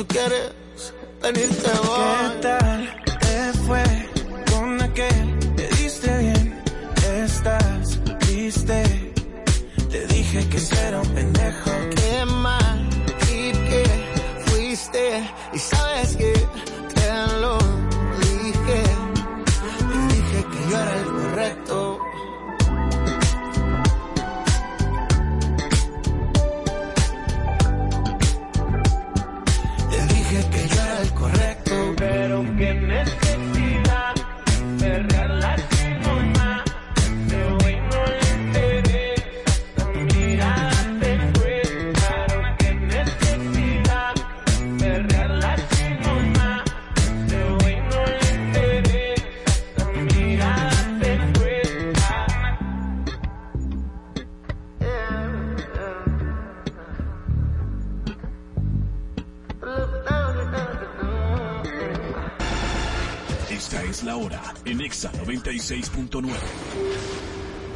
tú quieres venirte hoy. ¿Qué tal 96.9.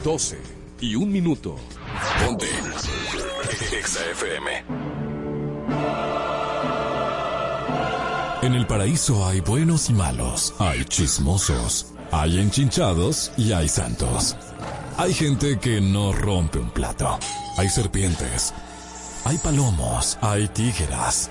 12 y un minuto. Ponte. Exa FM. En el paraíso hay buenos y malos, hay chismosos, hay enchinchados y hay santos. Hay gente que no rompe un plato. Hay serpientes. Hay palomos, hay tígeras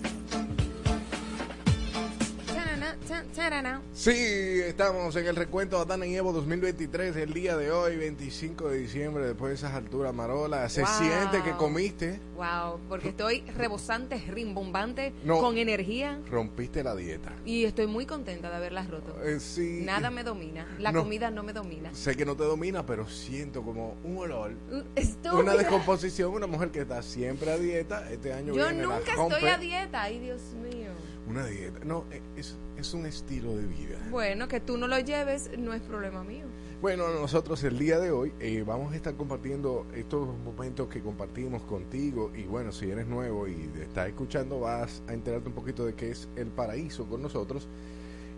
Sí, estamos en el recuento de Adana y Evo 2023, el día de hoy, 25 de diciembre, después de esas alturas, Marola. ¿Se Wow. siente que comiste? Wow, porque estoy rebosante, rimbombante, con energía Rompiste la dieta. y estoy muy contenta de haberlas roto. Eh, sí. Nada me domina, la No. comida no me domina. Sé que no te domina, pero siento como un olor. Uh, estúpida. Una descomposición, una mujer que está siempre a dieta, este año Yo viene, nunca estoy a dieta, ay Dios mío. Una dieta. No, eh, es, es un estilo de vida. Bueno, que tú no lo lleves no es problema mío. Bueno, nosotros el día de hoy eh, vamos a estar compartiendo estos momentos que compartimos contigo y bueno, si eres nuevo y te estás escuchando vas a enterarte un poquito de qué es el paraíso con nosotros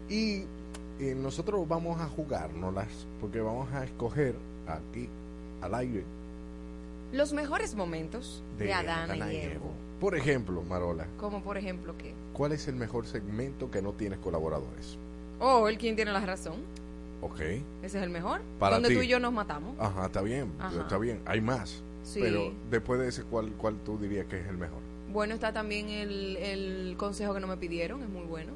y eh, nosotros vamos a jugárnoslas porque vamos a escoger aquí al aire Los mejores momentos de, Adana, Adana y Evo. Por ejemplo, Marola, Como por ejemplo que, ¿cuál es el mejor segmento que no tienes colaboradores? oh, el quien tiene la razón, Ok. ese es el mejor. Para donde ti. tú y yo nos matamos. Ajá, está bien, Ajá. está bien. Hay más. Sí. Pero después de ese, ¿cuál, ¿cuál tú dirías que es el mejor? Bueno, está también el, el consejo que no me pidieron, es muy bueno.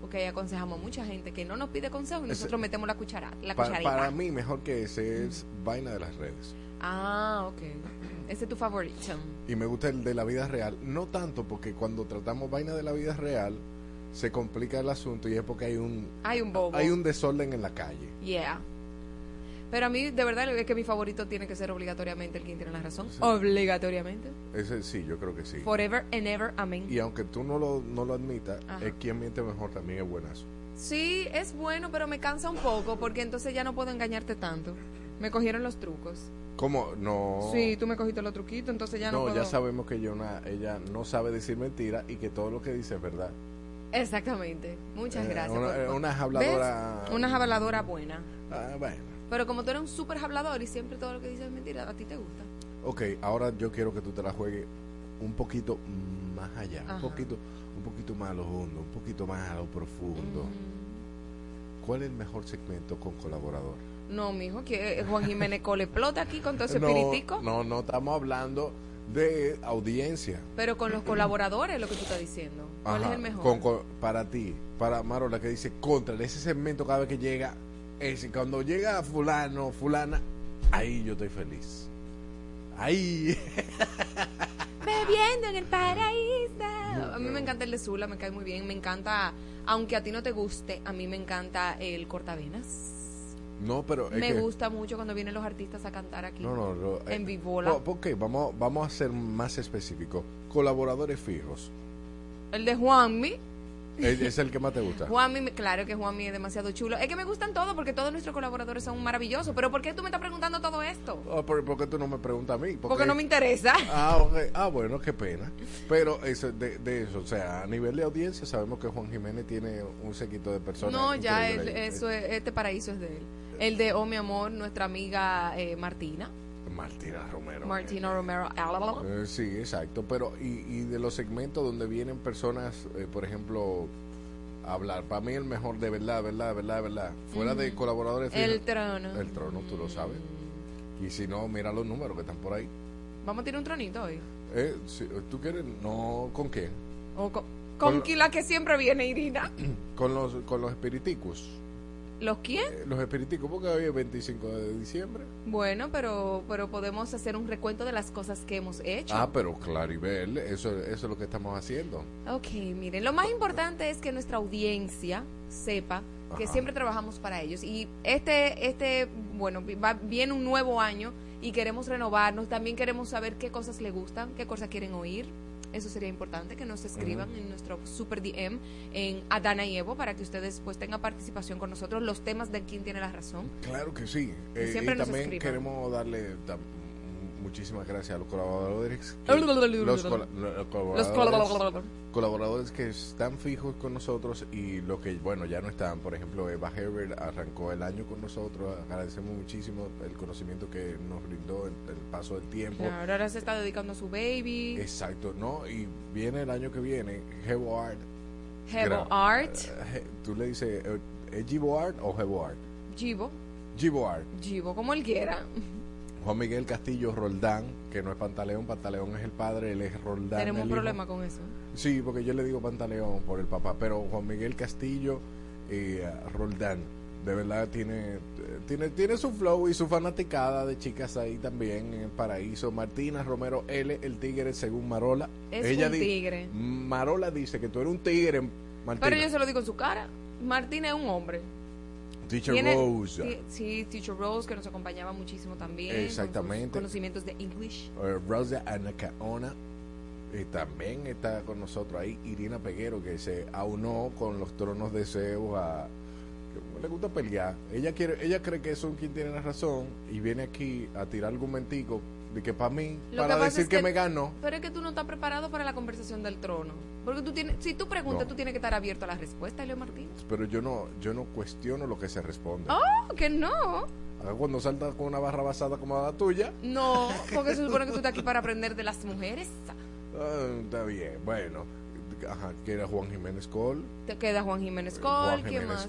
Porque ahí aconsejamos a mucha gente que no nos pide consejo y Ese- nosotros metemos la cuchara, la Pa- cucharita. para mí, mejor que ese es Vaina de las Redes. Ah, ok. Ese es tu favorito. Y me gusta el de la vida real. No tanto porque cuando tratamos Vaina de la vida real, se complica el asunto y es porque hay un, Hay un bobo. hay un desorden en la calle. Yeah. Pero a mí, de verdad, es que mi favorito tiene que ser obligatoriamente el quien tiene la razón. Sí. Obligatoriamente. Ese sí, yo creo que sí. Forever and ever, amén. Y aunque tú no lo, no lo admitas, es quien miente mejor también es buenazo. Sí, es bueno, pero me cansa un poco porque entonces ya no puedo engañarte tanto. Me cogieron los trucos. ¿Cómo? No. Sí, tú me cogiste los truquitos, entonces ya no, no, puedo. ya sabemos que ella no sabe decir mentira y que todo lo que dice es verdad. Exactamente. Muchas Eh, gracias. una- por- eh, por- una habladora- ¿Ves? Una habladora buena. Ah, bueno. Pero como tú eres un súper hablador y siempre todo lo que dices es mentira, a ti te gusta. Ok, ahora yo quiero que tú te la juegues un poquito más allá, Ajá. un poquito, un poquito más a lo hondo, un poquito más a lo profundo. Mm. ¿Cuál es el mejor segmento con colaborador? No, mijo, que eh, Juan Jiménez Cole explota aquí con todo ese no, no, no estamos hablando de audiencia. Pero con los colaboradores, lo que tú estás diciendo. ¿Cuál Ajá, es el mejor? con- con- para ti, para Marola que dice contra ese segmento cada vez que llega, ese, cuando llega fulano, fulana, ahí yo estoy feliz. Ahí. viviendo en el paraíso. A mí me encanta el de Zula, me cae muy bien. Me encanta, aunque a ti no te guste, a mí me encanta el cortavenas. No, pero Me que- gusta mucho cuando vienen los artistas a cantar aquí. No, no, no, En eh, Vivola. Ok, vamos, vamos a ser más específicos. Colaboradores fijos. El de Juanmi. ¿Es, es el que más te gusta? Juanmi, claro que Juanmi es demasiado chulo. Es que me gustan todos porque todos nuestros colaboradores son maravillosos. Pero ¿por qué tú me estás preguntando todo esto? Ah, ¿por, por qué tú no me preguntas a mí? Porque no me interesa. Ah, ah, bueno, qué pena. Pero eso, de, de eso, o sea, a nivel de audiencia sabemos que Juan Jiménez tiene un sequito de personas. No, ya eso es- este paraíso es de él. El de Oh mi amor, nuestra amiga eh, Martina. Martina Romero. Martina Romero. Eh, sí, exacto. Pero, y, y de los segmentos donde vienen personas, eh, por ejemplo, a hablar, para mí el mejor de verdad, verdad, verdad, verdad. Fuera de colaboradores El trono. El trono, tú lo sabes. Y si no, mira los números que están por ahí. Vamos a tirar un tronito hoy. Eh, si, ¿Tú quieres? No, ¿con quién? O con, Con- con la que siempre viene, Irina. Con los, con los espiriticos. ¿Los quién? Eh, Los espiriticos, porque hoy es 25 de diciembre. Bueno, pero, pero podemos hacer un recuento de las cosas que hemos hecho. Ah, pero Claribel, eso, eso es lo que estamos haciendo. Ok, miren, lo más importante es que nuestra audiencia sepa que Ajá. siempre trabajamos para ellos. Y este, este, bueno, va, viene un nuevo año y queremos renovarnos. También queremos saber qué cosas le gustan, qué cosas quieren oír. Eso sería importante que nos escriban en nuestro super DM en Adana y Evo para que ustedes pues tengan participación con nosotros. Los temas de quién tiene la razón. Claro que sí. Y Eh, siempre y nos también escriban. queremos darle tam- muchísimas gracias a los colaboradores. que- los, cola- los colaboradores, colaboradores. que están fijos con nosotros y los que, bueno, ya no están. Por ejemplo, Eva Herbert arrancó el año con nosotros. Agradecemos muchísimo el conocimiento que nos brindó el, el paso del tiempo. Claro, ahora se está dedicando a su baby. Exacto, ¿no? Y viene el año que viene, Hebo Art. Hebo Art. eh, Tú le dices, eh, ¿es Gibo Art o Hebo Art? Givo. Gibo Art. Givo, como él quiera. Juan Miguel Castillo Roldán, que no es Pantaleón, Pantaleón es el padre, él es Roldán. Tenemos un hijo. problema con eso. Sí, porque yo le digo Pantaleón por el papá, pero Juan Miguel Castillo y Roldán, de verdad tiene, tiene, tiene su flow y su fanaticada de chicas ahí también en el paraíso. Martina Romero L, el tigre según Marola. Es Ella un tigre. Marola dice que tú eres un tigre, Martina. Pero yo se lo digo en su cara. Martín es un hombre. Teacher Tiene- Rose. Sí, Teacher Rose, que nos acompañaba muchísimo también. con Exactamente. conocimientos de English. eh, Rosa Anacaona eh, también está con nosotros ahí Irina Peguero que se aunó con los tronos de Zeus a que le gusta pelear ella quiere ella cree que son quien tiene la razón y viene aquí a tirar argumentico de que para mí Lo para que decir es que, que- me ganó Pero es que tú no estás preparado para la conversación del trono. Porque tú tienes, si tú preguntas, No. tú tienes que estar abierto a la respuesta, Leo Martínez. pero yo no yo no cuestiono lo que se responde Oh, que no. Ahora, cuando salta con una barra basada como la tuya No, porque se supone que tú estás aquí para aprender de las mujeres. ah, está bien bueno ajá que era Juan Jiménez Cole Te queda Juan Jiménez Juan Cole, ¿quién Jiménez más?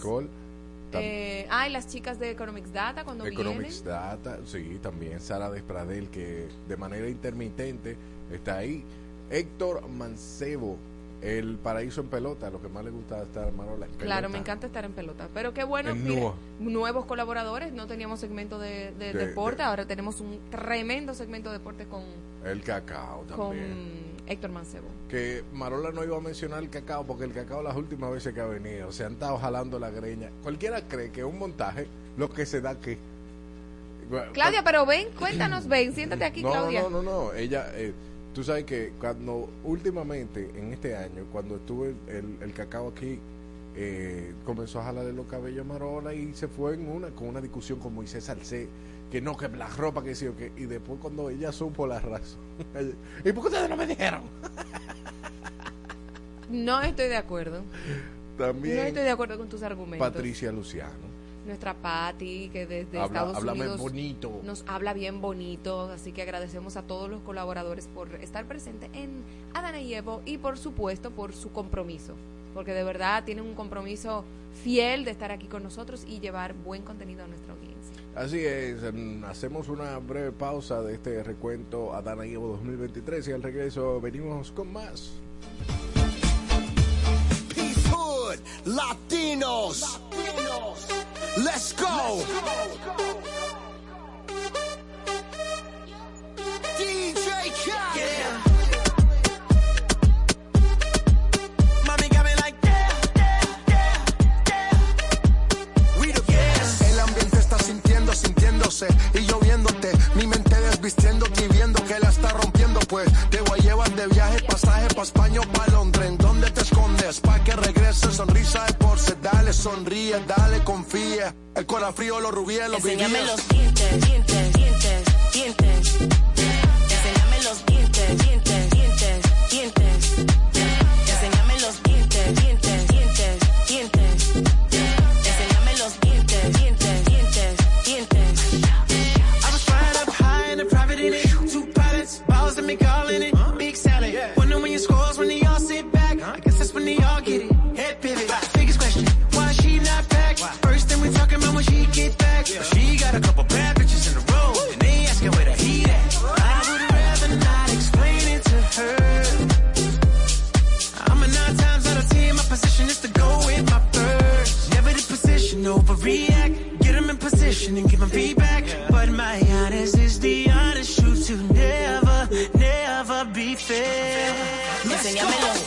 Eh, ah, y las chicas de Economics Data cuando Economics vienen. Data, sí, también Sara Despradel, que de manera intermitente está ahí. Héctor Mancebo, el paraíso en pelota, lo que más le gusta estar en Claro, pelota. me encanta estar en pelota. Pero qué bueno, En mire, nuevos colaboradores. No teníamos segmento de, de De- deporte, de- ahora tenemos un tremendo segmento de deporte con, El cacao con también. Héctor Mancebo. Que Marola no iba a mencionar el cacao porque el cacao las últimas veces que ha venido se han estado jalando la greña. Cualquiera cree que es un montaje lo que se da aquí. Claudia, pero ven, cuéntanos, ven, siéntate aquí, no, Claudia. No, no, no, no. Ella, eh, tú sabes que cuando últimamente, en este año, cuando estuve el, el cacao aquí, eh, comenzó a jalarle los cabellos a Marola y se fue en una con una discusión con Moisés Salcé, que no, que la ropa, que sí o que. Y después, cuando ella supo la razón, ¿y por qué ustedes no me dijeron? No estoy de acuerdo. No También estoy de acuerdo con tus argumentos. Patricia Luciano. Nuestra Patty, que desde Habla, Estados Unidos bonito. nos habla bien bonito, así que agradecemos a todos los colaboradores por estar presentes en Adana y Evo y por supuesto por su compromiso, porque de verdad tienen un compromiso fiel de estar aquí con nosotros y llevar buen contenido a nuestra audiencia. Así es, hacemos una breve pausa de este recuento Adana y Evo 2023 y al regreso venimos con más. Peace Hood, Latinos. Let's go. sintiéndose y lloviéndote. Mi mente desvistiéndote y viendo que la está rompiendo, pues te voy a llevar de viaje, pasaje pa' España o pa' Londres. ¿Dónde te escondes? Pa' que regrese, sonrisa de porce. Dale, sonríe, dale, confía. El corazón frío, los rubíes, los Enséñame los dientes, dientes, dientes, dientes. Enséñame los dientes, dientes, dientes, dientes. shouldn't overreact. Get them in position and give them feedback. But my honest is the honest truth to never, never be fair. Let's go.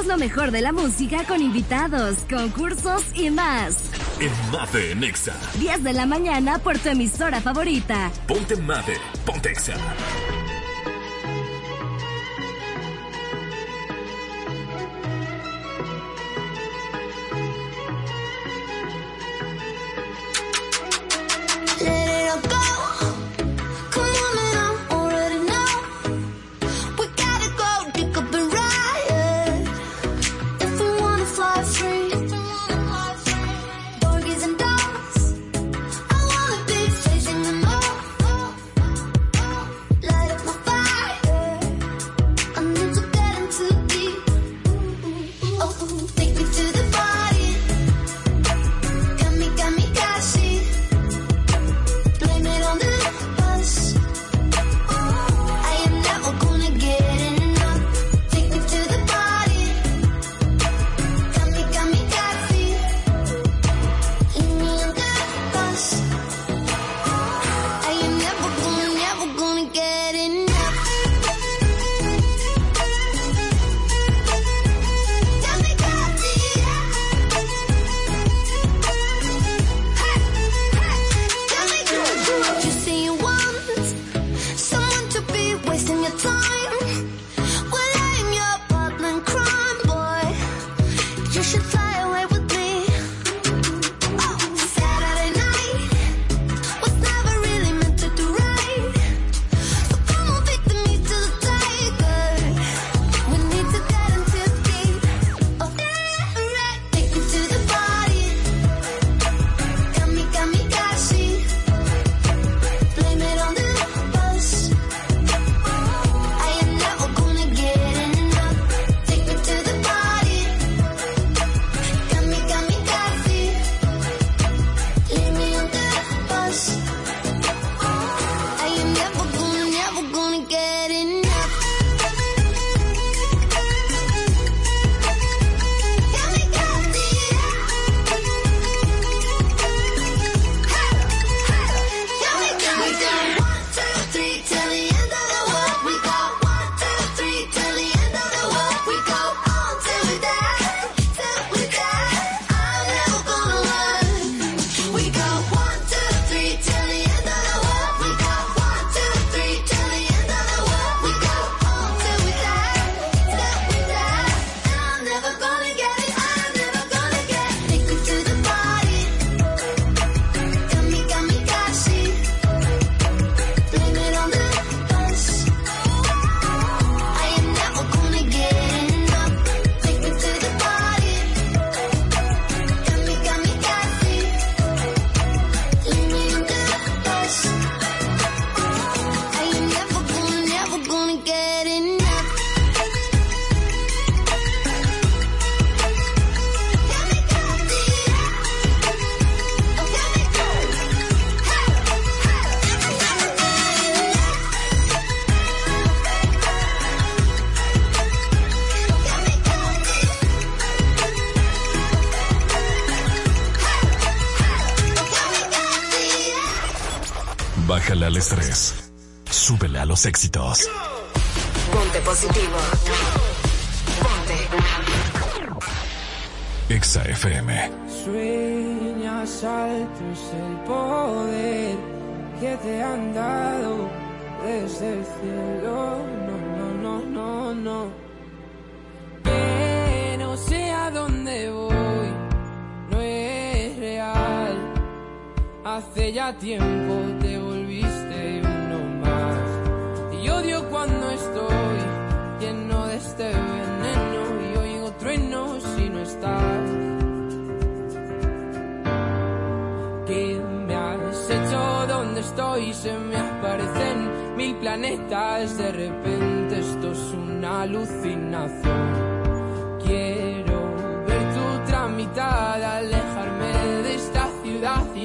Lo mejor de la música con invitados, concursos y más. En Mate Nexa. 10 de la mañana por tu emisora favorita. Ponte Mate, Ponte Exa. Hace ya tiempo te volviste uno más. Y odio cuando estoy lleno de este veneno y oigo truenos si no estás. ¿Qué me has hecho? ¿Dónde estoy? Se me aparecen mil planetas. De repente esto es una alucinación. Quiero ver tu tramitada, ciudad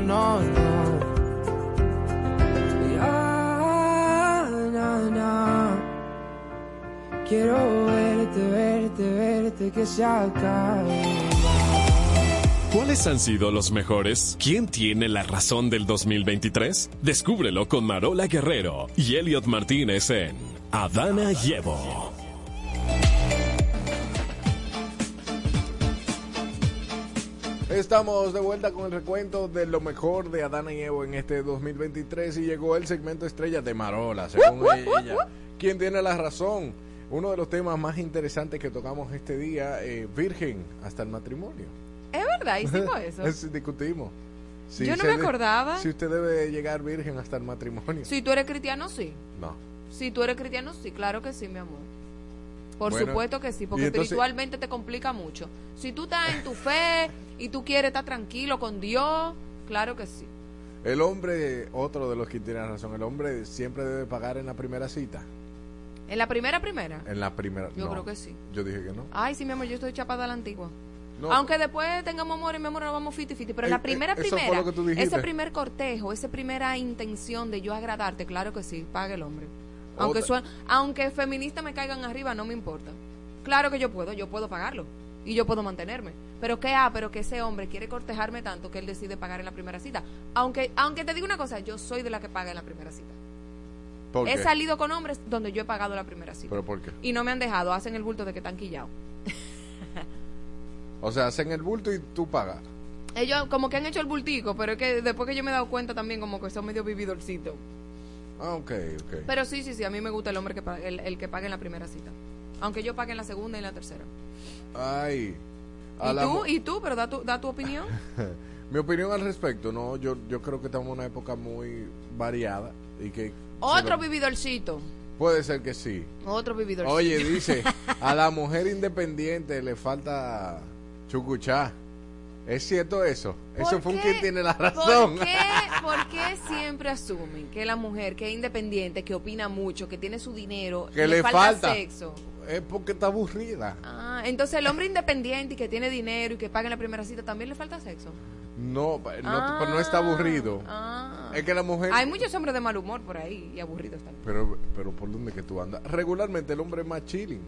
no, no, no. Quiero verte, verte, verte, que se acabe. ¿Cuáles han sido los mejores? ¿Quién tiene la razón del 2023? Descúbrelo con Marola Guerrero y Elliot Martínez en Adana y Estamos de vuelta con el recuento de lo mejor de Adana y Evo en este 2023 y llegó el segmento estrella de Marola, según ella. ¿Quién tiene la razón? Uno de los temas más interesantes que tocamos este día, eh, Virgen hasta el matrimonio. Es verdad, hicimos eso. Es- discutimos. Si Yo no me de- acordaba. Si usted debe llegar virgen hasta el matrimonio. Si tú eres cristiano, sí. No. Si tú eres cristiano, sí, claro que sí, mi amor. Por Bueno, supuesto que sí, porque entonces- espiritualmente te complica mucho. Si tú estás en tu fe y tú quieres estar tranquilo con Dios, claro que sí. El hombre, otro de los que tiene razón, el hombre siempre debe pagar en la primera cita. En la primera, primera. En la primera. Yo no. creo que sí. Yo dije que no. Ay, sí, mi amor, yo estoy chapada a la antigua. No. Aunque después tengamos amor y mi amor nos vamos fiti fiti, pero en Eh, la primera, eh, eso fue primera, lo que tú dijiste. ese primer cortejo, esa primera intención de yo agradarte, claro que sí, pague el hombre. Aunque, suene- aunque feministas me caigan arriba, no me importa. Claro que yo puedo, yo puedo pagarlo. Y yo puedo mantenerme. Pero que, ah, pero que ese hombre quiere cortejarme tanto que él decide pagar en la primera cita. Aunque, aunque te digo una cosa, yo soy de la que paga en la primera cita. ¿Por He qué? salido con hombres donde yo he pagado la primera cita. ¿Pero por qué? Y no me han dejado, hacen el bulto de que están quillados. O sea, hacen el bulto y tú pagas. Ellos como que han hecho el bultico, pero es que después que yo me he dado cuenta también como que son medio vividorcitos. Ah, ok, ok. Pero sí, sí, sí, a mí me gusta el hombre que pague, el, el que pague en la primera cita. Aunque yo pague en la segunda y en la tercera. Ay. a ¿Y la tú? ¿Y tú? Pero da tu, da tu opinión. Mi opinión al respecto, no, yo, yo creo que estamos en una época muy variada y que Otro lo- vividorcito. Puede ser que sí. Otro vividorcito. Oye, dice, a la mujer independiente le falta chucuchá. ¿Es cierto eso? Eso ¿Por fue un quien tiene la razón. ¿Por qué, por qué siempre asumen que la mujer que es independiente, que opina mucho, que tiene su dinero, Que le falta. sexo? Es porque está aburrida. Ah, entonces el hombre independiente y que tiene dinero y que paga en la primera cita también le falta sexo. No, no, pero no está aburrido. Ah. Es que la mujer... Hay muchos hombres de mal humor por ahí y aburridos también. Pero, pero ¿por dónde que tú andas? Regularmente el hombre es más chilling.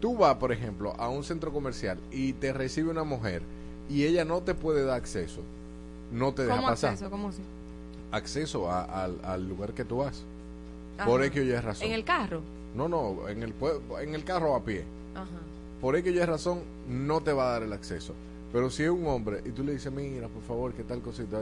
Tú vas, por ejemplo, a un centro comercial y te recibe una mujer y ella no te puede dar acceso. No te deja ¿Cómo pasar. acceso? ¿Cómo así? Acceso a- al, al lugar que tú vas. Ajá. Por X o Y razón. En el carro. No, no, en el, en el carro a pie. Ajá. Por X o Y razón no te va a dar el acceso. Pero si es un hombre y tú le dices, mira, por favor, que tal cosita, a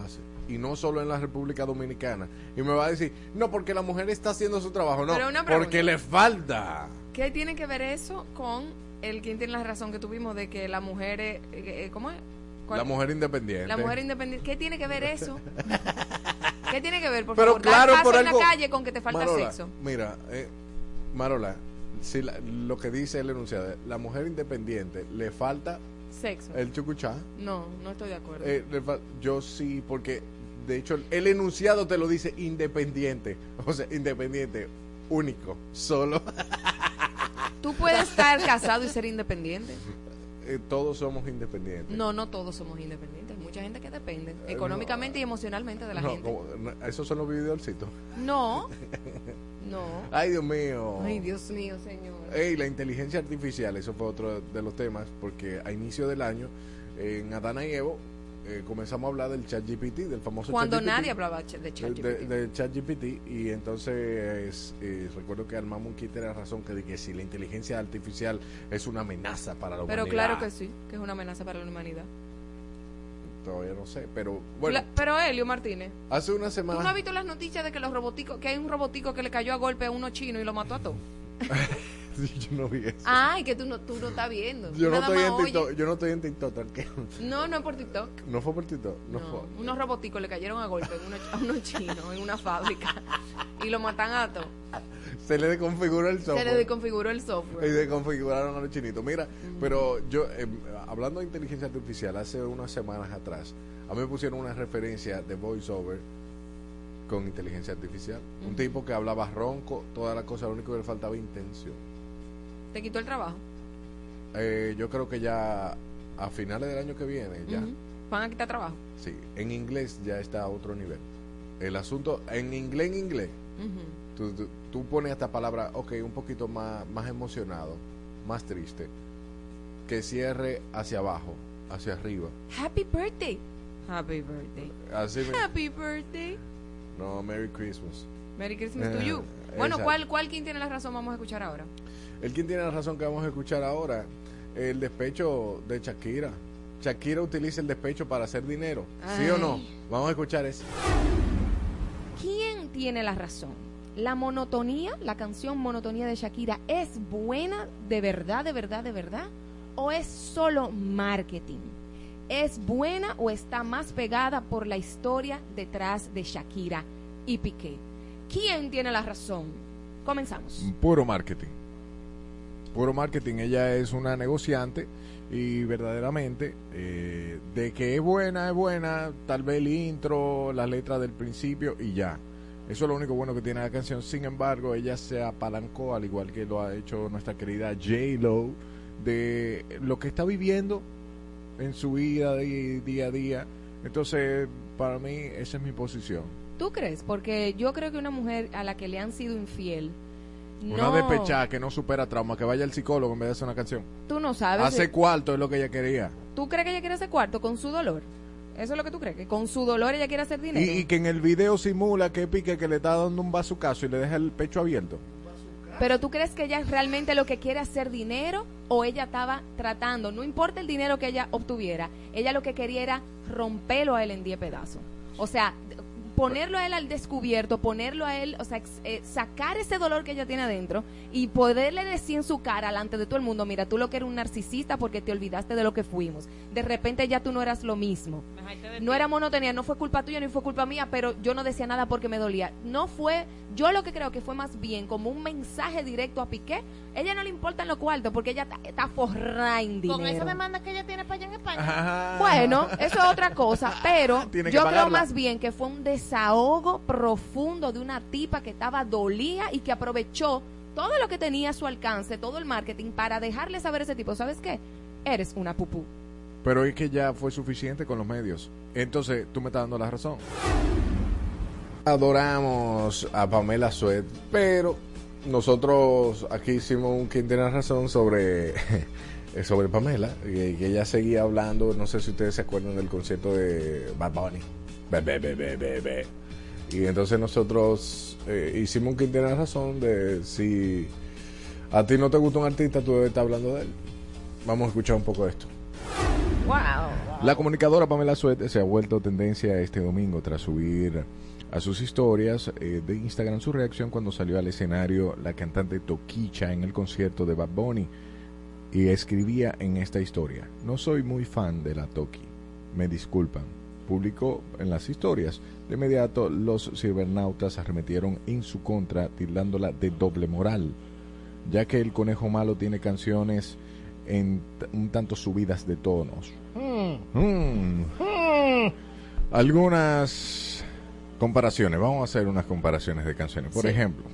pase. Y no solo en la República Dominicana. Y me va a decir, no, porque la mujer está haciendo su trabajo. No, porque le falta. ¿Qué tiene que ver eso con el quien tiene la razón que tuvimos de que la mujer es, eh, eh, ¿cómo es? ¿Cuál? La mujer independiente. La mujer independiente. ¿Qué tiene que ver eso? ¿Qué tiene que ver, por Pero favor? claro, por en algo- la calle con que te falta Marola, sexo. Mira, eh, Marola, si la- lo que dice el enunciado, la mujer independiente le falta Sexo. el chucuchá. No, no estoy de acuerdo. Eh, yo sí, porque de hecho el, el enunciado te lo dice independiente. O sea, independiente, único, solo. ¿Tú puedes estar casado y ser independiente? Eh, todos somos independientes. No, no todos somos independientes. Hay mucha gente que depende económicamente y emocionalmente de la Eh, No, gente. como- esos son los videolcitos. No, no. Ay, Dios mío. Ay, Dios mío, señor. Ey, la inteligencia artificial, eso fue otro de los temas, porque a inicio del año, en Adana y Evo, eh, comenzamos a hablar del ChatGPT, del famoso Cuando ChatGPT. nadie hablaba de de, ChatGPT. de- del ChatGPT y entonces eh, recuerdo que armamos un kit de la razón que de que si la inteligencia artificial es una amenaza para la Pero humanidad claro que sí, que es una amenaza para la humanidad. todavía no sé pero bueno La- pero Helio Martínez, hace una ¿tú semana no has visto las noticias de que los roboticos, que hay un robotico que le cayó a golpe a uno chino y lo mató a todos? yo no vi eso Ay, que tú no, tú no estás viendo. yo no estoy en TikTok yo no estoy en TikTok tranquilo No, no es por TikTok. no fue por TikTok no, No, fue unos roboticos le cayeron a golpe en unos- a unos chinos en una fábrica y lo matan a todos. se le desconfiguró el Se software le desconfiguró el y software. desconfiguraron a los chinitos. Mira, pero yo, eh, hablando de inteligencia artificial, hace unas semanas atrás, a mí me pusieron una referencia de voiceover con inteligencia artificial. Un tipo que hablaba ronco, toda la cosa, lo único que le faltaba intención. Te quitó el trabajo. Eh, yo creo que ya a finales del año que viene, ya. Van a quitar trabajo. sí, en inglés ya está a otro nivel. El asunto, en inglés, en inglés, tú, tú- tú pones esta palabra, ok, un poquito más, más emocionado, más triste, que cierre hacia abajo, hacia arriba. Happy birthday. Happy birthday. Así me- Happy birthday. No, Merry Christmas. Merry Christmas to you. Bueno. ¿cuál, ¿cuál quien tiene la razón vamos a escuchar ahora? El quien tiene la razón que vamos a escuchar ahora, el despecho de Shakira. Shakira utiliza el despecho para hacer dinero. ¿Sí o no? Vamos a escuchar eso. ¿Quién tiene la razón? ¿La monotonía, la canción Monotonía de Shakira, es buena de verdad, de verdad, de verdad? ¿O es solo marketing? ¿Es buena o está más pegada por la historia detrás de Shakira y Piqué? ¿Quién tiene la razón? Comenzamos. Puro marketing. Puro marketing. Ella es una negociante y verdaderamente eh, de que es buena, es buena. Tal vez el intro, la letra del principio y ya. Eso es lo único bueno que tiene la canción. Sin embargo, ella se apalancó, al igual que lo ha hecho nuestra querida J-Lo, de lo que está viviendo en su vida de- día a día. Entonces, para mí, esa es mi posición. ¿Tú crees? Porque yo creo que una mujer a la que le han sido infiel, Una no, despechada que no supera trauma, que vaya al psicólogo en vez de hacer una canción. tú no sabes. Hace cuarto es lo que ella quería. ¿Tú crees que ella quiere hacer cuarto con su dolor? ¿Eso es lo que tú crees? ¿Que con su dolor ella quiere hacer dinero? Y, y que en el video simula que pique que le está dando un bazucazo y le deja el pecho abierto. Pero tú crees que ella realmente lo que quiere hacer dinero o ella estaba tratando, no importa el dinero que ella obtuviera, ella lo que quería era romperlo a él en 10 pedazos. O sea, ponerlo a él al descubierto, ponerlo a él, o sea, eh, sacar ese dolor que ella tiene adentro y poderle decir en su cara, delante de todo el mundo, mira, tú lo que eres un narcisista porque te olvidaste de lo que fuimos. De repente ya tú no eras lo mismo. No era monotonía, no fue culpa tuya ni fue culpa mía, pero yo no decía nada porque me dolía. No fue, yo lo que creo que fue más bien como un mensaje directo a Piqué. Ella no le importan los cuartos porque ella está, forrada en dinero. Con esa demanda que ella tiene para allá en España. Ajá. Bueno, eso es otra cosa, pero Tiene yo creo más bien que fue un desahogo profundo de una tipa que estaba dolía y que aprovechó todo lo que tenía a su alcance, todo el marketing, para dejarle saber a ese tipo, ¿sabes qué? Eres una pupú. Pero es que ya fue suficiente con los medios. Entonces, tú me estás dando la razón. Adoramos a Pamela Suet, pero nosotros aquí hicimos un quien tiene razón sobre, sobre Pamela, que, que ella seguía hablando, no sé si ustedes se acuerdan del concierto de Bad Bunny. Be, be, be. Y entonces nosotros eh, hicimos un quien tiene razón de si a ti no te gusta un artista, tú debes estar hablando de él. Vamos a escuchar un poco de esto. Wow. La comunicadora Pamela Suete se ha vuelto tendencia este domingo tras subir a sus historias eh, de Instagram su reacción cuando salió al escenario la cantante Toquicha en el concierto de Bad Bunny y escribía en esta historia, no soy muy fan de la Toki, me disculpan. Publicó en las historias. De inmediato los cibernautas arremetieron en su contra tildándola de doble moral, ya que el conejo malo tiene canciones en un tanto subidas de tonos. Mm. Algunas comparaciones, vamos a hacer unas comparaciones de canciones. Por Sí. ejemplo,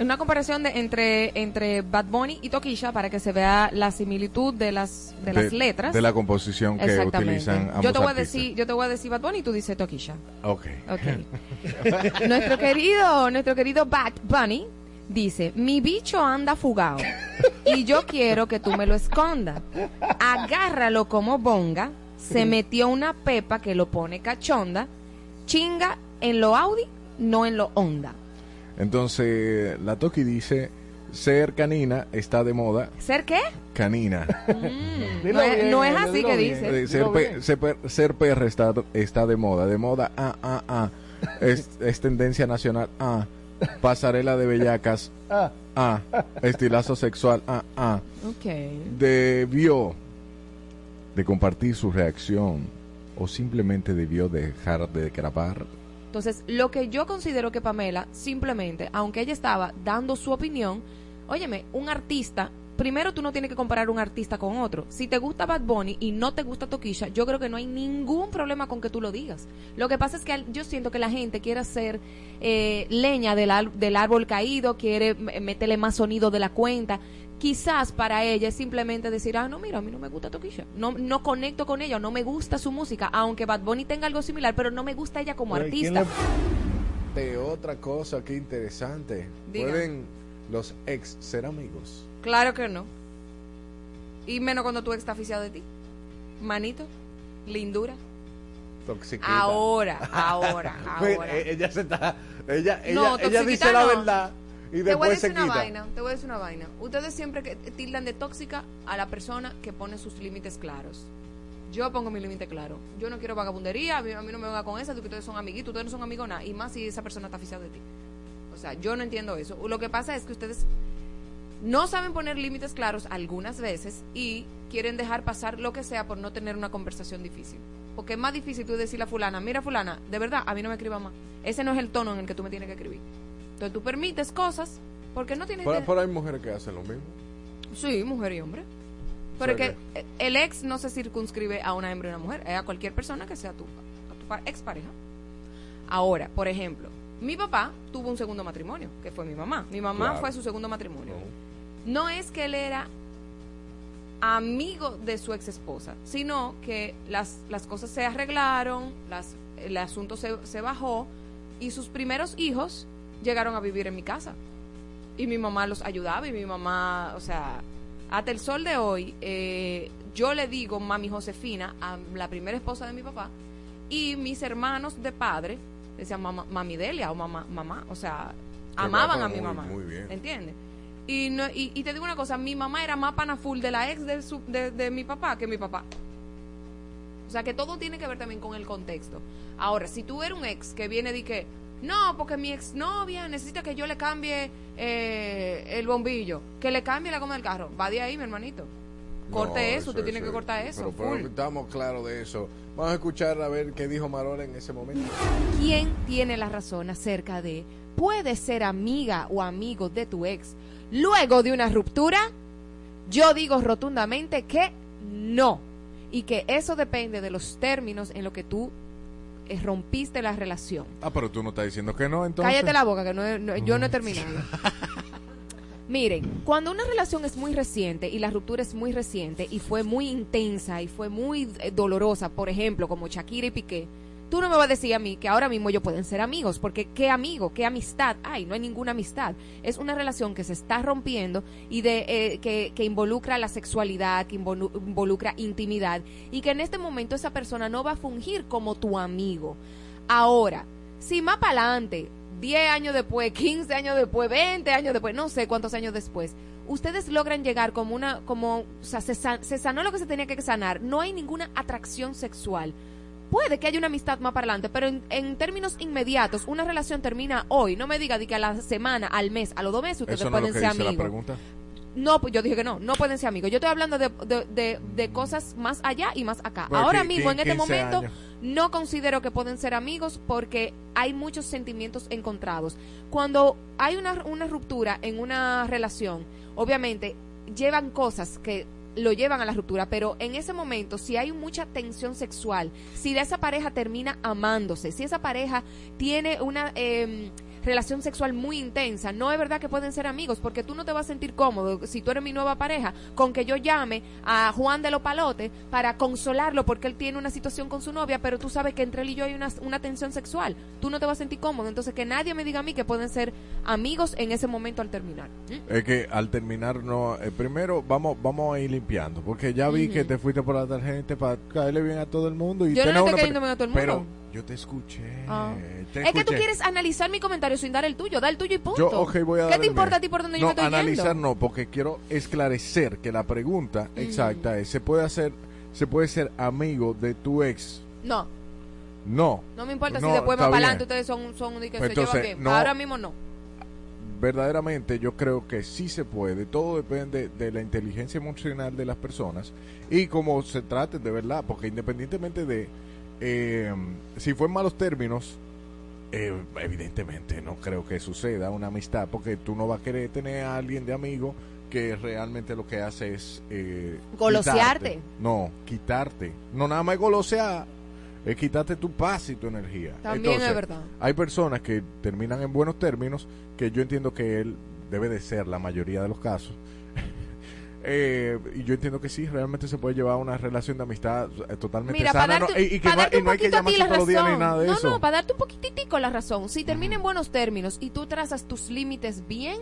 Una comparación de, entre, entre Bad Bunny y Toquilla para que se vea la similitud de las, de, las letras. de la composición que utilizan ambos yo te voy a decir, yo te voy a decir Bad Bunny y tú dices Toquilla. Ok. Ok. nuestro querido, nuestro querido Bad Bunny dice, mi bicho anda fugado y yo quiero que tú me lo escondas. Agárralo como bonga, se metió una pepa que lo pone cachonda, chinga en lo Audi, no en lo Honda. Entonces, la Toki dice, ser canina está de moda. ¿Ser qué? Canina. Mm, no, es, no es así que dice. Eh, ser, pe- ser per- ser perra está, está de moda. De moda, ah, ah, ah. Es, es tendencia nacional, ah. Pasarela de bellacas, Ah. ah. Estilazo sexual, ah, ah. Ok. Debió de compartir su reacción o simplemente debió dejar de grabar. Entonces, lo que yo considero que Pamela, simplemente, aunque ella estaba dando su opinión, óyeme, un artista, primero tú no tienes que comparar un artista con otro. Si te gusta Bad Bunny y no te gusta Toquilla, yo creo que no hay ningún problema con que tú lo digas. Lo que pasa es que yo siento que la gente quiere hacer eh, leña del, del árbol caído, quiere meterle más sonido de la cuenta. Quizás para ella es simplemente decir, ah, no, mira, a mí no me gusta Toquilla. No, no conecto con ella, no me gusta su música, aunque Bad Bunny tenga algo similar, pero no me gusta ella como Pero, ¿y quién artista. De otra cosa, qué interesante. Diga. ¿Pueden los ex ser amigos? Claro que no. Y menos cuando tu ex está aficiado de ti. Manito, lindura. Toxiquita. Ahora, ahora, ahora. eh, ella se está. Ella, ella, No, ella dice la no. verdad y Te voy a decir una quita. vaina, te voy a decir una vaina. Ustedes siempre que tildan de tóxica a la persona que pone sus límites claros. Yo pongo mi límite claro. Yo no quiero vagabundería, a mí, a mí no me venga con esa, de que ustedes son amiguitos, ustedes no son amigos nada, y más si esa persona está aficiada de ti. O sea, yo no entiendo eso. Lo que pasa es que ustedes no saben poner límites claros algunas veces y quieren dejar pasar lo que sea por no tener una conversación difícil. Porque es más difícil tú decirle a fulana, mira fulana, de verdad, a mí no me escriba más. Ese no es el tono en el que tú me tienes que escribir. Entonces tú permites cosas porque no tienes... Pero, pero hay mujeres que hacen lo mismo. Sí, mujer y hombre. O Pero sea es que el ex no se circunscribe a una hembra y una mujer, es a cualquier persona que sea tu, a tu pa- expareja. Ahora, por ejemplo, mi papá tuvo un segundo matrimonio, que fue mi mamá. Mi mamá Claro. fue su segundo matrimonio. No es que él era amigo de su ex esposa, sino que las, las cosas se arreglaron, las, el asunto se, se bajó y sus primeros hijos llegaron a vivir en mi casa. Y mi mamá los ayudaba y mi mamá, o sea, hasta el sol de hoy, eh, yo le digo mami Josefina a la primera esposa de mi papá y mis hermanos de padre decían mamá, mami Delia o mamá, mamá, o sea, Qué amaban a mi muy- mamá. muy bien. ¿Entiendes? Y, no, y, y te digo una cosa, mi mamá era más pana full de la ex de, su, de, de mi papá que mi papá. O sea que todo tiene que ver también con el contexto. Ahora, si tú eres un ex que viene de que, no, porque mi exnovia necesita que yo le cambie eh, el bombillo, que le cambie la goma del carro, va de ahí, mi hermanito. Corte No, eso, usted tiene que cortar eso. Pero, estamos claros de eso. Vamos a escuchar a ver qué dijo Marola en ese momento. ¿Quién tiene la razón acerca de puede ser amiga o amigo de tu ex luego de una ruptura? Yo digo rotundamente que no. Y que eso depende de los términos en lo que tú rompiste la relación. Ah, pero tú no estás diciendo que no, entonces. Cállate la boca, que no yo no he terminado. Miren, cuando una relación es muy reciente y la ruptura es muy reciente y fue muy intensa y fue muy eh, dolorosa, por ejemplo, como Shakira y Piqué, tú no me vas a decir a mí que ahora mismo ellos pueden ser amigos, porque qué amigo, qué amistad hay, no hay ninguna amistad. Es una relación que se está rompiendo y de eh, que, que involucra la sexualidad, que involu- involucra intimidad y que en este momento esa persona no va a fungir como tu amigo. Ahora, si más para adelante, 10 años después, 15 años después, 20 años después, no sé cuántos años después, ustedes logran llegar como una, como, o sea, se, san- se sanó lo que se tenía que sanar, no hay ninguna atracción sexual. Puede que haya una amistad más para adelante, pero en, en términos inmediatos, una relación termina hoy. No me diga de que a la semana, al mes, a los dos meses ustedes Eso pueden ser amigos. No, pues yo dije que no, no pueden ser amigos. Yo estoy hablando de, de, de- de cosas más allá y más acá. Bueno, Ahora mismo, en este 15 momento, años. no considero que pueden ser amigos porque hay muchos sentimientos encontrados. Cuando hay una, una ruptura en una relación, obviamente llevan cosas que lo llevan a la ruptura, pero en ese momento, si hay mucha tensión sexual, si esa pareja termina amándose, si esa pareja tiene una em, relación sexual muy intensa, no es verdad que pueden ser amigos, porque tú no te vas a sentir cómodo, si tú eres mi nueva pareja, con que yo llame a Juan de los Palotes para consolarlo porque él tiene una situación con su novia, pero tú sabes que entre él y yo hay una, una tensión sexual, tú no te vas a sentir cómodo, entonces que nadie me diga a mí que pueden ser amigos en ese momento al terminar. ¿Mm? Es que al terminar, no. eh, primero vamos vamos a ir limpiando. Porque ya vi que te fuiste por la tarjeta para caerle bien a todo el mundo. Y Yo no estoy una a todo el Pero mundo. Yo te escuché. Ah. te Es que tú quieres analizar mi comentario sin dar el tuyo, da el tuyo y punto. Yo, ok, voy a ¿Qué te importa a ti por dónde no, yo me estoy analizar yendo? no, porque quiero esclarecer que la pregunta exacta es, ¿se puede hacer, se puede ser amigo de tu ex? No, No. no me importa No, si después más para adelante ustedes son, son de que se llevan entonces, bien. no. Ahora mismo no. verdaderamente yo creo que sí se puede. Todo depende de la inteligencia emocional de las personas y cómo se traten de verdad, porque independientemente de eh, si fue en malos términos, eh, evidentemente no creo que suceda una amistad, porque tú no vas a querer tener a alguien de amigo que realmente lo que hace es eh, Golosearte. quitarte. No, quitarte. No nada más golosear, es quitarte tu paz y tu energía. También Entonces, es verdad. hay personas que terminan en buenos términos, que yo entiendo que él debe de ser la mayoría de los casos. Eh, y yo entiendo que sí, realmente se puede llevar una relación de amistad eh, totalmente Mira, sana. darte, no, y, y que no, y no hay que a llamarse la todos los días ni nada de no, eso. no, para darte un poquitico la razón. Si termina en buenos términos y tú trazas tus límites bien,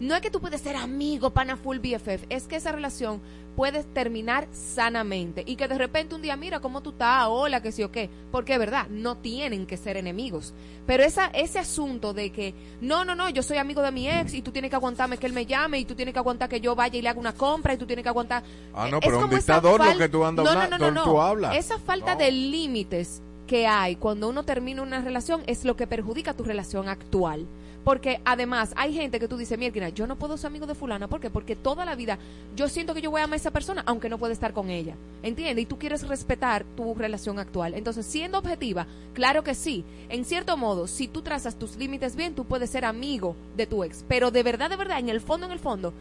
no es que tú puedes ser amigo, pana full BFF, es que esa relación puede terminar sanamente. Y que de repente un día mira cómo tú estás, hola, que sí o qué, porque es verdad, no tienen que ser enemigos. Pero esa, ese asunto de que, no, no, no, yo soy amigo de mi ex y tú tienes que aguantarme que él me llame y tú tienes que aguantar que yo vaya y le haga una compra y tú tienes que aguantar... Ah, no, Es pero un dictador lo que tú andas no, no, hablando, no, no, tú hablas. Esa falta de límites que hay cuando uno termina una relación es lo que perjudica tu relación actual. Porque además hay gente que tú dices, mira, yo no puedo ser amigo de fulana. ¿Por qué? Porque toda la vida yo siento que yo voy a amar a esa persona aunque no pueda estar con ella. ¿Entiendes? Y tú quieres respetar tu relación actual. Entonces, siendo objetiva, claro que sí. En cierto modo, si tú trazas tus límites bien, tú puedes ser amigo de tu ex. Pero de verdad, de verdad, en el fondo, en el fondo,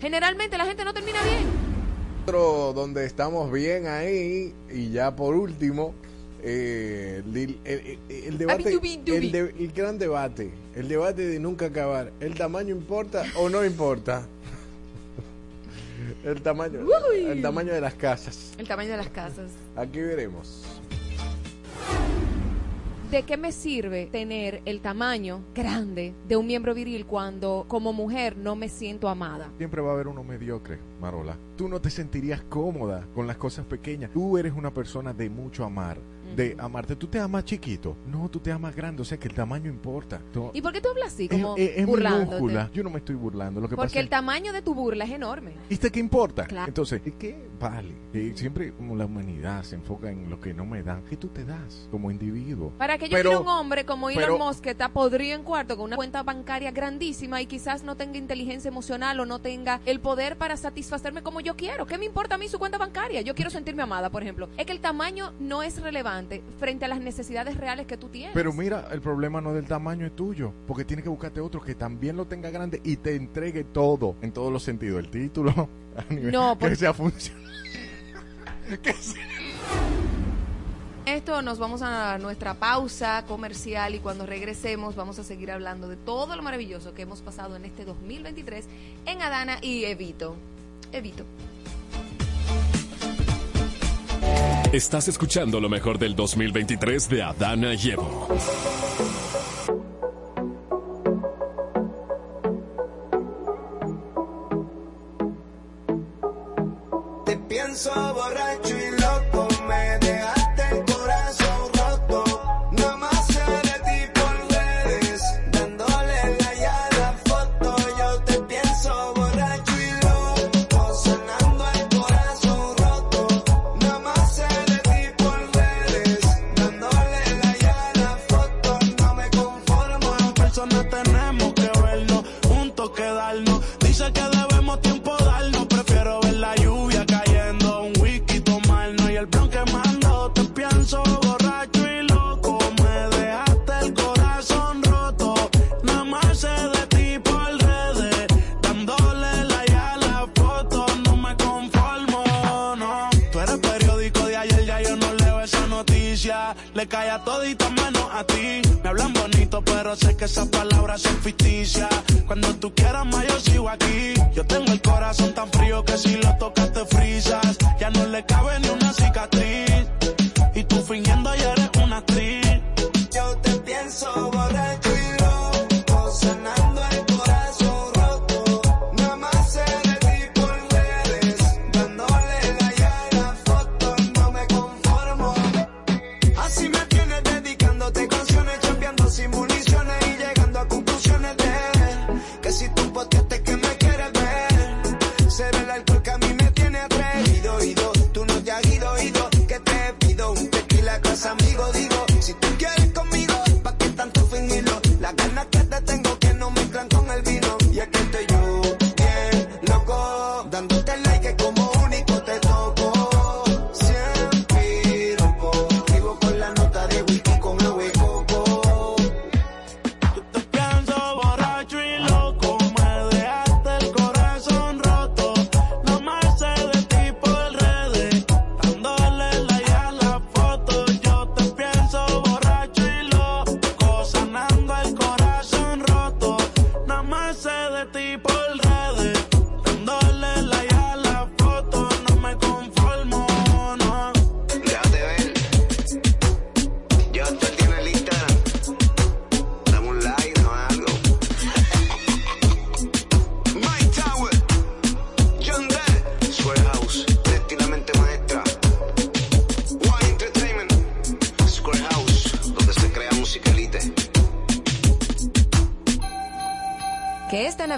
generalmente la gente no termina bien. Donde estamos bien ahí y ya por último eh, el, el- el- el debate el, de- el gran debate el debate de nunca acabar el tamaño importa o no importa el tamaño Uy. el tamaño de las casas. El tamaño de las casas. aquí veremos. ¿De qué me sirve tener el tamaño grande de un miembro viril cuando como mujer no me siento amada? siempre va a haber uno mediocre Marola. Tú no te sentirías cómoda con las cosas pequeñas. Tú eres una persona de mucho amar de amarte tú te amas chiquito no tú te amas grande o sea que el tamaño importa Tú- ¿Y por qué tú hablas así, es, como es- es burlándote? Yo no me estoy burlando. Lo que Porque pasa el tamaño de tu burla es enorme. ¿Viste qué importa? Claro. Entonces, es que vale. Siempre como la humanidad se enfoca en lo que no me dan. ¿Qué tú te das como individuo? Para que yo Pero- quiera un hombre como Elon pero- Musk que está podrido en cuarto con una cuenta bancaria grandísima y quizás no tenga inteligencia emocional o no tenga el poder para satisfacerme como yo quiero. ¿Qué me importa a mí su cuenta bancaria? Yo quiero sentirme amada, por ejemplo. Es que el tamaño no es relevante frente a las necesidades reales que tú tienes. Pero mira, el problema no del tamaño es tuyo, porque tienes que buscarte otro que también lo tenga grande y te entregue todo, en todos los sentidos, el título, a nivel- No, que porque- sea funcional. que sea- Esto nos vamos a nuestra pausa comercial y cuando regresemos vamos a seguir hablando de todo lo maravilloso que hemos pasado en este 2023 en Adana y Evito. Evito. Estás escuchando lo mejor del 2023 de Adana y. Te pienso borracho y Le cae a todita menos a ti. Me hablan bonito, pero sé que esas palabras son ficticias. Cuando tú quieras más, yo sigo aquí. Yo tengo el corazón tan frío que si lo tocas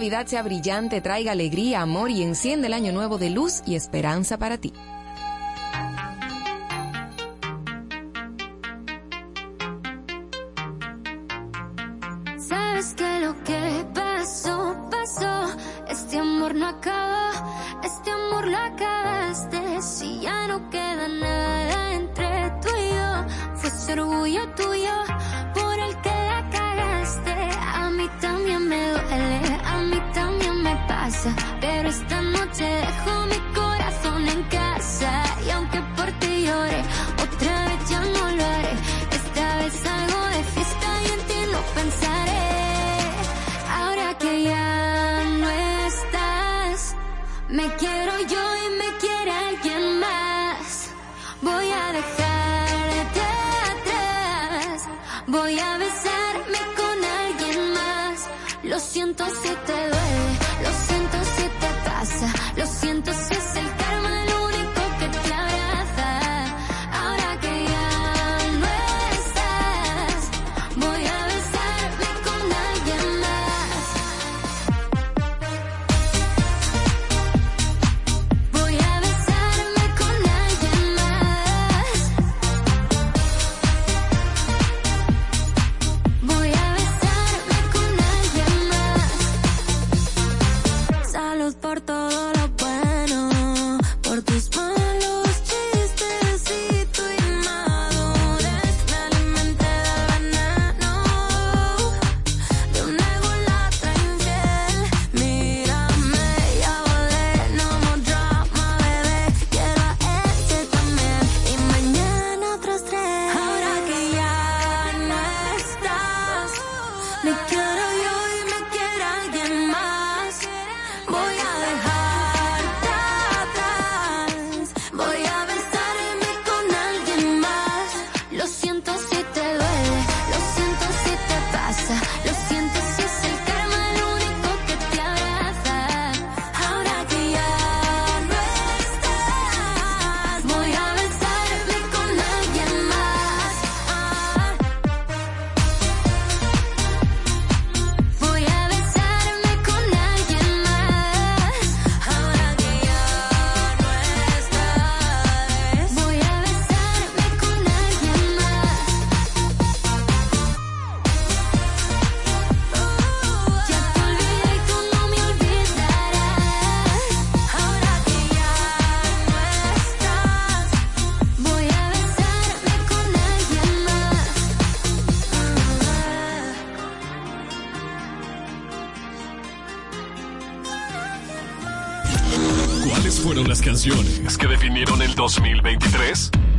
Navidad sea brillante, traiga alegría, amor y enciende el año nuevo de luz y esperanza para ti.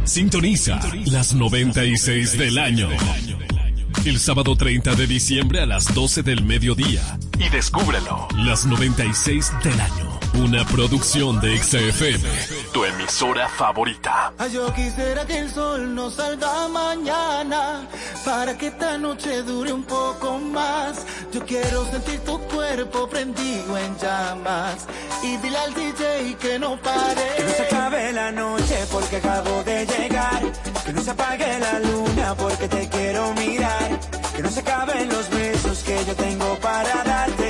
Sintoniza las 96 del año. El sábado 30 de diciembre a las 12 del mediodía. Y descúbrelo. Las 96 del año. Una producción de XFM. Tu emisora favorita. Ay, yo quisiera que el sol no salga mañana para que esta noche dure un poco. Yo quiero sentir tu cuerpo prendido en llamas y dile al DJ que no pare. Que no se acabe la noche porque acabo de llegar. Que no se apague la luna porque te quiero mirar. Que no se acaben los besos que yo tengo para darte.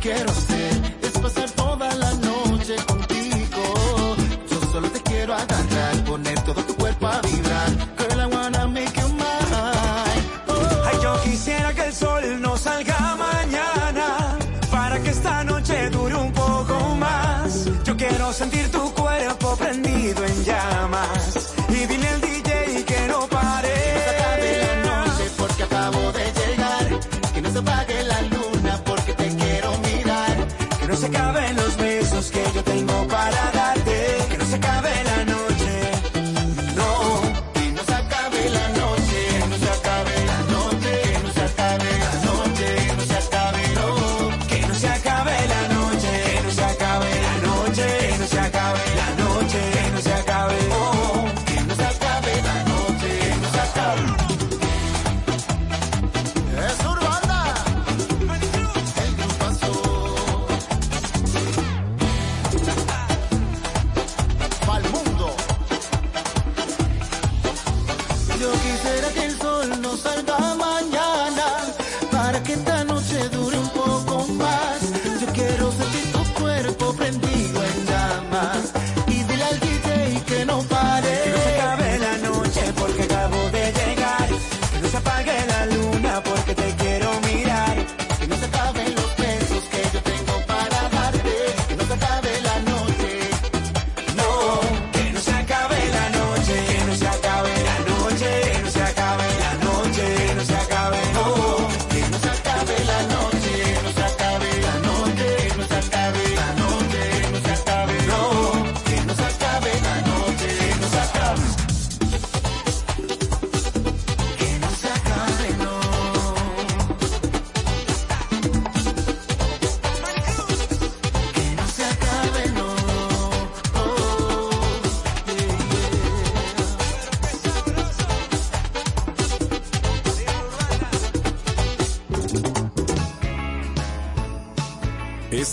Quiero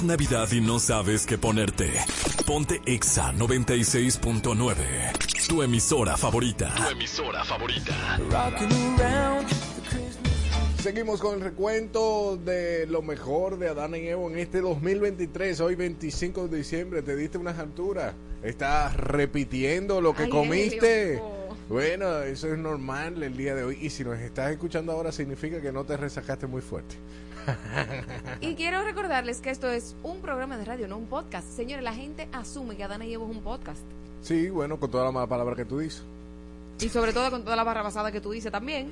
Navidad y no sabes qué ponerte. Ponte Exa 96.9. Tu emisora favorita. Tu emisora favorita. Seguimos con el recuento de lo mejor de Adán y Evo en este 2023. Hoy 25 de diciembre te diste unas alturas. Estás repitiendo lo que Ay, comiste. Bueno, eso es normal el día de hoy. Y si nos estás escuchando ahora significa que no te resacaste muy fuerte. Quiero recordarles que esto es un programa de radio, no un podcast. Señores, la gente asume que Adana y Evo es un podcast. Sí, bueno, con toda la mala palabra que tú dices. Y sobre todo con toda la barra basada que tú dices también.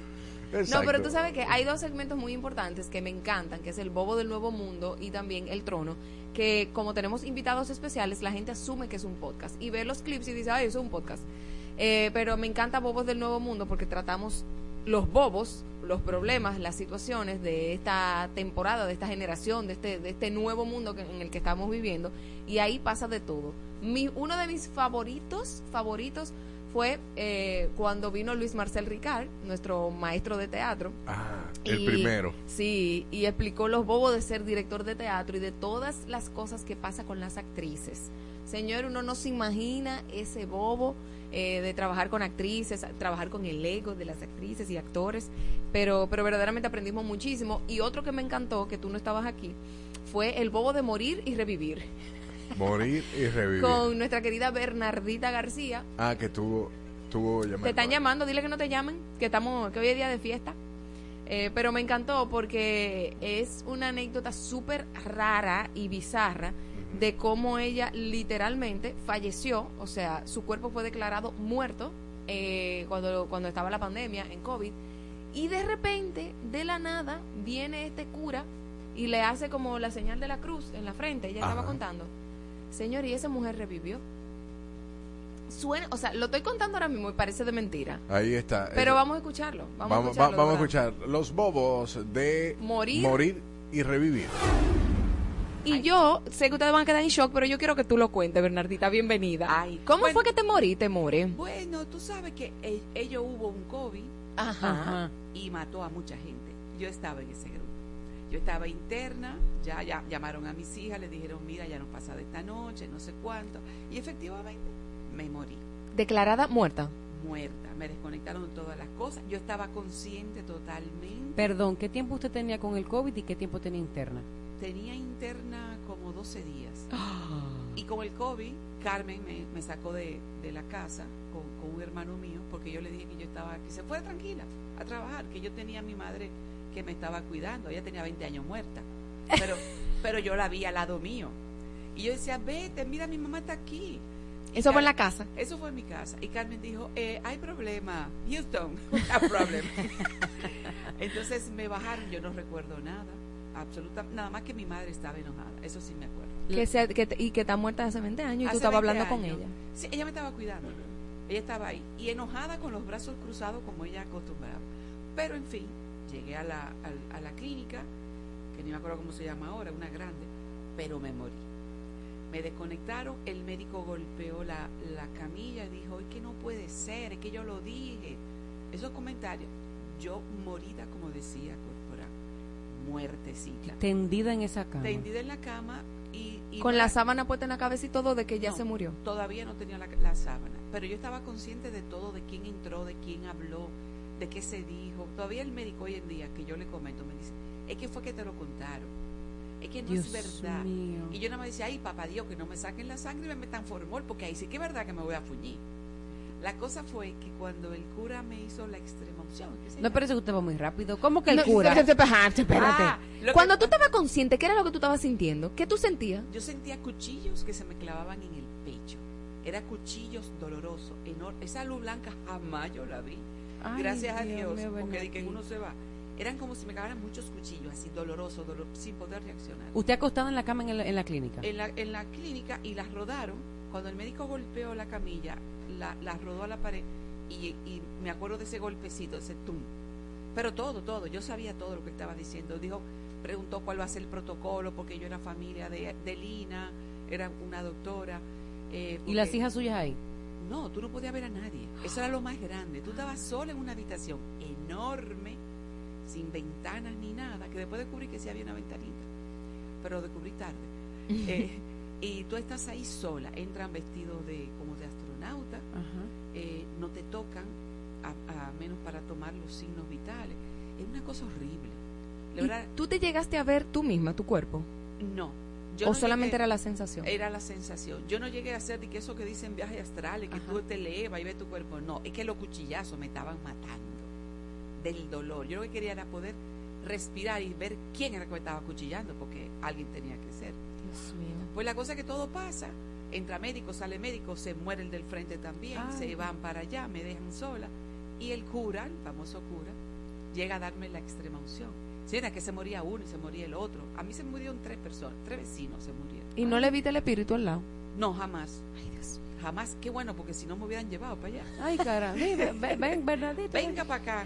No, pero tú sabes que hay dos segmentos muy importantes que me encantan, que es el Bobo del Nuevo Mundo y también el Trono, que como tenemos invitados especiales, la gente asume que es un podcast y ve los clips y dice, ay, eso es un podcast. Eh, pero me encanta Bobos del Nuevo Mundo porque tratamos los bobos, los problemas, las situaciones de esta temporada, de esta generación, de este, de este nuevo mundo que- en el que estamos viviendo. Y ahí pasa de todo. Mi, uno de mis favoritos, favoritos fue eh, cuando vino Luis Marcel Ricard, nuestro maestro de teatro. Ah, el Y- primero. Sí, y explicó los bobos de ser director de teatro y de todas las cosas que pasa con las actrices. Señor, uno no se imagina ese bobo eh, de trabajar con actrices, trabajar con el ego de las actrices y actores, pero, pero verdaderamente aprendimos muchísimo. Y otro que me encantó, que tú no estabas aquí, fue el bobo de morir y revivir, Morir y revivir. con nuestra querida Bernardita García. Ah, que tuvo, tuvo llamada. Te están llamando, dile que no te llamen, que estamos, que hoy es día de fiesta. Eh, pero me encantó porque es una anécdota súper rara y bizarra de cómo ella literalmente falleció, o sea, su cuerpo fue declarado muerto eh, cuando, cuando estaba la pandemia en COVID, y de repente, de la nada, viene este cura y le hace como la señal de la cruz en la frente, ella estaba contando. Señor, y esa mujer revivió. Suena, o sea, lo estoy contando ahora mismo y parece de mentira. Ahí está. Pero vamos a escucharlo. Vamos, a Vamos, va- escucharlo, vamos a escuchar los bobos de Morir. y revivir. Y yo sé que ustedes van a quedar en shock, pero yo quiero que tú lo cuentes, Bernardita. Bienvenida. ¿Cómo fue que te moriste, More? Bueno, tú sabes que e- ello hubo un COVID Ajá. y mató a mucha gente. Yo estaba en ese grupo. Yo estaba interna, ya, ya llamaron a mis hijas, les dijeron, mira, ya nos pasa de esta noche, no sé cuánto. Y efectivamente, me morí, Declarada muerta. muerta. Me desconectaron todas las cosas. Yo estaba consciente totalmente. Perdón, ¿qué tiempo usted tenía con el COVID y qué tiempo tenía interna? Tenía interna como 12 días. Y con el COVID, Carmen me, me sacó de, de la casa con, con un hermano mío, porque yo le dije que yo estaba, que se fuera tranquila a trabajar, que yo tenía a mi madre que me estaba cuidando. Ella tenía 20 años muerta. Pero, pero yo la vi al lado mío. Y yo decía, vete, mira, mi mamá está aquí. Y Eso fue en la casa. Eso fue en mi casa. Y Carmen dijo, eh, hay problema. Houston, hay problema. Entonces me bajaron, yo no recuerdo nada. Absolutamente, nada más que mi madre estaba enojada. Eso sí me acuerdo. Que se- que y que está muerta hace 20 años y tú estabas 20 hablando con ella. Sí, ella me estaba cuidando. Ella estaba ahí. Y enojada con los brazos cruzados como ella acostumbraba. Pero en fin, llegué a la, a la clínica, que ni me acuerdo cómo se llama ahora, una grande, pero me morí. Me desconectaron, el médico golpeó la, la camilla y dijo, es que no puede ser, es que yo lo dije. Esos comentarios, yo morida, como decía muertecita. Tendida en esa cama. Tendida en la cama y... y Con la sábana puesta en la cabeza y todo de que ya No, se murió. Todavía no tenía la, la sábana, pero yo estaba consciente de todo, de quién entró, de quién habló, de qué se dijo. Todavía el médico hoy en día que yo le comento me dice, es que fue que te lo contaron. Es que no Dios es verdad. mío. Y yo nada más decía, ay, papá Dios, que no me saquen la sangre y me metan formol, porque ahí sí que es verdad que me voy a fuñir. La cosa fue que cuando el cura me hizo la extrema unción, ¿qué se No, parece que usted va muy rápido. ¿Cómo que el No, cura? espérate, espérate, espérate. Ah, que Cuando tú estabas consciente, ¿qué era lo que tú estabas sintiendo? ¿Qué tú sentías? Yo sentía cuchillos que se me clavaban en el pecho. Era cuchillos dolorosos. enor- Esa luz blanca jamás yo la vi. Ay, Gracias a Dios porque di que uno se va. Eran como si me clavaran muchos cuchillos, así dolorosos, dolor- sin poder reaccionar. ¿Usted acostado en la cama en la, en la clínica? En la, en la clínica y las rodaron. Cuando el médico golpeó la camilla, la, las rodó a la pared y, y me acuerdo de ese golpecito, ese tum. Pero todo, todo. Yo sabía todo lo que estaba diciendo. Dijo, preguntó cuál va a ser el protocolo, porque yo era familia de, de Lina, era una doctora. eh, ¿Y las hijas suyas ahí? no, tú no podías ver a nadie. Eso era lo más grande. Tú estabas sola en una habitación enorme, sin ventanas ni nada, que después descubrí que sí había una ventanita, pero descubrí tarde. Eh, y tú estás ahí sola, entran vestidos de como de astronauta, eh, no te tocan, a, a menos para tomar los signos vitales. Es una cosa horrible. La ¿Y verdad, ¿Tú te llegaste a ver tú misma, tu cuerpo? no. ¿O no solamente llegué- era la sensación? Era la sensación. Yo no llegué a hacer de que eso que dicen viajes astrales, que tú te elevas y ves tu cuerpo. No, es que los cuchillazos me estaban matando del dolor. Yo lo que quería era poder respirar y ver quién era que me estaba cuchillando, porque alguien tenía que ser. Dios mío. Pues la cosa es que todo pasa. Entra médico, sale médico, se muere el del frente también, Ay. se van para allá, me dejan sola. Y el cura, el famoso cura, llega a darme la extrema unción. Si era que se moría uno y se moría el otro. A mí se murieron tres personas, tres vecinos se murieron. ¿Y no le viste el espíritu al lado? No, jamás. Jamás. Qué bueno, porque si no me hubieran llevado para allá. Ay, cara. Ven, ven, Bernardita. Venga para acá.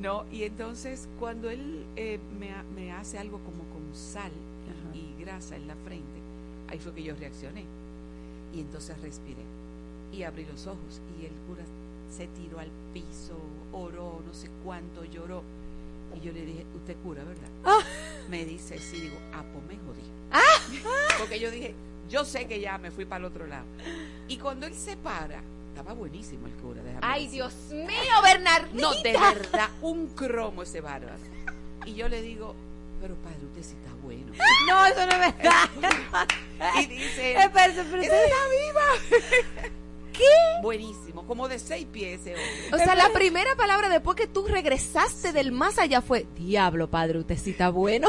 No, y entonces cuando él eh, me, me hace algo como con sal y grasa en la frente, ahí fue que yo reaccioné. Y entonces respiré. y abrí los ojos y el cura se tiró al piso, oró, no sé cuánto lloró. Y yo le dije, usted cura, ¿verdad? Me dice, sí, digo, ah, pues me jodí. Porque yo dije, yo sé que ya me fui para el otro lado. Y cuando él se para, estaba buenísimo el cura. Ay, decir. Dios mío, Bernardita. No, de verdad, un cromo ese bárbaro. Y yo le digo, pero padre, usted sí está bueno. No, eso no es verdad. Y dice, Espérese, pero "Esa usted- está viva. ¿Qué? Buenísimo, como de seis pies ese hombre. O sea, la primera palabra después que tú regresaste del más allá fue, diablo, padre, usted sí está bueno.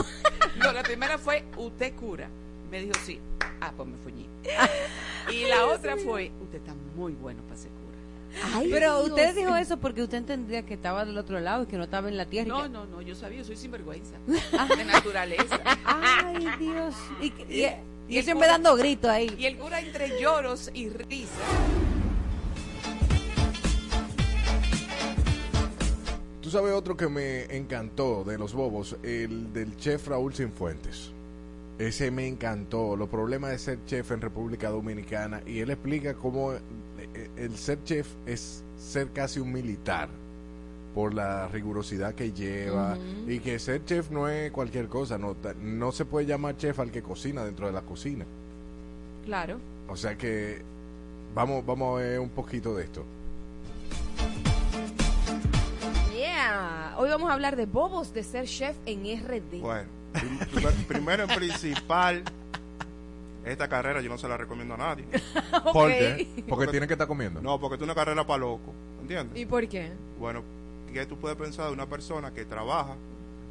No, la primera fue, usted cura. Me dijo, sí. Ah, pues me fuñí. Y la otra fue, usted está muy bueno para ser. Ay, Pero Dios. usted dijo eso porque usted entendía que estaba del otro lado y que no estaba en la tierra. No, no, no, yo sabía, yo soy sinvergüenza. De naturaleza. Ay, Dios. Y, y, y, Y yo el siempre cura- dando gritos ahí. Y el cura entre lloros y risas. Tú sabes otro que me encantó de los bobos, el del chef Raúl Sinfuentes. Ese me encantó, los problemas de ser chef en República Dominicana y él explica cómo eh, el ser chef es ser casi un militar por la rigurosidad que lleva y que ser chef no es cualquier cosa, no, no se puede llamar chef al que cocina dentro de la cocina. Claro. O sea que vamos, vamos a ver un poquito de esto. Yeah. Hoy vamos a hablar de bobos de ser chef en RD. Bueno, primero en principal, esta carrera yo no se la recomiendo a nadie. ¿Por qué? Porque tiene que estar comiendo. No, porque es una carrera para loco, ¿entiendes? ¿Y por qué? Bueno, ¿qué tú puedes pensar de una persona que trabaja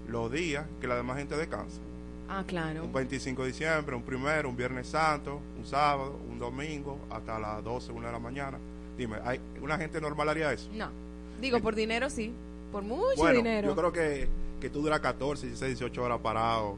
los días que la demás gente descansa? Ah, claro. Un 25 de diciembre, un primero, un viernes santo, un sábado, un domingo, hasta las 12, 1 de la mañana. Dime, ¿hay ¿una gente normal haría eso? No. Digo, por dinero sí. Por mucho bueno, dinero. yo creo que, que tú duras 14, 16, 18 horas parado,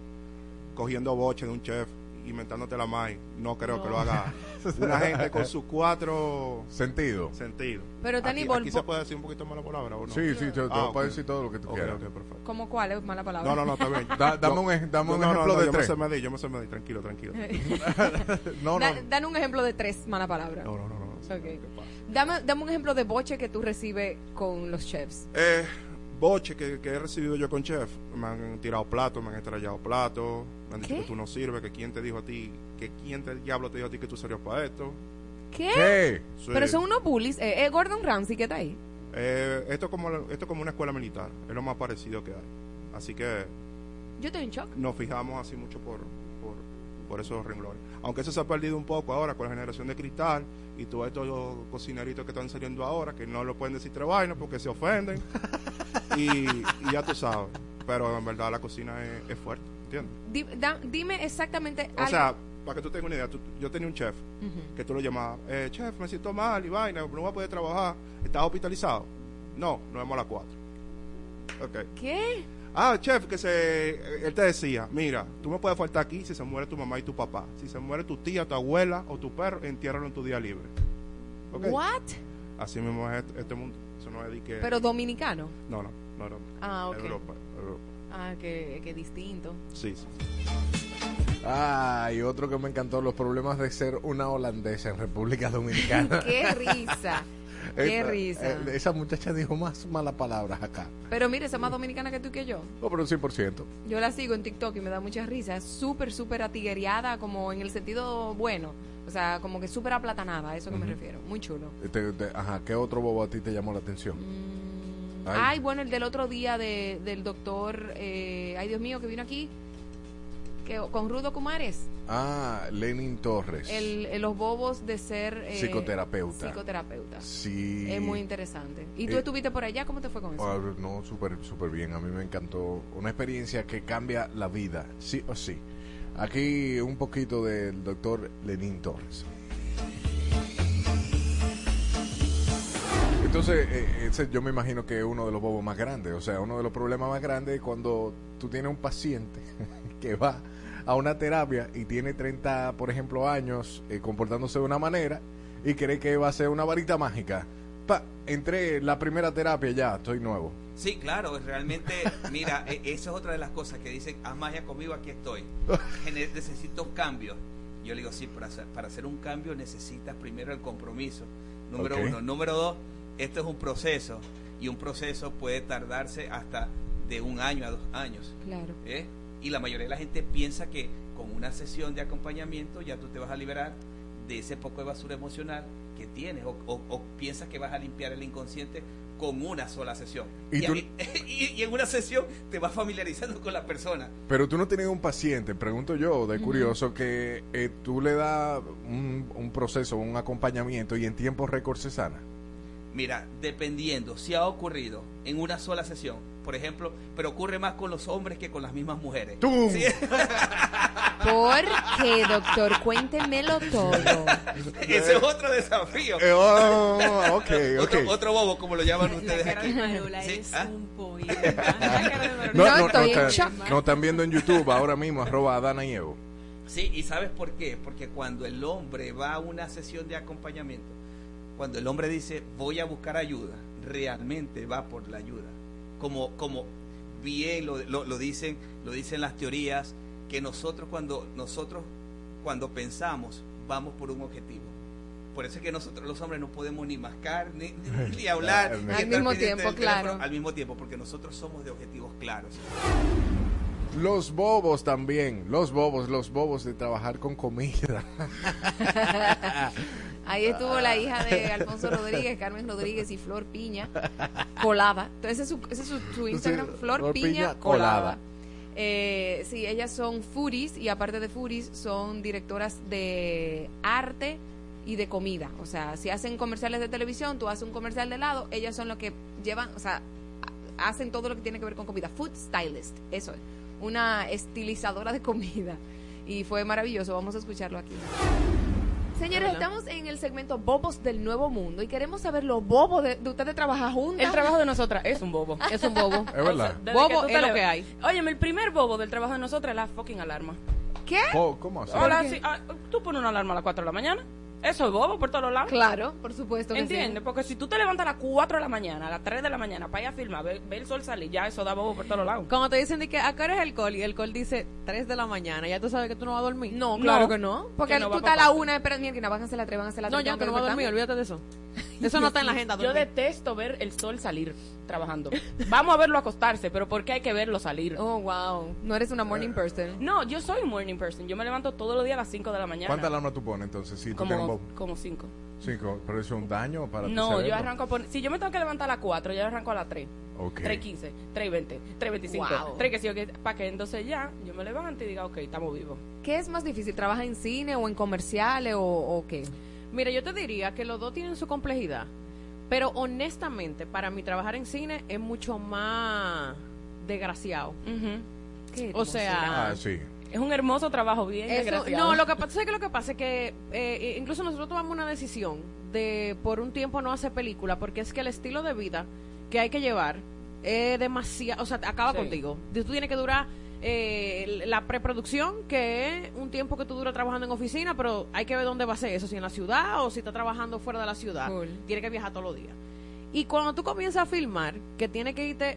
cogiendo boche de un chef, inventándote la maíz. No creo que lo haga una gente con sus cuatro Sentido. sentidos. Pero, Tani, aquí, aquí se puede decir un poquito más la palabra, ¿o no? Sí, sí, te, te Ah, puedes ok. decir todo lo que tú Ok, quieras. ok, perfecto. ¿Cómo cuál es mala palabra? No, no, no, está bien. Da- dame Yo- un ej- dame yo- un no, no, ejemplo no, de yo tres. me sé medir, yo me sé medir, tranquilo, tranquilo. no, Da- dan un ejemplo de tres mala palabra. No, no, no. Dame, dame un ejemplo de boche que tú recibes con los chefs. Eh, boche que, que he recibido yo con chef. Me han tirado platos, me han estrellado platos, me han dicho ¿Qué? que tú no sirves, que quién te dijo a ti, que quién te diablo te dijo a ti que tú servías para esto. ¿Qué? Sí. Pero son unos bullies. Eh, eh, Gordon Ramsay, ¿qué está ahí? Eh, esto, es como, esto es como una escuela militar, es lo más parecido que hay. Así que Yo estoy en shock. nos fijamos así mucho por, por, esos renglones. Aunque eso se ha perdido un poco ahora con la generación de cristal y todos estos cocineritos que están saliendo ahora, que no lo pueden decir tres vainas porque se ofenden. y, y ya tú sabes. Pero en verdad la cocina es, es fuerte, ¿entiendes? Di- da- dime exactamente O algo. sea, para que tú tengas una idea, tú- yo tenía un chef que tú lo llamabas, eh, chef, me siento mal y vaina, no voy a poder trabajar, ¿estás hospitalizado? No, nos vemos a las 4. Ok. ¿Qué? Ah, chef, que se, él te decía, mira, tú me puedes faltar aquí si se muere tu mamá y tu papá. Si se muere tu tía, tu abuela o tu perro, entiérralo en tu día libre. Ok. What? Así mismo es este, este mundo. Eso no es de que... Pero dominicano. No, no, no, no. Ah, ok. Europa, Europa. Ah, que, que distinto. Sí, sí. Ah, y otro que me encantó, los problemas de ser una holandesa en República Dominicana. Qué risa. Qué Esta- risa. eh, esa muchacha dijo más malas palabras acá. Pero mire, esa es más dominicana que tú y que yo. No, pero 100%. Yo la sigo en TikTok y me da mucha risa. Es súper, súper atiguereada, como en el sentido bueno. O sea, como que súper aplatanada, a eso que me refiero. Muy chulo. Ajá, ¿qué otro bobo a ti te llamó la atención? Ay. Ay, bueno, el del otro día de, del doctor, eh, ay Dios mío, que vino aquí, que con Rudo Kumares, Ah, Lenin Torres. el, el- los bobos de ser eh, Psicoterapeuta. Psicoterapeuta. Sí. Es muy interesante. ¿Y tú Eh, estuviste por allá? ¿Cómo te fue con eso? Ah, no, súper, súper bien. A mí me encantó. Una experiencia que cambia la vida, sí o sí. Aquí un poquito del doctor Lenín Torres. Entonces, eh, ese yo me imagino que es uno de los bobos más grandes. O sea, uno de los problemas más grandes es cuando tú tienes un paciente que va a una terapia y tiene 30, por ejemplo, años eh, comportándose de una manera y cree que va a ser una varita mágica. Pa, entré la primera terapia ya, estoy nuevo. Sí, claro, realmente, mira, e- eso es otra de las cosas que dicen, haz magia conmigo, aquí estoy. Necesito cambios. Yo le digo, sí, para hacer, para hacer un cambio necesitas primero el compromiso. Número uno. Número dos, esto es un proceso y un proceso puede tardarse hasta de un año a dos años. Claro. ¿eh? Y la mayoría de la gente piensa que con una sesión de acompañamiento ya tú te vas a liberar de ese poco de basura emocional que tienes o, o- o piensas que vas a limpiar el inconsciente con una sola sesión. Y Y, tú- y- y- y en una sesión te vas familiarizando con la persona. Pero tú no tienes un paciente, pregunto yo, de curioso, que eh, tú le das un, un proceso, un acompañamiento y en tiempo récord se sana. Mira, dependiendo, si ha ocurrido en una sola sesión, por ejemplo, pero ocurre más con los hombres que con las mismas mujeres. ¡Tum! Sí. ¿Por qué, doctor? Cuéntemelo todo. Ese es otro desafío. Eh, oh, ok, otro, ok. otro bobo, como lo llaman ustedes aquí. Sí, es ¿ah? un poeta. La cara de Marola. No, No, no, estoy no, en está- shock. no están viendo en YouTube ahora mismo, arroba Adana y Evo. Sí, y ¿sabes por qué? Porque cuando el hombre va a una sesión de acompañamiento, cuando el hombre dice voy a buscar ayuda, realmente va por la ayuda. Como, como bien lo, lo, lo dicen, lo dicen las teorías, que nosotros cuando, nosotros cuando pensamos vamos por un objetivo. Por eso es que nosotros los hombres no podemos ni mascar, ni, ni- ni hablar. Al ni Al estar mismo tiempo, teléfono claro. Al mismo tiempo, porque nosotros somos de objetivos claros. Los bobos también, los bobos, los bobos de trabajar con comida. Ahí estuvo la hija de Alfonso Rodríguez, Carmen Rodríguez y Flor Piña, colada. Entonces ese es su, ese es su, su Instagram, Flor, Flor Piña, Piña, colada. colada. Eh, sí, ellas son foodies y aparte de foodies son directoras de arte y de comida. O sea, si hacen comerciales de televisión, tú haces un comercial de helado, ellas son los que llevan, o sea, ha- hacen todo lo que tiene que ver con comida. Food stylist, eso es. Una estilizadora de comida. Y fue maravilloso, vamos a escucharlo aquí. Señores, estamos en el segmento Bobos del Nuevo Mundo y queremos saber lo bobo de, de ustedes trabajar juntas. El trabajo de nosotras es un bobo. Es un bobo. Es verdad. Desde Bobo es lo que hay. Óyeme, el primer bobo del trabajo de nosotras es la fucking alarma. ¿Qué? Oh, ¿Cómo así? Hola, sí, ah, tú pones una alarma a las 4 de la mañana. Eso es bobo por todos lados. Claro, por supuesto que sí. ¿Entiendes? Porque si tú te levantas a las 4 de la mañana, a las 3 de la mañana para ir a filmar, ver, ver el sol salir, ya eso da bobo por todos lados. Cuando te dicen de que a qué hora es el call y el call dice 3 de la mañana, ya tú sabes que tú no vas a dormir. No, claro No. que no. Porque Que no tú estás a la parte. una, pero mira, van a hacer la tres, van a hacer la No, tres. yo tengo que no voy a dormir, olvídate de eso. Eso no está en la agenda. Yo detesto ver el sol salir trabajando. Vamos a verlo acostarse, pero ¿por qué hay que verlo salir? Oh, wow. No eres una morning person. No, yo soy un morning person. Yo me levanto todos los días a las 5 de la mañana. ¿Cuántas alarmas tú pones entonces? Si tú tienes un Como, como 5. Cinco, pero eso es un daño para tu No, cerebro. yo arranco a poner. Si yo me tengo que levantar a las 4, yo arranco a las 3. Ok. 3.15, 3.20, 3.25, Wow. 3 que sí, que para que entonces ya yo me levante y diga, ok, estamos vivos. ¿Qué es más difícil? ¿Trabaja en cine o en comerciales o, o qué? Mira, yo te diría que los dos tienen su complejidad, pero honestamente, para mí trabajar en cine es mucho más desgraciado. ¿Qué O sea, Ah, sí. Es un hermoso trabajo, bien Eso- desgraciado. no, lo que pasa ¿sabes qué lo que pasa es que eh, incluso nosotros tomamos una decisión de por un tiempo no hacer película porque es que el estilo de vida que hay que llevar es demasiado, o sea, acaba Sí. contigo. Tú tienes que durar eh, la preproducción, que es un tiempo que tú duras trabajando en oficina, pero hay que ver dónde va a ser eso, si en la ciudad o si está trabajando fuera de la ciudad. Cool. Tienes que viajar todos los días. Y cuando tú comienzas a filmar, que tienes que irte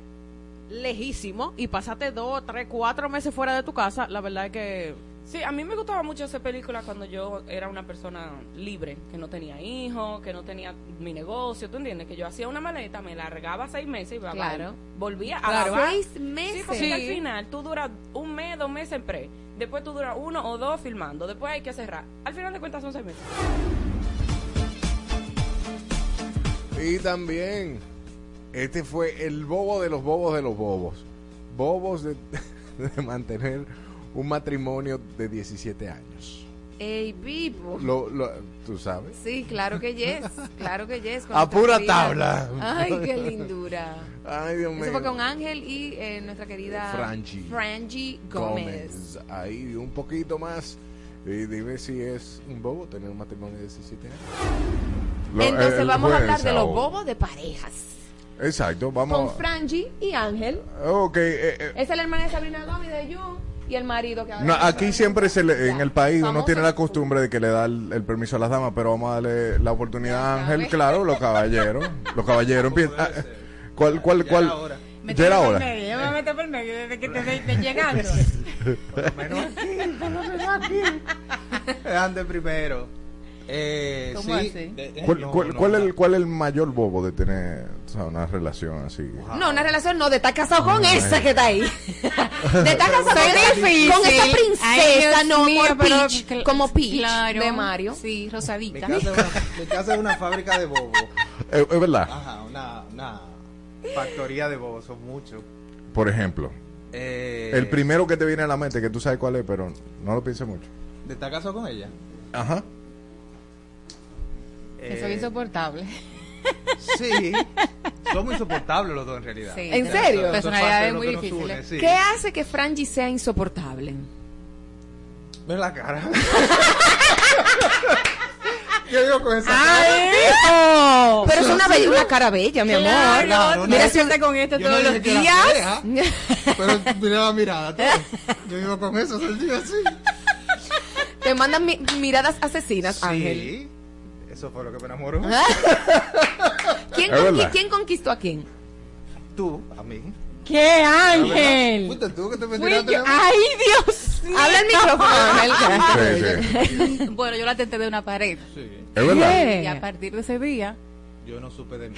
lejísimo y pasarte dos, tres, cuatro meses fuera de tu casa, la verdad es que Sí, a mí me gustaba mucho hacer películas cuando yo era una persona libre, que no tenía hijos, que no tenía mi negocio, ¿tú entiendes? Que yo hacía una maleta, me largaba seis meses y. Claro. volvía a Claro. grabar. Seis Sí, meses. porque Sí. al final tú duras un mes, dos meses en pre, después tú duras uno o dos filmando, después hay que cerrar. Al final de cuentas son seis meses. Y también, este fue el bobo de los bobos de los bobos. Bobos de, de mantener un matrimonio de 17 años. Ey, Pipo. Lo, lo- ¿Tú sabes? Sí, claro que yes. Claro que yes. con A pura querida- tabla. Ay, qué lindura. Ay, Dios mío. Eso fue con Ángel y eh, nuestra querida Franchi. Franchi Gómez. Ahí un poquito más. Y dime si es un bobo tener un matrimonio de 17 años. Lo- Entonces vamos a hablar de los bobos de parejas. Exacto, Con vamos. Franchi y Ángel. Ok, eh, eh, Esa es la hermana de Sabrina Gómez de Jun y el marido que ahora No, aquí siempre se le- en el país uno tiene la costumbre de que le da el, el permiso a las damas, pero vamos a darle la oportunidad a Ángel, claro, los caballeros. Los caballeros empiezan. ah, ¿Cuál, cuál, Ya cuál? Ya era hora. Yo me meto por el medio desde que te de llegando. Ande primero. Eh, ¿Cómo sí. así? Eh, ¿Cuál, no, cuál- no, cuál no. es el, ¿Cuál es el mayor bobo de tener o sea, una relación así? No, una relación no, de estar casado con No, esa que está ahí. De estar casado con, difícil. con esa princesa, no, mío, pero Peach, como Peach claro. de Mario. Sí, Mi rosadita. casa, es una, mi casa es una fábrica de bobos. Eh, es verdad. Ajá, una, una factoría de bobos, son muchos. Por ejemplo, Eh, el primero que te viene a la mente, que tú sabes cuál es, pero no lo pienses mucho. ¿De estar casado con ella? Ajá. Que soy Eh, insoportable. Sí, somos insoportables los dos en realidad. Sí. ¿En Eso- serio? eso es Personalidades muy difíciles. sí. ¿Qué hace que Frangie sea insoportable? Ven la cara. Yo digo con esa ¡Ay, hijo! Pero es una, bella- una cara bella, mi amor. Claro, Claro, mira, no. siente con esto todos no los días. Pero mira la mirada, tú. Yo vivo con eso, el día así. Te mandan mi- miradas asesinas, Ángel. Eso fue lo que me enamoró. ¿Quién, Es conqui- quién conquistó a quién? Tú, a mí. ¡Qué ángel! Fuiste tú que te metiste yo. ¡Ay, Dios mío! Habla el micrófono, Ángel. Sí, sí. Bueno, yo la tenté de una pared. Sí. Es verdad. Y a partir de ese día, Yo no supe de mí.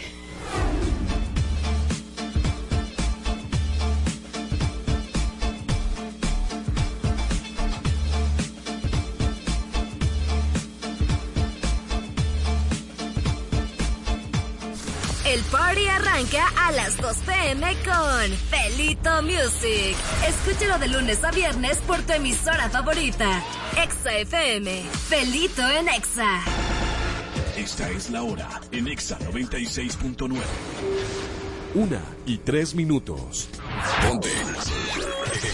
El party arranca a las 2 pm con Felito Music. Escúchalo de lunes a viernes por tu emisora favorita. Exa FM. Felito en Exa. Esta es la hora en Exa 96.9. Una y tres minutos. Ponte.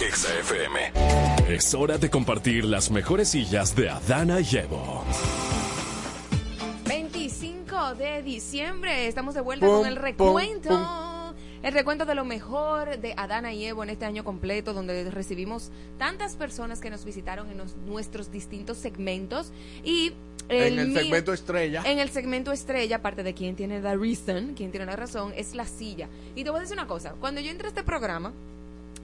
Exa FM. Es hora de compartir las mejores sillas de Adana y Evo. 25 de diciembre. Estamos de vuelta Pum, con el pum, recuento. El recuento de lo mejor de Adana y Evo en este año completo, donde recibimos tantas personas que nos visitaron en los- nuestros distintos segmentos. Y En el mío- segmento estrella. En el segmento estrella, aparte de quién tiene la reason, quién tiene la razón, es la silla. Y te voy a decir una cosa: cuando yo entré a este programa,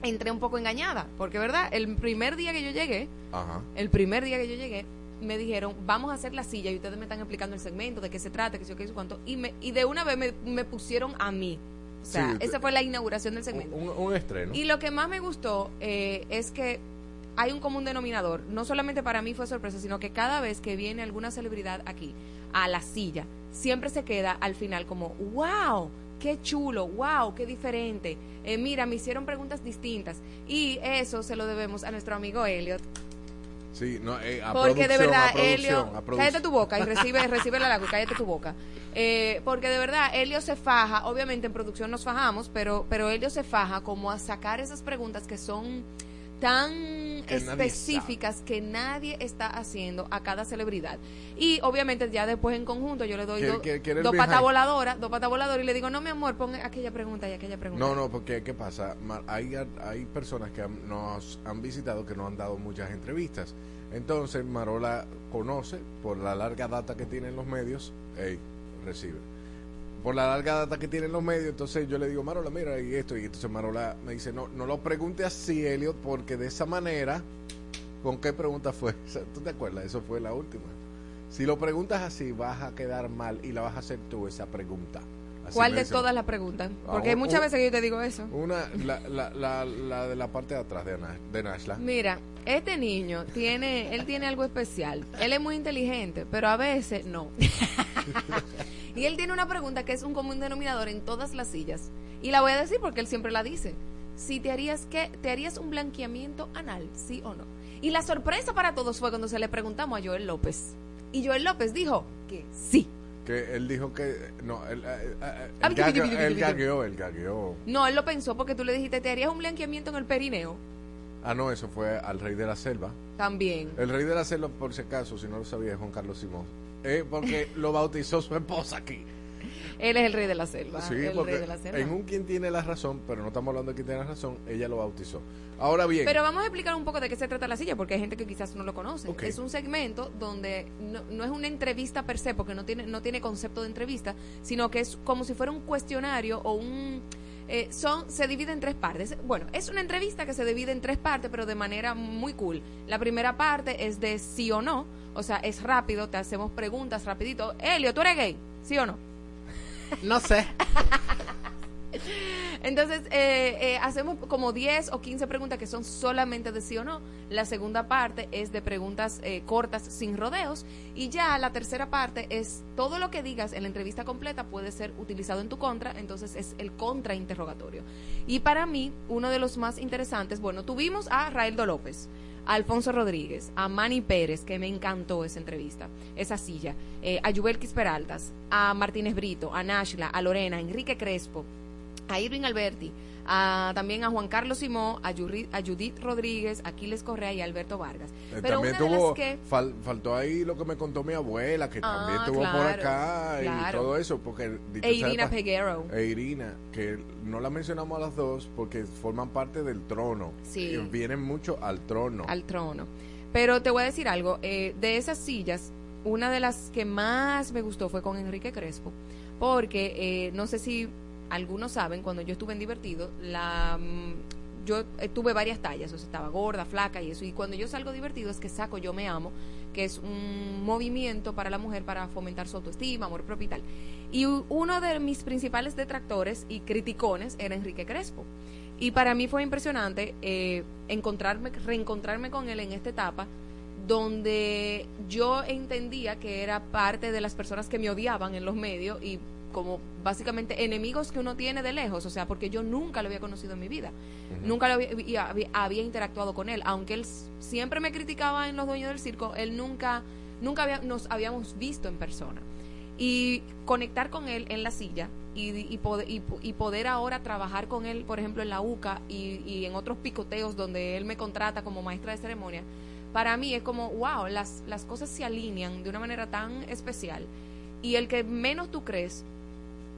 entré un poco engañada, porque, ¿verdad? El primer día que yo llegué, Ajá. el primer día que yo llegué, me dijeron, vamos a hacer la silla y ustedes me están explicando el segmento, de qué se trata, qué sé yo, qué sé cuánto. Y, me, y de una vez me, me pusieron a mí. O sea, Sí, esa fue la inauguración del segmento. Un, un estreno. Y lo que más me gustó eh, es que hay un común denominador. No solamente para mí fue sorpresa, sino que cada vez que viene alguna celebridad aquí a la silla, siempre se queda al final como, wow, qué chulo, wow, qué diferente. Eh, mira, me hicieron preguntas distintas. Y eso se lo debemos a nuestro amigo Elliot. Sí, no, eh, a Porque de verdad, a producción, Elio, a producción. cállate tu boca y recibe, recibe la lago, cállate tu boca. Eh, porque de verdad, Elio se faja, obviamente en producción nos fajamos, pero, pero Elio se faja como a sacar esas preguntas que son tan Que nadie específicas que nadie está haciendo a cada celebridad. Y obviamente ya después en conjunto yo le doy ¿Quiere- do- dos patas voladoras, dos patas voladoras y le digo, no mi amor, pon aquella pregunta y aquella pregunta. No, no, porque ¿qué pasa? Hay, hay personas que han- nos han visitado que nos han dado muchas entrevistas. Entonces, Marola conoce, por la larga data que tienen los medios, hey, recibe. Por la larga data que tienen los medios, entonces yo le digo, Marola, mira, y esto, y entonces Marola me dice, no, no lo pregunte así, Elliot, porque de esa manera, ¿con qué pregunta fue? ¿Tú te acuerdas? Eso fue la última. Si lo preguntas así, vas a quedar mal y la vas a hacer tú esa pregunta. Así ¿Cuál de todas las preguntas? Porque Ah, hay muchas veces que yo te digo eso. Una, la, la, la, la de la parte de atrás de, Ana- de Nashla. Mira, este niño tiene, él tiene algo especial. Él es muy inteligente, pero a veces no. y él tiene una pregunta que es un común denominador en todas las sillas. Y la voy a decir porque él siempre la dice. Si te harías que te harías un blanqueamiento anal, sí o no. Y la sorpresa para todos fue cuando se le preguntamos a Joel López. Y Joel López dijo que sí. Que él dijo que. No, él, eh, eh, Ah, él, gagueó, gagueó, él gagueó. No, él lo pensó porque tú le dijiste, ¿te harías un blanqueamiento en el perineo? Ah, no, eso fue al rey de la selva. También. El rey de la selva, por si acaso, si no lo sabía, es Juan Carlos Simón. Eh, porque lo bautizó su esposa aquí. Él es el rey de la selva. Sí, el porque rey de la selva. en un quien tiene la razón, pero no estamos hablando de quien tiene la razón, ella lo bautizó. Ahora bien, Pero vamos a explicar un poco de qué se trata la silla, porque hay gente que quizás no lo conoce. Es un segmento donde no, no es una entrevista per se, porque no tiene, no tiene concepto de entrevista, sino que es como si fuera un cuestionario o un Eh, son se divide en tres partes. Bueno, es una entrevista que se divide en tres partes, pero de manera muy cool. La primera parte es de sí o no, o sea, es rápido, te hacemos preguntas rapidito. Elio, ¿tú eres gay? ¿Sí o no? No sé. Entonces, eh, eh, hacemos como 10 o 15 preguntas que son solamente de sí o no. La segunda parte es de preguntas eh, cortas sin rodeos. Y ya la tercera parte es todo lo que digas en la entrevista completa puede ser utilizado en tu contra. Entonces, es el contrainterrogatorio. Y para mí, uno de los más interesantes, bueno, tuvimos a Raeldo López. a Alfonso Rodríguez, a Manny Pérez, que me encantó esa entrevista, esa silla, eh, a Yubelkis Peraltas, a Martínez Brito, a Nashla, a Lorena, a Enrique Crespo, a Irving Alberti, a, también a Juan Carlos Simó, a, Yurri- a Judith Rodríguez, a Aquiles Correa y a Alberto Vargas. Eh, Pero también una de tuvo, las que... fal- faltó ahí lo que me contó mi abuela, que Ah, también estuvo por claro, acá y todo eso, porque... E Irina Peguero. E Irina, que no la mencionamos a las dos porque forman parte del trono. Sí. Y vienen mucho al trono. al trono. Pero te voy a decir algo, eh, de esas sillas, una de las que más me gustó fue con Enrique Crespo, porque eh, no sé si algunos saben, cuando yo estuve en Divertido, la, mm, yo eh, tuve varias tallas, o sea, estaba gorda, flaca y eso, y cuando yo salgo divertido es que saco Yo Me Amo, que es un movimiento para la mujer para fomentar su autoestima, amor propio y tal. Y uno de mis principales detractores y criticones era Enrique Crespo. Y para mí fue impresionante eh, encontrarme, reencontrarme con él en esta etapa donde yo entendía que era parte de las personas que me odiaban en los medios y como básicamente enemigos que uno tiene de lejos, o sea, porque yo nunca lo había conocido en mi vida, nunca lo había, había, había interactuado con él, aunque él siempre me criticaba en los dueños del circo, él nunca, nunca había, nos habíamos visto en persona. Y conectar con él en la silla y, y, poder, y, y poder ahora trabajar con él, por ejemplo, en la UCA y, y en otros picoteos donde él me contrata como maestra de ceremonia, para mí es como, wow, las, las cosas se alinean de una manera tan especial. Y el que menos tú crees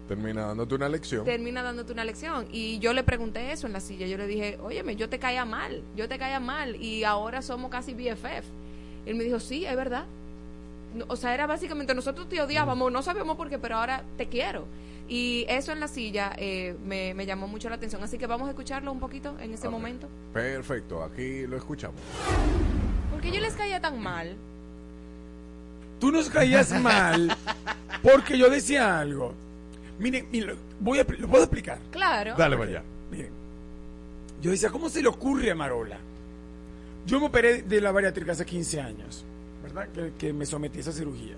Termina dándote una lección. termina dándote una lección. Y yo le pregunté eso en la silla. Yo le dije, óyeme, yo te caía mal, yo te caía mal y ahora somos casi BFF. Él me dijo, sí, es verdad. No, O sea, era básicamente, nosotros te odiábamos, no sabíamos por qué, pero ahora te quiero. Y eso en la silla eh, me, me llamó mucho la atención. Así que vamos a escucharlo un poquito en ese momento. Perfecto, aquí lo escuchamos. Porque yo les caía tan mal. Tú nos caías mal porque yo decía algo. Miren, miren, voy a, lo puedo explicar. Claro. Dale para allá. Miren, yo decía, ¿cómo se le ocurre a Marola? Yo me operé de la bariátrica hace 15 años, ¿verdad? Que, que me sometí a esa cirugía.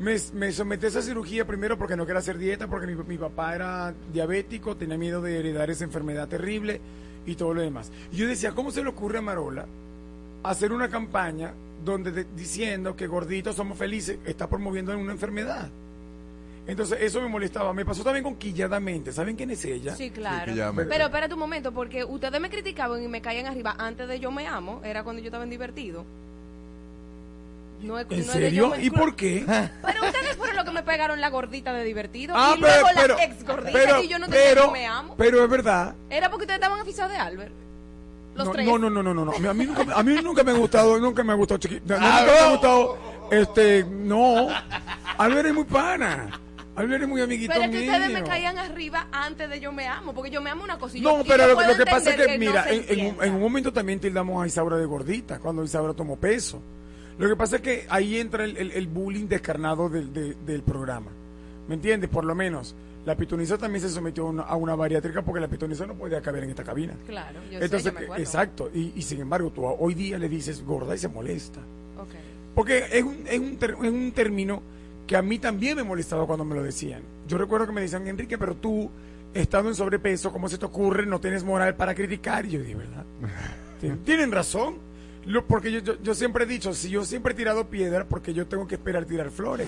Me, me sometí a esa cirugía primero porque no quería hacer dieta, porque mi, mi papá era diabético, tenía miedo de heredar esa enfermedad terrible y todo lo demás. Y yo decía, ¿cómo se le ocurre a Marola hacer una campaña donde de- diciendo que gorditos somos felices está promoviendo una enfermedad? Entonces eso me molestaba. Me pasó también con Quilladamente. ¿Saben quién es ella? Sí, claro. Quilladamente. Pero espérate un momento, porque ustedes me criticaban y me caían arriba antes de Yo Me Amo, era cuando yo estaba en divertido. No es- ¿En no serio? ¿Y por qué? Pero ustedes fueron los que me pegaron la gordita de divertido. Ah, y luego pero- la ex gordita pero- y yo no tenía pero- Yo Me Amo. Pero es verdad. Era porque ustedes estaban aficionados de Albert. Los no, tres. no, no, no, no, no. A mí nunca, a mí nunca me ha gustado, nunca me ha gustado chiquito. Ah, nunca me ha gustado, este, no. Albert es muy pana. Albert es muy amiguito Pero es que mío. ustedes me caían arriba antes de Yo Me Amo, porque Yo Me Amo una cosilla. No, pero yo lo, que pasa es que, mira, en, en un, en un momento también tildamos a Isaura de gordita, cuando Isaura tomó peso. Lo que pasa es que ahí entra el, el- el bullying descarnado del, de- del programa. ¿Me entiendes? Por lo menos. La pitoniza también se sometió a una, a una bariátrica porque la pitoniza no podía caber en esta cabina. Claro, yo sé, Entonces, yo me acuerdo. exacto. Y, y sin embargo, tú hoy día le dices gorda y se molesta. Ok. Porque es un, es, un ter- es un término que a mí también me molestaba cuando me lo decían. Yo recuerdo que me decían, Enrique, pero tú, estando en sobrepeso, ¿cómo se te ocurre? No tienes moral para criticar. Y yo dije, ¿verdad? Tien- Tienen razón. Lo- porque yo, yo, yo siempre he dicho, si yo siempre he tirado piedra, porque yo tengo que esperar tirar flores.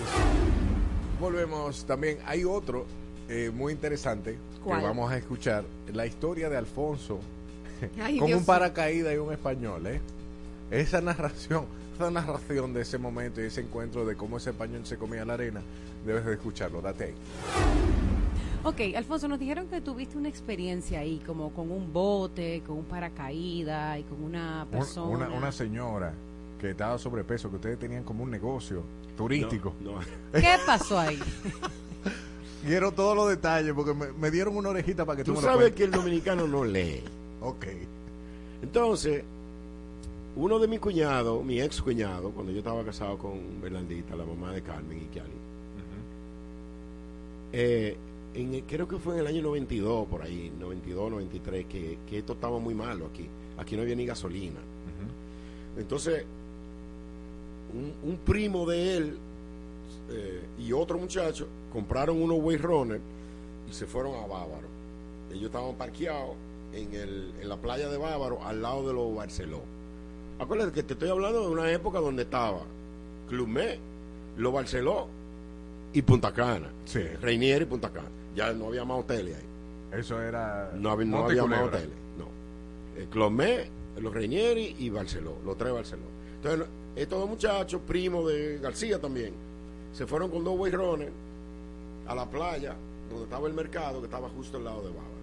Volvemos también. Hay otro eh, muy interesante ¿Cuál? que vamos a escuchar. La historia de Alfonso Ay, con Dios un paracaídas y un español. ¿eh? Esa narración, esa narración de ese momento y ese encuentro de cómo ese español se comía la arena, debes de escucharlo. Date ahí. Ok, Alfonso, nos dijeron que tuviste una experiencia ahí, como con un bote, con un paracaídas y con una Un- persona. Una, una señora que estaba sobrepeso, que ustedes tenían como un negocio turístico. ¿Qué pasó ahí? Quiero todos los detalles porque me, me dieron una orejita para que tú, Tú me lo sabes cuentes. que el dominicano no lee. Ok. Entonces, uno de mis cuñados, mi ex cuñado, cuando yo estaba casado con Bernardita, la mamá de Carmen y Kiali, eh, en creo que fue en el año 92, por ahí, 92, 93, que, que esto estaba muy malo aquí. Aquí no había ni gasolina. Entonces, un, un primo de él eh, y otro muchacho compraron unos Way Runner y se fueron a Bávaro. Ellos estaban parqueados en, el, en la playa de Bávaro, al lado de los Barceló. Acuérdate que te estoy hablando de una época donde estaba Club Med, los Barceló y Punta Cana. Sí. Reinier y Punta Cana. Ya no había más hoteles ahí. Eso era. No había, no había más hoteles. No. El Club Med, los Reinieri y Barceló. Los tres Barceló. Entonces, estos dos muchachos, primos de García también, se fueron con dos Runners a la playa donde estaba el mercado, que estaba justo al lado de Bávaro.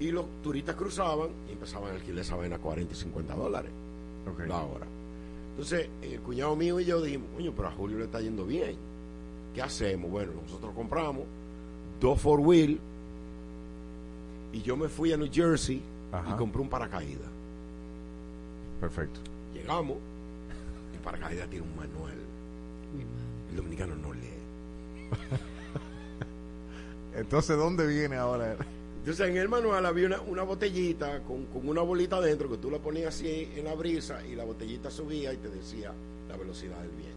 Y los turistas cruzaban y empezaban a alquilar esa vaina a 40 y 50 dólares la hora. Entonces, el cuñado mío y yo dijimos, coño, pero a Julio le está yendo bien. ¿Qué hacemos? Bueno, nosotros compramos dos four wheel y yo me fui a New Jersey y compré un paracaídas. Perfecto. Llegamos, el paracaídas tiene un manual. El dominicano no lee. Entonces, ¿dónde viene ahora? Entonces en el manual había una, una botellita con, con una bolita adentro que tú la ponías así en la brisa y la botellita subía y te decía la velocidad del viento.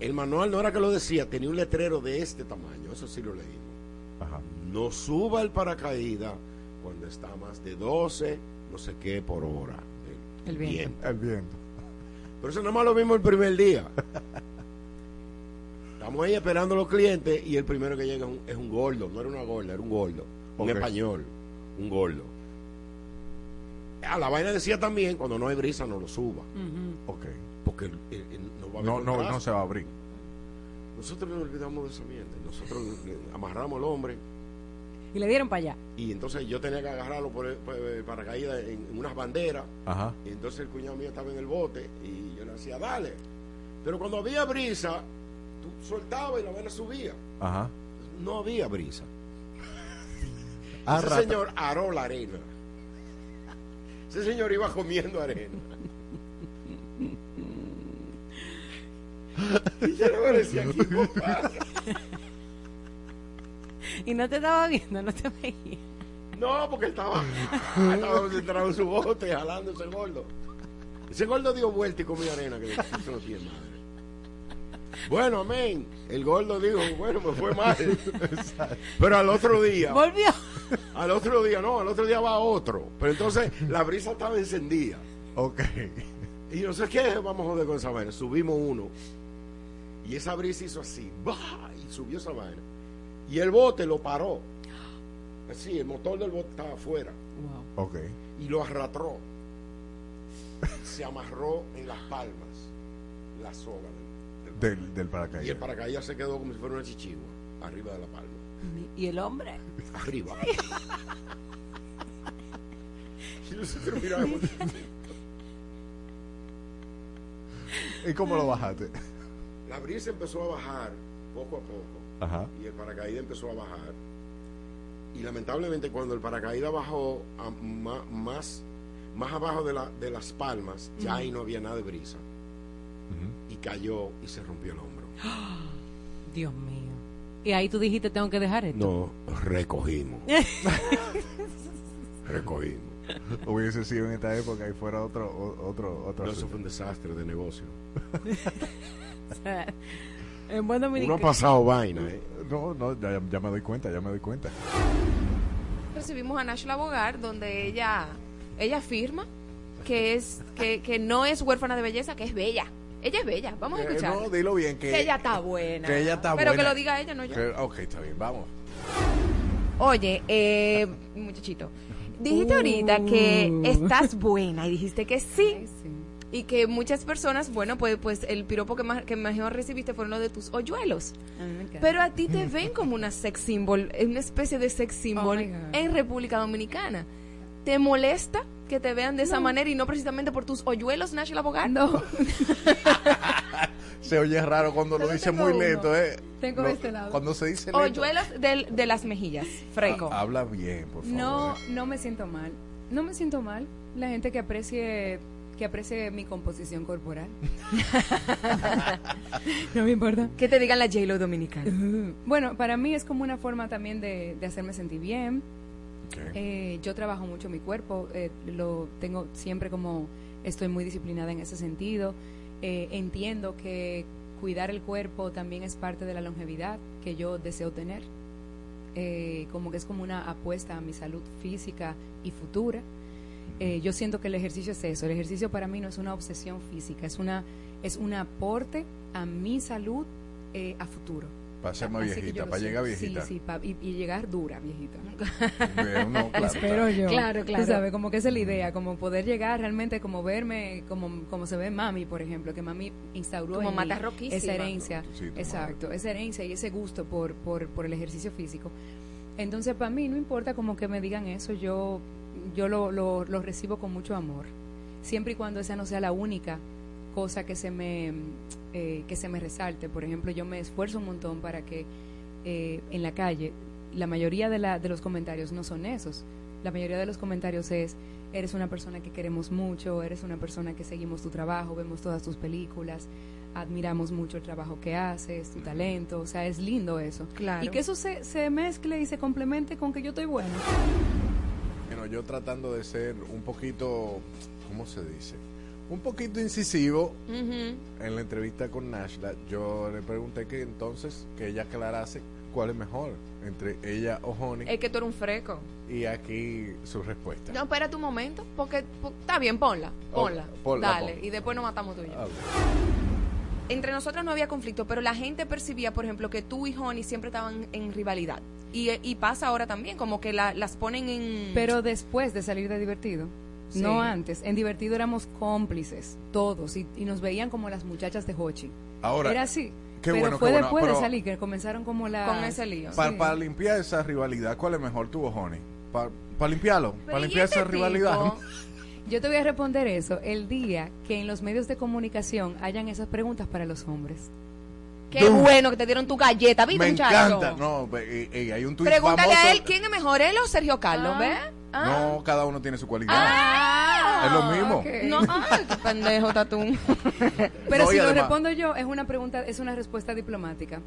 El manual no era que lo decía, tenía un letrero de este tamaño, eso sí lo leímos. No suba el paracaídas cuando está a más de 12, no sé qué por hora. El viento. El viento. Pero eso nada más lo vimos el primer día. Estamos ahí esperando a los clientes y el primero que llega es un, es un gordo, no era una gorda, era un gordo, un español, un gordo. A la vaina decía también, cuando no hay brisa no lo suba, Ok. porque el- el- el- no va a haber No, no, se va a abrir. Nosotros nos olvidamos de esa mierda, nosotros amarramos al hombre Y le dieron para allá. y entonces yo tenía que agarrarlo por por paracaídas en, en unas banderas Ajá. y entonces el cuñado mío estaba en el bote y yo le decía, dale. Pero cuando había brisa, tú soltabas y la vaina subía. Ajá. No había brisa. Ah, Ese rata. señor aró la arena. Ese señor iba comiendo arena. y yo le ¿qué pasa? Y no te estaba viendo, no te veía. No, porque estaba, estaba concentrado en su bote, jalando ese gordo. Ese gordo dio vuelta y comió arena, que eso no tiene madre. Bueno, amén. El gordo dijo, bueno, me fue mal. Pero al otro día. Volvió. Al otro día, no, al otro día va otro. Pero entonces la brisa estaba encendida. Ok. Y no sé qué, vamos a joder con esa vaina. Subimos uno. Y esa brisa hizo así. ¡bah! Y subió esa vaina. Y el bote lo paró. Así, el motor del bote estaba afuera. Ok. Y lo arrastró. Se amarró en las palmas. La soga del, Del, del y paracaídas. el paracaídas se quedó como si fuera una chichigua. Arriba de la palma. ¿Y el hombre? Arriba. y nosotros miramos. ¿Y cómo lo bajaste? La brisa empezó a bajar poco a poco. Ajá. y el paracaídas empezó a bajar. Y lamentablemente cuando el paracaídas bajó a más, más abajo de, la, de las palmas, ya ahí no había nada de brisa. Y cayó y se rompió el hombro. Dios mío. Y ahí tú dijiste, tengo que dejar esto. No, recogimos. recogimos. Hubiese sido en esta época y fuera otro, otro, otro. No, eso fue un desastre de negocio. O sea, en buen Uno dominicano. ha pasado vaina, ¿eh? No, no, ya, ya me doy cuenta, ya me doy cuenta. recibimos a Nashla Bogar, donde ella, ella afirma que es que, que no es huérfana de belleza, que es bella. Ella es bella, vamos a Eh, escuchar. no, dilo bien, que- ella está buena. Que ella está Pero buena. que lo diga ella, no yo. Que- ok, está bien, vamos. Oye, eh, muchachito, dijiste ahorita que Uh. estás buena y dijiste que sí. Y que muchas personas, bueno, pues, pues el piropo que más que mejor recibiste fueron los de tus hoyuelos. Pero a ti te ven como una sex symbol, una especie de sex symbol Oh my God. en República Dominicana. ¿Te molesta que te vean de esa No. manera y no precisamente por tus hoyuelos, Nash Abogado? No. Se oye raro cuando lo dice muy uno. lento, ¿eh? Tengo No, este lado. Cuando se dice lento. Hoyuelos de, de las mejillas, freco. Ah, habla bien, por favor. No, no me siento mal. No me siento mal. La gente que aprecie que aprecie mi composición corporal. no me importa. Que te digan la J-Lo dominicana. Bueno, para mí es como una forma también de, de hacerme sentir bien. Eh, yo trabajo mucho mi cuerpo, eh, lo tengo siempre como estoy muy disciplinada en ese sentido. Eh, entiendo que cuidar el cuerpo también es parte de la longevidad que yo deseo tener. Como que es como una apuesta a mi salud física y futura. Yo siento que el ejercicio es eso. El ejercicio para mí no es una obsesión física, es una es un aporte a mi salud a futuro. Para ser más Así que viejita, para llegar viejita. Sí, sí, pa- y, y llegar dura, viejita. Bien, no, claro, Espero claro. yo. Claro, claro. Tú sabes, como que esa es la idea, como poder llegar realmente, como verme, como, como se ve mami, por ejemplo, que mami instauró Como en mí mata roquísima. esa herencia. Sí, exacto, esa herencia y ese gusto por, por, por el ejercicio físico. Entonces, para mí, no importa como que me digan eso, yo, yo lo, lo, lo recibo con mucho amor. Siempre y cuando esa no sea la única cosa que se me, eh, que se me resalte. Por ejemplo, yo me esfuerzo un montón para que eh, en la calle la mayoría de, la, de los comentarios no son esos. La mayoría de los comentarios es, eres una persona que queremos mucho, eres una persona que seguimos tu trabajo, vemos todas tus películas, admiramos mucho el trabajo que haces, tu talento, o sea, es lindo eso. Claro. Y que eso se, se mezcle y se complemente con que yo estoy buena. Bueno, yo tratando de ser un poquito, ¿cómo se dice? Un poquito incisivo en la entrevista con Nashla, yo le pregunté que entonces que ella aclarase cuál es mejor entre ella o Honey Es que tú eres un freco. y aquí su respuesta. No, espera tu momento, porque po- está bien, ponla, ponla, ponla, dale, ponla. y después nos matamos tú y yo. Entre nosotros no había conflicto, pero la gente percibía, por ejemplo, que tú y Honey siempre estaban en rivalidad. Y, y pasa ahora también, como que la- las ponen en... Pero después de salir de divertido, Sí. no antes. En divertido éramos cómplices, todos, y, y nos veían como las muchachas de Hochi. Ahora, Era así. qué pero bueno, fue bueno, después pero- de salir que comenzaron como la... Con ese lío. Para, Sí. para limpiar esa rivalidad, ¿cuál es mejor tú o Honey? Para, para limpiarlo, para ¿y limpiar este esa rivalidad. tipo? Yo te voy a responder eso el día que en los medios de comunicación hayan esas preguntas para los hombres. Qué bueno que te dieron tu galleta, ¿viste, Me muchacho? encanta. No, eh, eh, hay un tuit Pregúntale famoso. a él quién es mejor, él o Sergio Carlos, Ah. ¿ves? No, cada uno tiene su cualidad. Ah, Es lo mismo. ok. No, ay, qué pendejo tatún. Pero No, si lo además- respondo yo, es una pregunta, es una respuesta diplomática.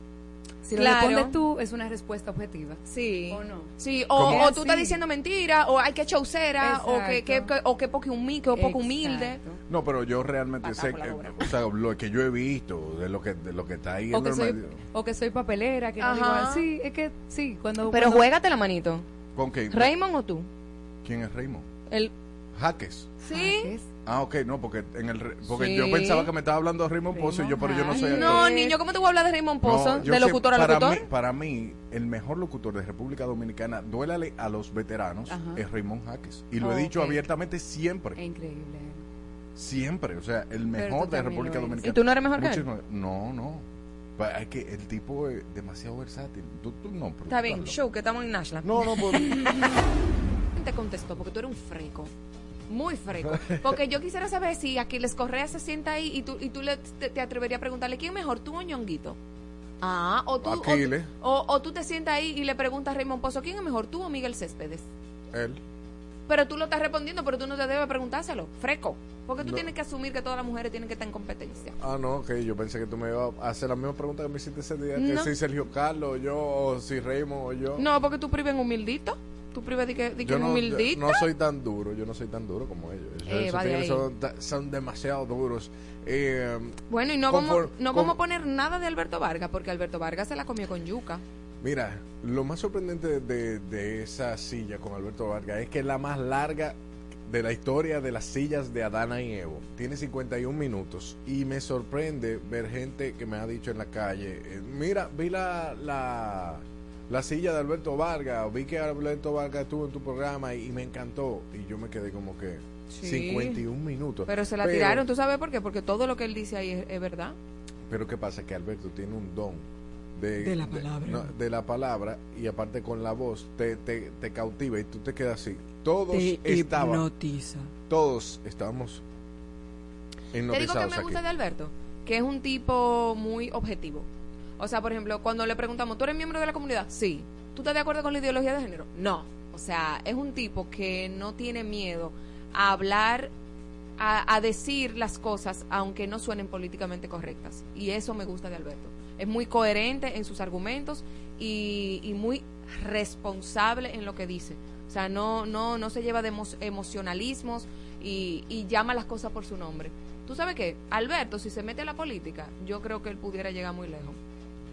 Si lo respondes tú, es una respuesta objetiva. Sí. ¿O no? Sí, o, o tú estás Sí. diciendo mentira, o hay que chaucera, o que, que, o que poco humilde, o poco humilde. No, pero yo realmente Patá sé que, o sea, lo que yo he visto, de lo que, de lo que está ahí O en que, el soy, medio. o que soy papelera, que no digo Ajá. así. Es que sí, cuando. Pero cuando- juégate la manito. ¿Con qué? ¿Raymond o tú? ¿Quién es Raymond? El, Jaques. ¿Sí? Ah, ok, no, porque en el re- porque Sí. yo pensaba que me estaba hablando de Raymond Pozo y yo, pero yo no soy No, actor. niño, ¿cómo te voy a hablar de Raymond Pozo? No, ¿De sé- locutor a para locutor? Mí, para mí, el mejor locutor de República Dominicana, duélale a los veteranos, Ajá. es Raymond Jaques. Y lo he dicho abiertamente siempre. Es increíble. Siempre. O sea, el mejor de República. Dominicana. ¿Y tú no eres mejor que él? No, no. Es que el tipo es demasiado versátil. Tú, tú no, pero Está tú bien, show, que estamos en Nashla. No, no, pues- te contestó porque tú eres un freco. Muy freco. Porque yo quisiera saber si Aquiles Correa se sienta ahí y tú, y tú le, te, te atreverías a preguntarle quién es mejor, tú o Ñonguito. Ah, o tú, Aquiles. o, o tú te sientas ahí y le preguntas a Raymond Pozo quién es mejor, tú o Miguel Céspedes. Él. Pero tú lo estás respondiendo, pero tú no te debes preguntárselo. Freco. Porque tú No. tienes que asumir que todas las mujeres tienen que estar en competencia. Ah, no, ok. Yo pensé que tú me ibas a hacer la misma pregunta que me hiciste ese día. No. Que si Sergio Carlos, o yo, o si Raymond, o yo. No, porque tú prives en humildito. Tú prives de que, de que no, yo no soy tan duro, yo no soy tan duro como ellos. Eh, ahí. son, son demasiado duros. Eh, Bueno, y no, vamos, no vamos a poner nada de Alberto Vargas, porque Alberto Vargas se la comió con yuca. Mira, lo más sorprendente de, de esa silla con Alberto Vargas es que es la más larga de la historia de las sillas de Adana y Evo. Tiene 51 minutos y me sorprende ver gente que me ha dicho en la calle, eh, mira, vi la, la, la silla de Alberto Vargas, vi que Alberto Vargas estuvo en tu programa y, y me encantó. Y yo me quedé como que Sí. 51 minutos. Pero se la tiraron, ¿tú sabes por qué? Porque todo lo que él dice ahí es, es verdad. Pero ¿qué pasa? Que Alberto tiene un don de, De la palabra. no, de la palabra y aparte con la voz te, te, te cautiva y tú te quedas así. Todos Te estaban, hipnotiza. todos estábamos Te digo que me aquí. gusta de Alberto. que es un tipo muy objetivo. O sea, por ejemplo, cuando le preguntamos, ¿tú eres miembro de la comunidad? Sí. ¿Tú estás de acuerdo con la ideología de género? No. O sea, es un tipo que no tiene miedo a hablar, a, a decir las cosas, aunque no suenen políticamente correctas. Y eso me gusta de Alberto. Es muy coherente en sus argumentos y, y muy responsable en lo que dice. O sea, no, no, no se lleva de emo- emocionalismos y, y llama las cosas por su nombre. ¿Tú sabes qué? Alberto, si se mete a la política, yo creo que él pudiera llegar muy lejos.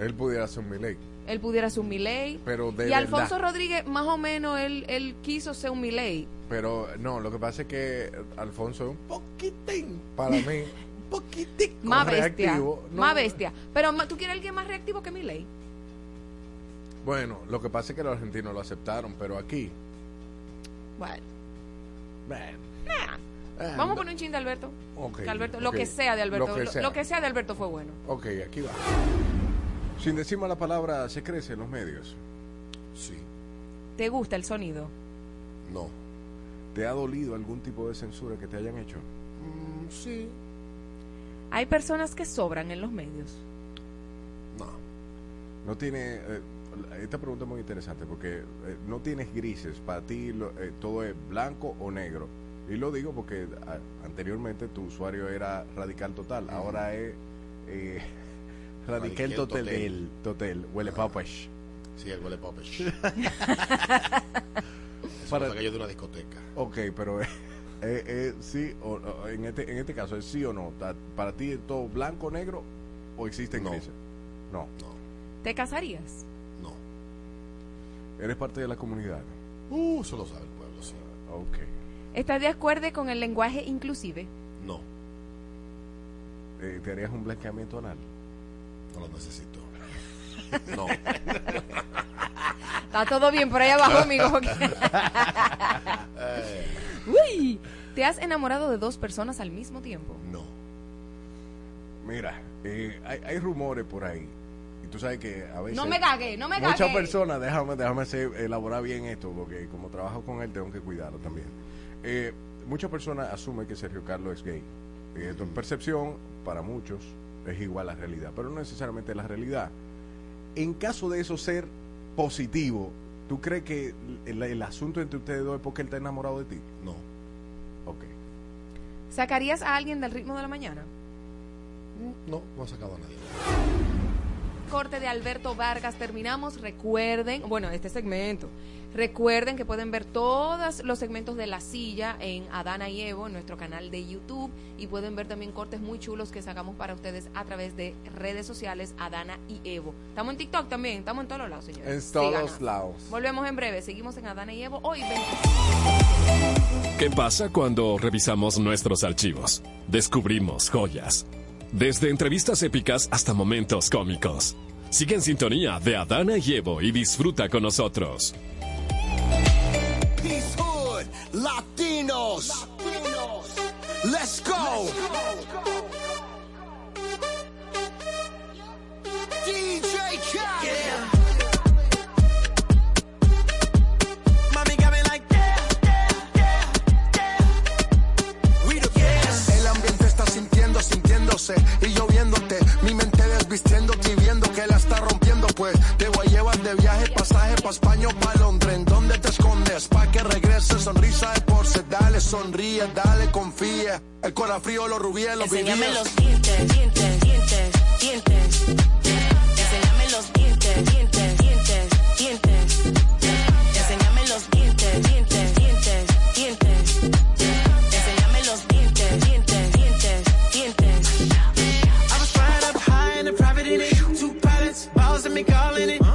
Él pudiera ser un Milei. Él pudiera ser un Milei. Pero de y Alfonso. Rodríguez, más o menos, él, él quiso ser un Milei. Pero no, lo que pasa es que Alfonso es un poquitín para mí. Un poquitín Más bestia. No, Más bestia. Pero tú quieres alguien más reactivo que Milei. Bueno, lo que pasa es que los argentinos lo aceptaron, pero aquí. Bueno. Bueno. Nah. Vamos a poner un chin de Alberto. Ok, Que Alberto-. Lo que sea de Alberto. Lo Lo que sea. lo que sea de Alberto fue bueno. Ok, aquí va. Sin decir la palabra, se crece en los medios. Sí. ¿Te gusta el sonido? No. ¿Te ha dolido algún tipo de censura que te hayan hecho? Mm, sí. Hay personas que sobran en los medios. No tiene. eh, esta pregunta es muy interesante porque eh, no tienes grises. Para ti lo- eh, todo es blanco o negro. Y lo digo porque a- anteriormente tu usuario era radical total. Ahora es eh, Radical total. total. Total. Huele papas. Sí, el huele popes. Eso Para- Para... que yo de una discoteca. Ok, pero eh, eh, eh, sí o o en este, en este caso es sí o no. ¿Para ti es todo blanco, negro o existen No. grises? No. ¿Te casarías? ¿Eres parte de la comunidad? Uh, eso lo sabe el pueblo, sí. Ok. ¿Estás de acuerdo con el lenguaje inclusive? No, Eh, ¿Te harías un blanqueamiento anal? No lo necesito. No. Está todo bien por ahí abajo, amigo. Eh, Uy, ¿te has enamorado de dos personas al mismo tiempo? no. Mira, eh, hay, hay rumores por ahí. Y tú sabes que a veces. No me cagué, no me Muchas cagué. personas, déjame, déjame hacer- elaborar bien esto, porque como trabajo con él, tengo que cuidarlo también. Eh, muchas personas asumen que Sergio Carlos es gay. Y esto en percepción, para muchos, es igual a la realidad, pero no necesariamente es la realidad. En caso de eso ser positivo, ¿tú crees que el, el asunto entre ustedes dos es porque él está enamorado de ti? No. Ok. ¿Sacarías a alguien del ritmo de la mañana? No, no ha sacado a nadie. Corte de Alberto Vargas. Terminamos. Recuerden, bueno, este segmento. Recuerden que pueden ver todos los segmentos de La Silla en Adana y Evo, en nuestro canal de YouTube. Y pueden ver también cortes muy chulos que sacamos para ustedes a través de redes sociales Adana y Evo. Estamos en TikTok también, estamos en todos los lados, señores. En todos Síganos. lados. Volvemos en breve. Seguimos en Adana y Evo. Hoy 20. ¿Qué pasa cuando revisamos nuestros archivos? Descubrimos joyas. Desde entrevistas épicas hasta momentos cómicos. Sigue en sintonía de Adana y Evo y disfruta con nosotros. Peace Hood, Latinos. Let's go. DJ Khaled. Y lloviéndote. Mi mente desvistiéndote y viendo que la está rompiendo. Pues te voy a llevar de viaje, pasaje pa' España o pa' Londres. ¿En dónde te escondes? Pa' que regrese, sonrisa de porce. Dale, sonríe, dale, confía. El corazón frío, los rubíes, los Enséñame los dientes, dientes, dientes, dientes. Enséñame los dientes, dientes, calling it.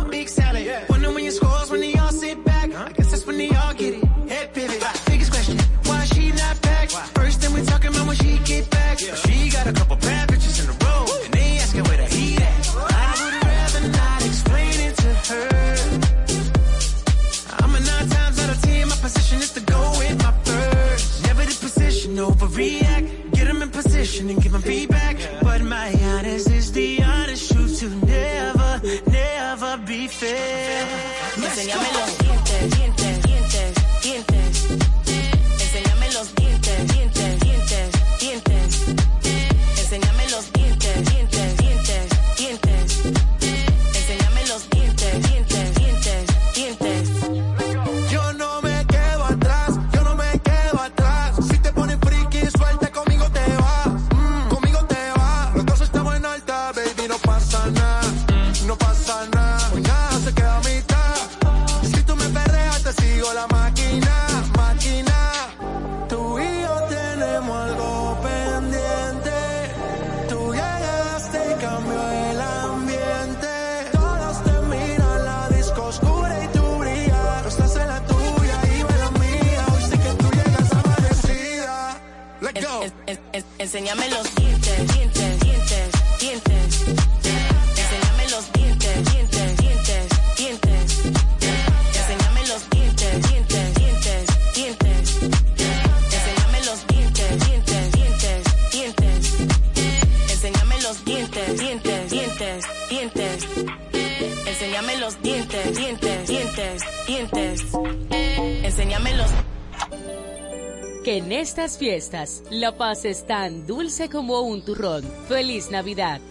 Fiestas la paz es tan dulce como un turrón. Feliz Navidad.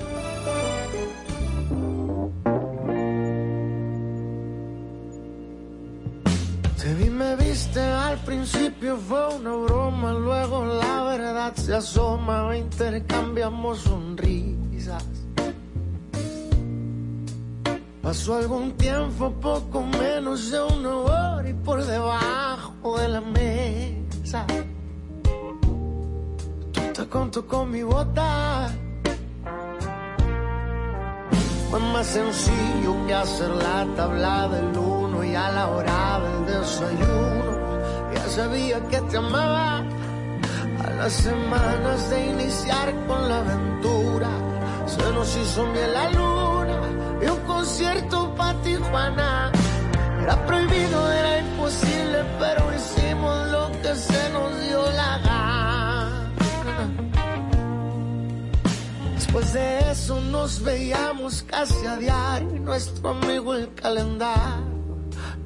Nuestro amigo el calendario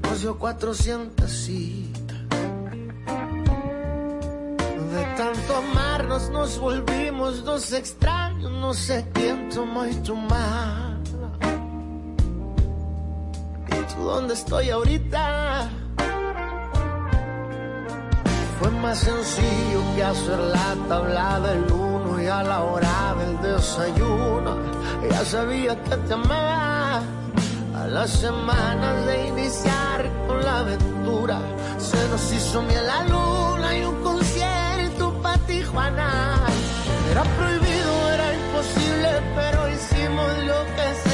nos dio 400 citas. De tanto amarnos nos volvimos dos extraños, no sé quién tomó y tomar. ¿Y tú dónde estoy ahorita? Fue más sencillo que hacer la tabla del uno y a la hora del desayuno. Ya sabía que te amaba. Las semanas de iniciar con la aventura, se nos hizo miel la luna y un concierto para Tijuana. Era prohibido, era imposible, pero hicimos lo que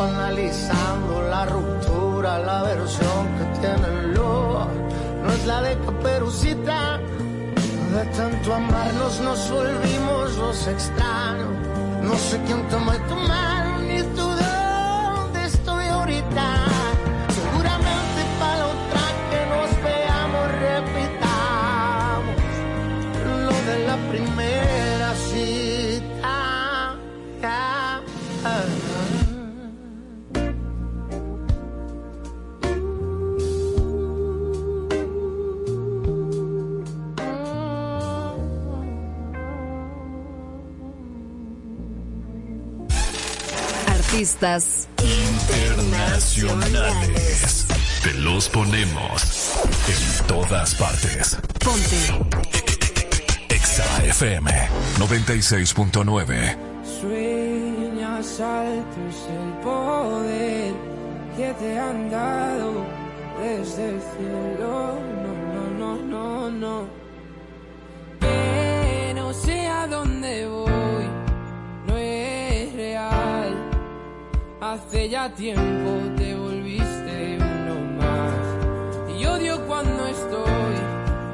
analizando la ruptura, la versión que tiene el lobo, no es la de caperucita. De tanto amarnos nos volvimos los extraños. No sé quién tomó tu mano Artistas Internacionales. Te los ponemos en todas partes. Ponte. Exa FM 96.9. Sueñas alto es el poder que te han dado desde el cielo. No, no, no, no, no. Que no sé a dónde voy, no es real. Hace ya tiempo te volviste uno más. Y odio cuando estoy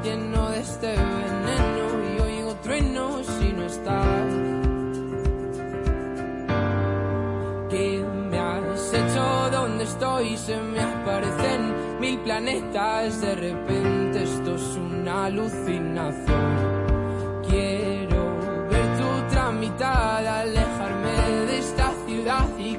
lleno de este veneno y oigo truenos si no estás. ¿Qué me has hecho? ¿Dónde estoy? Se me aparecen mil planetas. De repente esto es una alucinación. Quiero ver tu tramitada,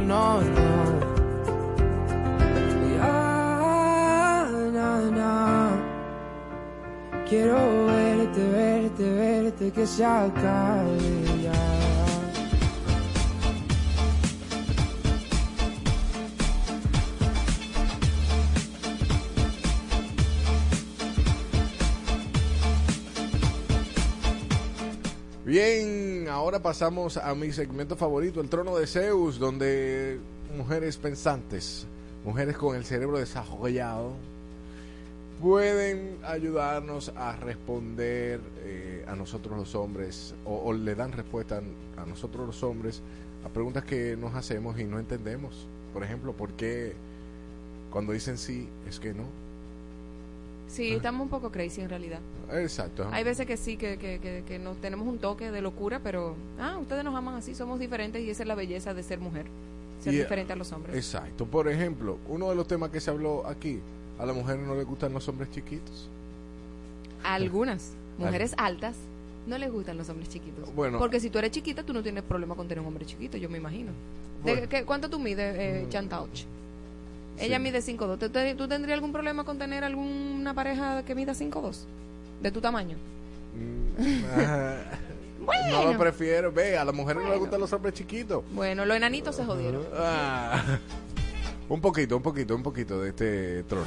no, no, no. Quiero verte, verte, verte, que se acabe ya. Bien, ahora pasamos a mi segmento favorito, el trono de Zeus, donde mujeres pensantes, mujeres con el cerebro desarrollado, pueden ayudarnos a responder eh, a nosotros los hombres, o, o le dan respuesta a nosotros los hombres a preguntas que nos hacemos y no entendemos. Por ejemplo, ¿por qué cuando dicen sí es que no? Sí, estamos un poco crazy en realidad. Exacto. Hay veces que sí, que, que, que, que nos tenemos un toque de locura, pero ah, ustedes nos aman así, somos diferentes y esa es la belleza de ser mujer, ser Y, diferente a los hombres. Exacto. Por ejemplo, uno de los temas que se habló aquí, a las mujeres no les gustan los hombres chiquitos. Algunas mujeres altas no les gustan los hombres chiquitos. Bueno. Porque si tú eres chiquita, tú no tienes problema con tener un hombre chiquito, yo me imagino. ¿De qué- ¿Cuánto tú mides, eh, Chantauch? Ella Sí. mide 5'2". ¿Tú, te- ¿Tú tendrías algún problema con tener alguna pareja que mida 5'2"? De tu tamaño. Ajá. No lo prefiero. Ve, a las mujeres no les gustan los hombres chiquitos. Bueno, los enanitos se jodieron. Ah. Un poquito, un poquito, un poquito de este trono.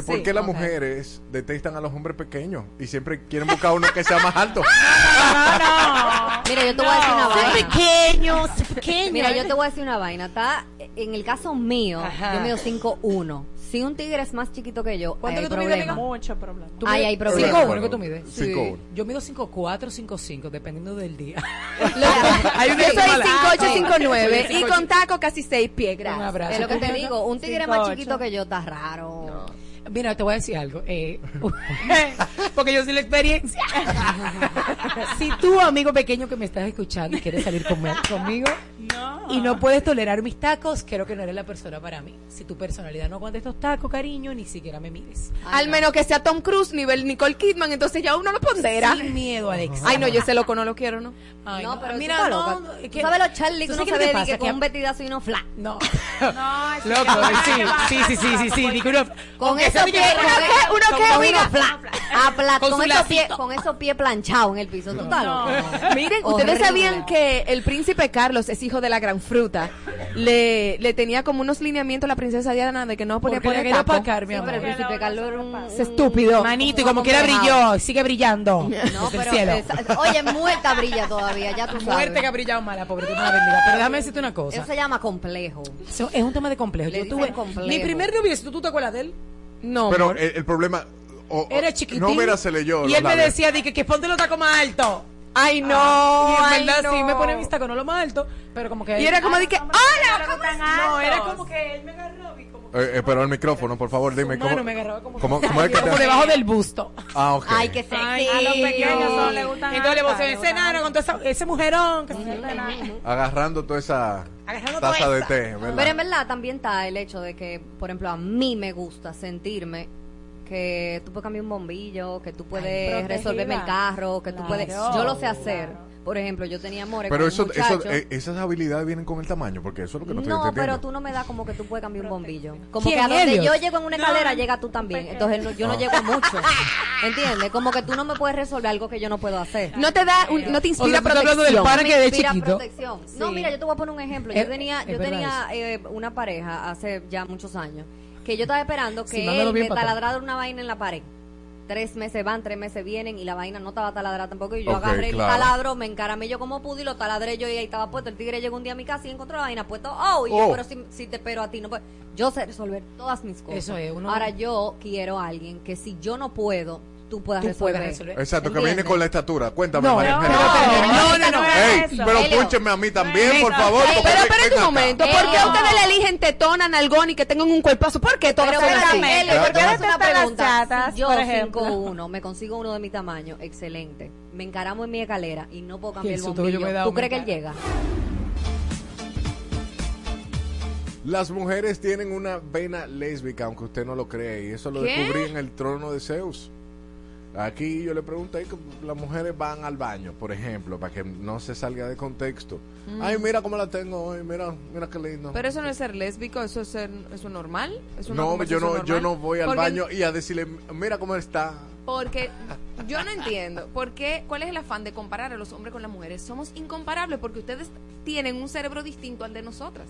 ¿De ¿Por Sí, qué las mujeres detestan a los hombres pequeños y siempre quieren buscar uno que sea más alto? Mira, yo te voy a decir una vaina. pequeños, pequeños. Mira, yo te voy a decir una vaina. Está, en el caso mío, Ajá. yo mido 5'1". Si un tigre es más chiquito que yo, ¿Cuánto ahí que hay tú mides, problema. amiga? Mucho problema. Tú mides- hay problema. 5'1 que tú mides. Sí. 5'1. Yo mido 5'4, 5'5, dependiendo del día. Hay una yo soy semana. 5'8", 5'9", y 5'8". con taco casi 6 pies, Un gracias. abrazo. Es lo que te digo, un tigre más 5'8". chiquito que yo está raro. Mira, te voy a decir algo. eh, porque yo soy la experiencia. si tú, amigo pequeño que me estás escuchando, y quieres salir conmigo, y no puedes tolerar mis tacos, creo que no eres la persona para mí. Si tu personalidad no aguanta estos tacos, cariño, ni siquiera me mires. Al menos que sea Tom Cruise, nivel Nicole Kidman, entonces ya uno lo pondera. Sin miedo, Alex. Ay, no, yo ese loco no lo quiero, ¿no? Ay, no, pero mira, no, no, que- sabes los Charlie que ¿tú uno sabes que pasa? con Que- un vestidazo y uno flat. No. No, Loco, sí, sí, sí, sí, sí, Con esos pies, con uno que- uno con Con con esos pies, con esos pies planchados en el piso. ¿Tú estás loco? Miren, ustedes sabían que el príncipe Carlos es hijo de la gran fruta. Le, le tenía como unos lineamientos a la princesa Diana de que no podía poner quería taco. opacar, mi Sí, pero el amor. príncipe Carlos era un... Es estúpido. Manito, y como quiera brilló, sigue brillando. No, el pero... esa- oye, muerta brilla todavía, ya tú sabes. Muerte que ha brillado mala, pobre, la bendiga. Pero déjame decirte una cosa. Eso se llama complejo. Eso es un tema de complejo. Le Yo tuve complejo. mi primer noviecito, ¿tú te acuerdas de él? No. Pero el, el problema. o- Era chiquitín. No, mira, se leyó. Y él me decía, di que, que ponte los tacos más altos. Ay, no. Ah, y ay, en verdad no. sí me pone mis tacos, no lo más alto, pero como que... Y era como de que, ¡Hola! ¡hola! No, era como que él me agarró y como Eh, eh, pero el micrófono, por favor, dime. mano ¿Cómo, me agarraba como- cómo, cómo es que como debajo del busto. Ah, ok. Ay, qué sexy. Ay, a los pequeños solo le gustan Entonces le a ese enano con todo esa- ese mujerón que se. Agarrando toda esa Agarrando taza toda de té, ¿verdad? Pero en verdad también está el hecho de que, por ejemplo, a mí me gusta sentirme que tú puedes cambiar un bombillo, que tú puedes resolverme el carro, que tú Claro. puedes... Yo lo sé hacer. Por ejemplo, yo tenía amores Pero con eso, un eso, eh, esas habilidades vienen con el tamaño, porque eso es lo que no, estoy No, pero tú no me das como que tú puedes cambiar un bombillo. Como ¿Quién, que a donde yo llego en una escalera, llega tú también. Entonces no- yo no Ah. llego mucho. ¿Entiendes? Como que tú no me puedes resolver algo que yo no puedo hacer. No te da, un- no te O inspira sea, tú estás hablando del protección. pana que de inspira chiquito. protección. No, mira, yo te voy a poner un ejemplo. Yo tenía, es yo tenía eh, una pareja hace ya muchos años que yo estaba esperando que Sí, él me taladrara una vaina en la pared. Tres meses van, tres meses vienen y la vaina no estaba taladrada tampoco. Y yo agarré claro. el taladro, me encaramé yo como pude y lo taladré yo y ahí estaba puesto. El tigre llegó un día a mi casa y encontró la vaina puesta. Oh, y yo, Oh. pero si, si te espero a ti, no puedo. Yo sé resolver todas mis cosas. Eso es, uno- Ahora yo quiero a alguien que si yo no puedo, tú puedas Tú resolver. puedas resolver. Exacto, que viene con la estatura. Cuéntame, No, María no, Ángela. no, no, no, Ey, eso. pero Elio. púncheme a mí también, por favor. Pero espérate un momento, ¿por qué ustedes le eligen tetona, nalgón y que tengan un cuerpazo? ¿Por qué todas son así? Elio, yo una pregunta. Si por ejemplo. 5'1", me consigo uno de mi tamaño, excelente. Me encaramo en mi escalera y no puedo cambiar El bombillo. ¿Tú crees que él llega? Las mujeres tienen una vena lésbica, aunque usted no lo cree, y eso lo ¿Qué? descubrí en el trono de Zeus. Aquí yo le pregunté que las mujeres van al baño, por ejemplo, para que no se salga de contexto. Mm. Ay, mira cómo la tengo hoy, mira, mira qué lindo. Pero eso no es ser lésbico, eso es ser, eso es normal. ¿Es una no, yo no, yo no voy al Porque- baño y a decirle, mira cómo está. Porque yo no entiendo, ¿por qué, ¿cuál es el afán de comparar a los hombres con las mujeres? Somos incomparables porque ustedes tienen un cerebro distinto al de nosotras.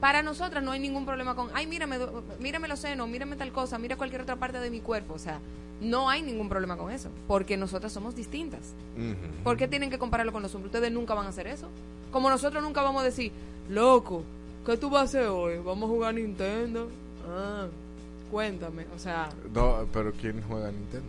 Para nosotras no hay ningún problema con, ay, mírame, mírame los senos, mírame tal cosa, mira cualquier otra parte de mi cuerpo. O sea, no hay ningún problema con eso, porque nosotras somos distintas. ¿Por qué tienen que compararlo con los hombres? Ustedes nunca van a hacer eso. Como nosotros nunca vamos a decir, loco, ¿qué tú vas a hacer hoy? ¿Vamos a jugar Nintendo? Ah, cuéntame. O sea, No, pero ¿quién juega a Nintendo?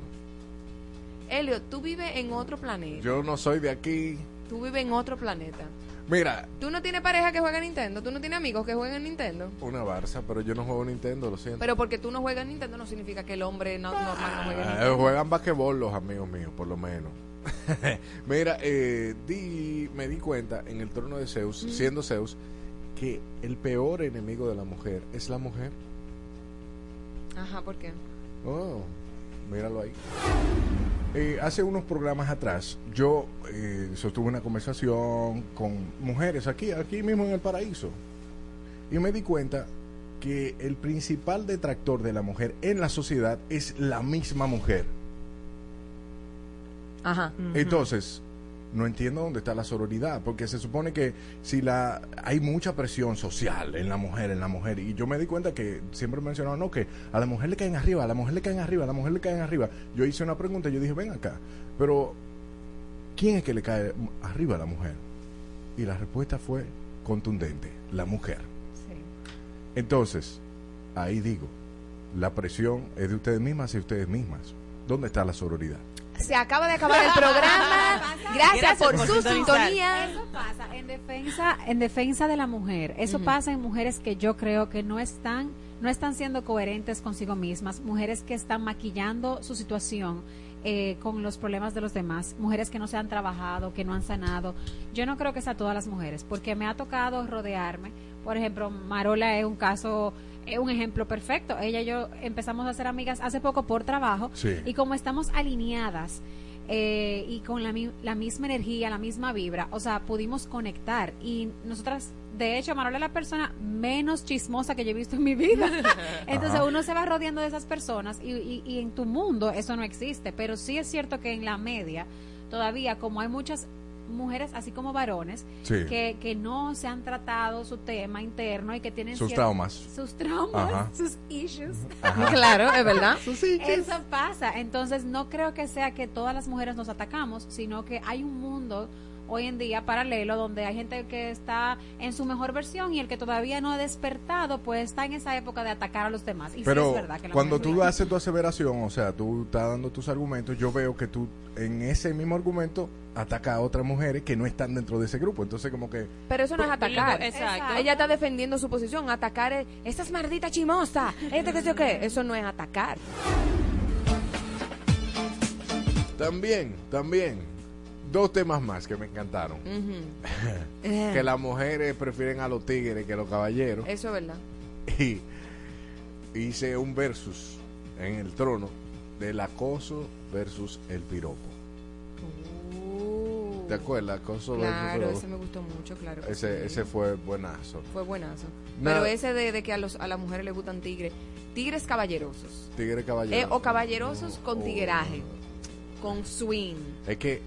Elliot, tú vives en otro planeta. Yo no soy de aquí. Tú vives en otro planeta. Mira, Tú no tienes pareja que juega a Nintendo. Tú no tienes amigos que juegan a Nintendo. una Barça, pero yo no juego Nintendo, lo siento. Pero porque tú no juegas a Nintendo no significa que el hombre no, normal no juegue a Ah, Nintendo. juegan basquetbol los amigos míos, por lo menos. Mira, eh, di, me di cuenta en el trono de Zeus, Mm. siendo Zeus, que el peor enemigo de la mujer es la mujer. Ajá, ¿por qué? Oh, míralo ahí. Eh, hace unos programas atrás, yo eh, sostuve una conversación con mujeres aquí, aquí mismo en el paraíso. Y me di cuenta que el principal detractor de la mujer en la sociedad es la misma mujer. Ajá. Entonces, no entiendo dónde está la sororidad, porque se supone que si la hay mucha presión social en la mujer, en la mujer, y yo me di cuenta que siempre mencionaban, no, que a la mujer le caen arriba, a la mujer le caen arriba, a la mujer le caen arriba. Yo hice una pregunta y yo dije, ven acá, pero ¿quién es que le cae arriba a la mujer? Y la respuesta fue contundente, la mujer. Entonces, ahí digo, la presión es de ustedes mismas y ustedes mismas. ¿Dónde está la sororidad? Se acaba de acabar el programa. Gracias, Gracias por, por su sintonía. Eso pasa en defensa, en defensa de la mujer. Eso pasa en mujeres que yo creo que no están, no están siendo coherentes consigo mismas, mujeres que están maquillando su situación eh, con los problemas de los demás, mujeres que no se han trabajado, que no han sanado. Yo no creo que sea todas las mujeres, porque me ha tocado rodearme. Por ejemplo, Marola es un caso, es un ejemplo perfecto. Ella y yo empezamos a ser amigas hace poco por trabajo Sí. y como estamos alineadas eh, y con la, mi- la misma energía, la misma vibra, o sea, pudimos conectar y nosotras, de hecho, Marola es la persona menos chismosa que yo he visto en mi vida. Entonces Ajá. uno se va rodeando de esas personas y, y- y en tu mundo eso no existe, pero sí es cierto que en la media todavía como hay muchas mujeres así como varones Sí. que, que no se han tratado su tema interno y que tienen Sus traumas. sus traumas Ajá. sus issues Ajá. Claro, es verdad. eso pasa. Entonces, no creo que sea que todas las mujeres nos atacamos, sino que hay un mundo hoy en día paralelo donde hay gente que está en su mejor versión y el que todavía no ha despertado pues está en esa época de atacar a los demás. Y sí Pero es verdad que cuando tú haces tu aseveración, o sea, tú estás dando tus argumentos, yo veo que tú en ese mismo argumento atacas a otras mujeres que no están dentro de ese grupo. Entonces, como que... Pero eso no es atacar. Exacto. Ella está defendiendo su posición. Atacar es, esta es maldita chimosa. Este que sé yo qué. Eso no es atacar. También, también, dos temas más que me encantaron. que las mujeres prefieren a los tigres que a los caballeros. Eso es verdad. Y hice un versus en el trono del acoso versus el piropo. ¿Te acuerdas? Acoso versus Claro, piropo. ese me gustó mucho, claro. Ese, sí. ese fue buenazo. Fue buenazo. Nada. Pero ese de, de que a, los, a las mujeres les gustan tigres. Tigres caballerosos. Tigre caballero. Eh, o caballerosos con Oh. tigueraje. Con swing. Es que.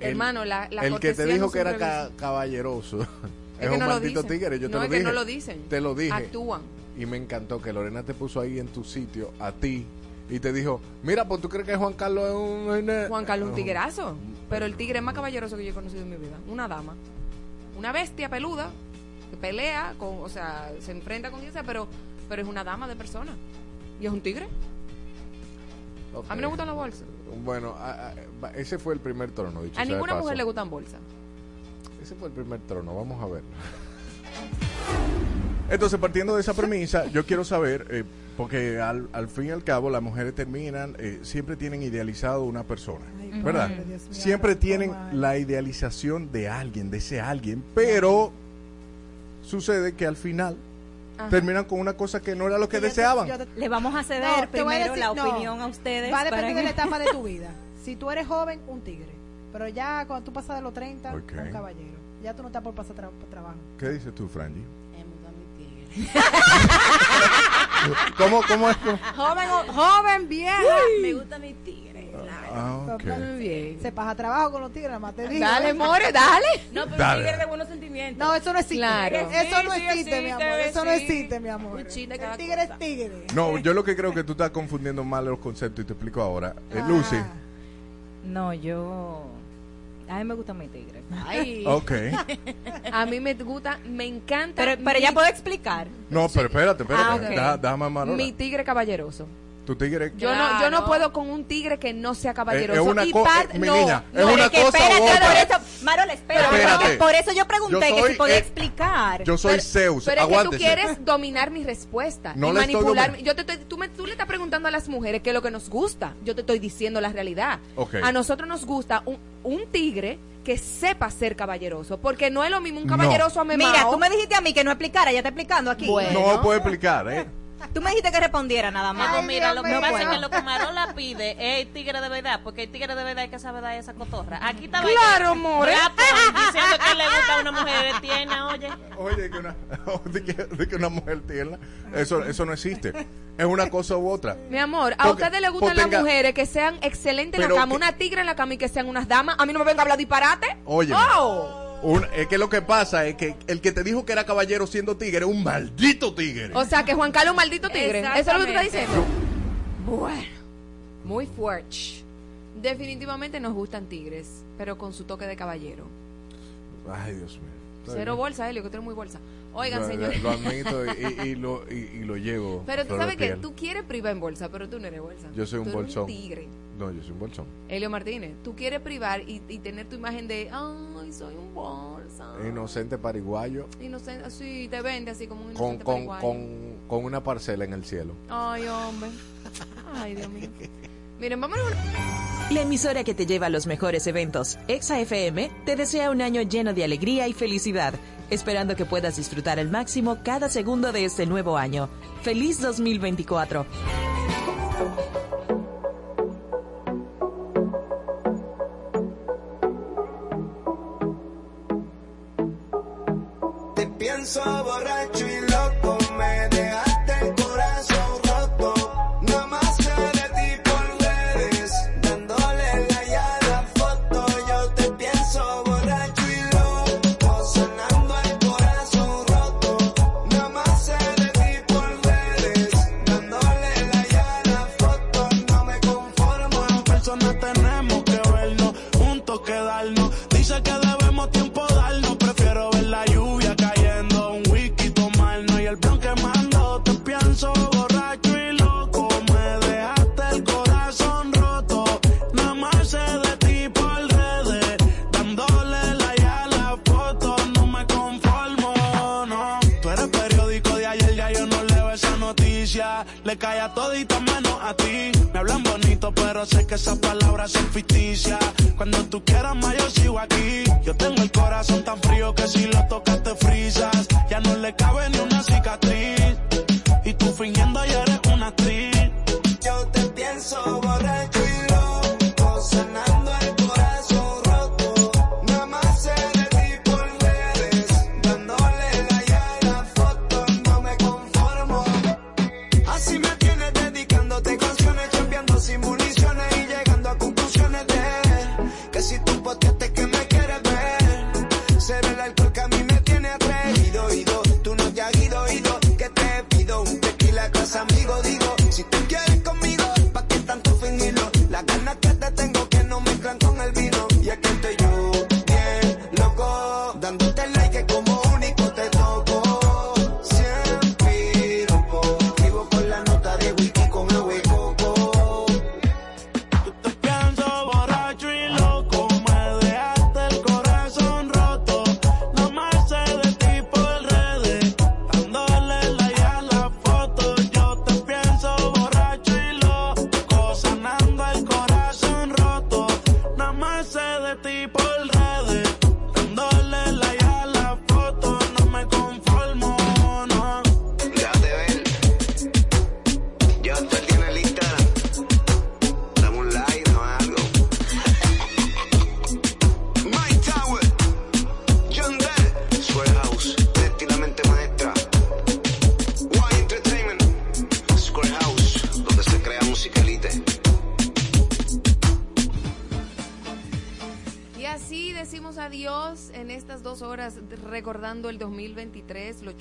El- Hermano, la, la el que te dijo no que era ca- caballeroso es, que un no maldito tigre. Yo No, te lo es que dije. no lo dicen. Te lo dije. Actúan. Y me encantó que Lorena te puso ahí en tu sitio, a ti, y te dijo: Mira, pues tú crees que Juan Carlos es un. Juan Carlos es un tiguerazo. Pero el tigre más caballeroso que yo he conocido en mi vida. Una dama. Una bestia peluda. Que pelea, con, o sea, se enfrenta con ella, pero, pero es una dama de persona. Y es un tigre. A mí no me gustan las bolsas. Bueno, a- ese fue el primer trono, dicho A sea de ninguna paso. mujer le gustan bolsas. Ese fue el primer trono, vamos a ver. Entonces, partiendo de esa premisa, yo quiero saber, eh, porque al, al fin y al cabo las mujeres terminan, eh, siempre tienen idealizado una persona, Ay, ¿verdad? padre, Dios mío, siempre tienen mal. la idealización de alguien, de ese alguien, pero sucede que al final Ajá. terminan con una cosa que no era lo que deseaban. Le vamos a ceder No, te voy a primero decir- la no. opinión a ustedes. Va a para depender de la etapa de tu vida. Si tú eres joven, un tigre. Pero ya cuando tú pasas de los 30, Ok. un caballero. Ya tú no estás por pasar tra- trabajo. ¿Qué dices tú, Franji? ¿Cómo, cómo es? Joven, joven, vieja. Me gusta mi tigre. Ah. Se pasa trabajo con los tigres, nada más te digo. Dale, more, dale. No, pero Dale. tigre de buenos sentimientos. No, eso no existe. Claro. Eso no existe, mi existe, amor. Eso no existe, mi amor. El tigre es tigre. No, yo lo que creo que tú estás confundiendo mal los conceptos y te explico ahora. Eh, Lucy, No, yo. A mí me gusta mi tigre. Ay. ok. A mí me gusta, me encanta. Pero, pero mi- ya puedo explicar. No, pero espérate, espérate. Ah, ok. Deja- déjame a Marola. Mi tigre caballeroso. Tigre. Yo no, yo no puedo con un tigre que no sea caballeroso. Es- una y eh, mi no, niña, es no, una es que cosa u espérate, otra. Por espérate. eso, Marola, espera. Espérate. Por eso yo pregunté Yo que si podía eh, explicar. Yo soy Pero- Zeus. Pero es que tú quieres dominar mi respuesta No y domin- Yo te estoy- tú, me- tú le estás preguntando a las mujeres qué es lo que nos gusta. Yo te estoy diciendo la realidad. A nosotros nos gusta un, un tigre que sepa ser caballeroso, porque no es lo mismo un No. caballeroso amemao. Mira, tú me dijiste a mí que no explicara, ya te explicando aquí. Bueno. No puedo explicar, ¿eh? Tú me dijiste que respondiera nada más. No, mira, lo que No pasa puedo. es que lo que Marola pide es el tigre de verdad, porque el tigre de verdad es que sabe dar esa cotorra. Aquí está Claro, more. diciendo que le gusta a una mujer tierna, oye. Oye, que una, de que, de que una mujer tierna, eso, eso no existe. Es una cosa u otra. Mi amor, a Porque- ustedes les gustan pues tenga- las mujeres que sean excelentes en la cama, que- una tigre en la cama y que sean unas damas. A mí no me venga a hablar disparate. Oye, Oh. Un- es que lo que pasa es que el que te dijo que era caballero siendo tigre es un maldito tigre. O sea, que Juan Carlos es un maldito tigre. Eso es lo que tú estás diciendo. Bueno, muy fuerte. Definitivamente nos gustan tigres, pero con su toque de caballero. Ay, Dios mío. Cero bolsa, Helio, que tú eres muy bolsa. Oigan, Lo- señores. Lo admito y, y lo, y, lo llevo. Pero tú sabes que tú quieres privar en bolsa, pero tú no eres bolsa. Yo soy un Tú eres bolsón. un tigre. No, yo soy un bolsón. Helio Martínez, tú quieres privar y, y tener tu imagen de, ay, soy un bolsa. Inocente pariguayo Inocente, así, te vende así como un inocente con, paraguayo. con, con una parcela en el cielo. Ay, hombre. Ay, Dios mío. Miren, vámonos. La emisora que te lleva a los mejores eventos, Exa FM, te desea un año lleno de alegría y felicidad, esperando que puedas disfrutar al máximo cada segundo de este nuevo año. ¡Feliz 2024!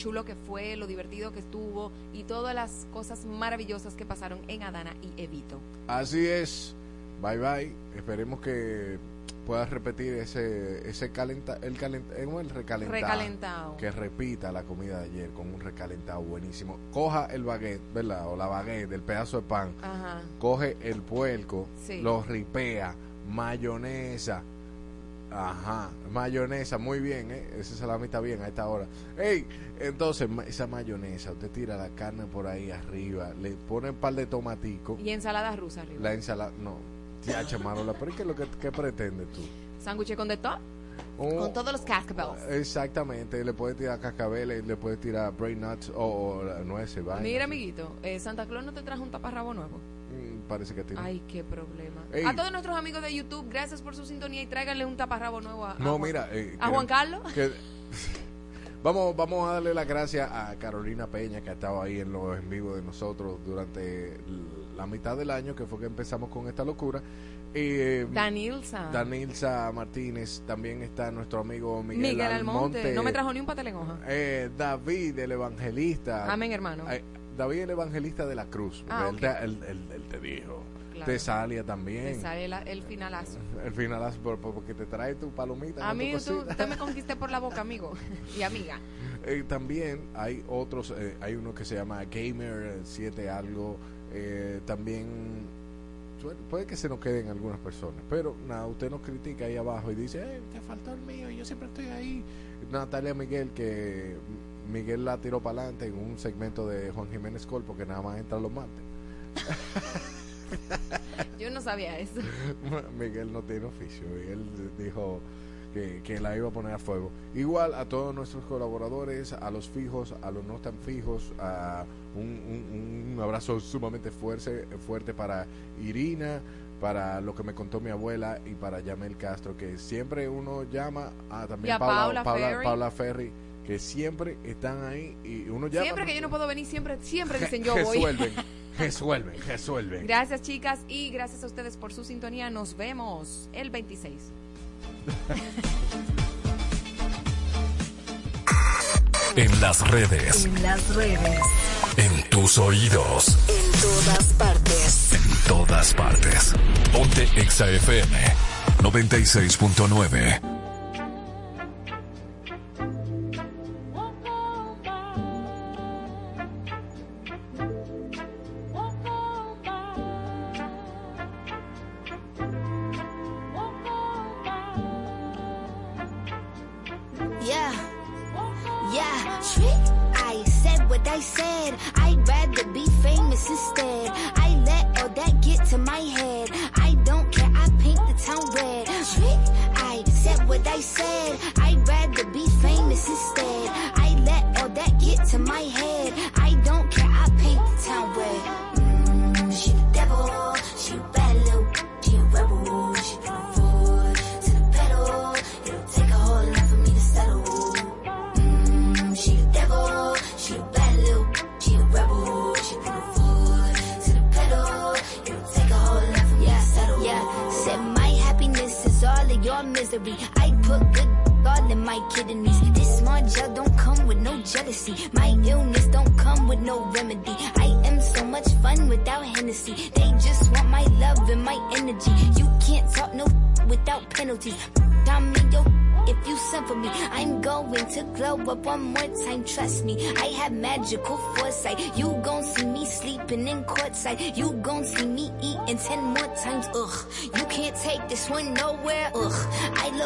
Chulo que fue, lo divertido que estuvo y todas las cosas maravillosas que pasaron en Adana y Evito. Así es. Bye bye. Esperemos que puedas repetir ese ese calenta el calent, ¿cómo es el recalentado. Recalentado. Que repita la comida de ayer con un recalentado buenísimo. Coja el baguette, ¿verdad? O la baguette, el pedazo de pan. Ajá. Coge el puerco, Sí. lo ripea, mayonesa. Ajá, mayonesa, muy bien, ¿eh? Ese salami está bien a esta hora. ¡Ey! Entonces, esa mayonesa, usted tira la carne por ahí arriba, le pone un par de tomaticos, Y ensalada rusa arriba. la ensalada, no, ya chamarola, pero ¿qué es lo que qué pretendes tú? Sándwich con de todo. Un- Con todos los cascabeles. Exactamente, le puedes tirar cascabeles, le puedes tirar brain nuts o, o nueces. Mira, amiguito, eh, Santa Claus no te trajo un taparrabo nuevo. Parece que tiene. Ay, qué problema. Ey. A todos nuestros amigos de YouTube, gracias por su sintonía y tráiganle un taparrabo nuevo a, a No, Juan- mira. eh, a Juan Carlos. que- vamos, vamos a darle las gracias a Carolina Peña, que ha estado ahí en los en vivo de nosotros durante la mitad del año, que fue que empezamos con esta locura. Eh, Danilza. Danilza Martínez, también está nuestro amigo Miguel, Miguel Almonte. Almonte. No me trajo ni un pastel en hoja. Eh, David, el evangelista. Amén, hermano. Eh, David, el evangelista de la cruz. Ah, él, ok. te, él- él- él te dijo. Claro. Tesalia también. Te sale la- el finalazo. El final, por- por- porque te trae tu palomita. A mí tú, usted me conquisté por la boca, amigo y amiga. Eh, también hay otros, eh, hay uno que se llama Gamer 7 algo, eh, también puede que se nos queden algunas personas, pero nada, usted nos critica ahí abajo y dice, eh, te faltó el mío, yo siempre estoy ahí. Natalia Miguel, que Miguel la tiró para adelante en un segmento de Juan Jiménez Col, porque nada más entra los martes. Yo no sabía eso. Miguel no tiene oficio. Miguel dijo que, que la iba a poner a fuego. Igual a todos nuestros colaboradores, a los fijos, a los no tan fijos, a un, un- un abrazo sumamente fuerte, fuerte para Irina, para lo que me contó mi abuela y para Yamel Castro, que siempre uno llama a también Y a Paula Paula, Ferry. Paula Ferry, que siempre están ahí y uno llama. Siempre que yo no puedo venir, siempre, siempre dicen yo voy. resuelven, resuelven, resuelven. Gracias, chicas, y gracias a ustedes por su sintonía. Nos vemos el 26. En las redes. En las redes. En tus oídos. En todas partes. En todas partes. Ponte Exa FM 96.9.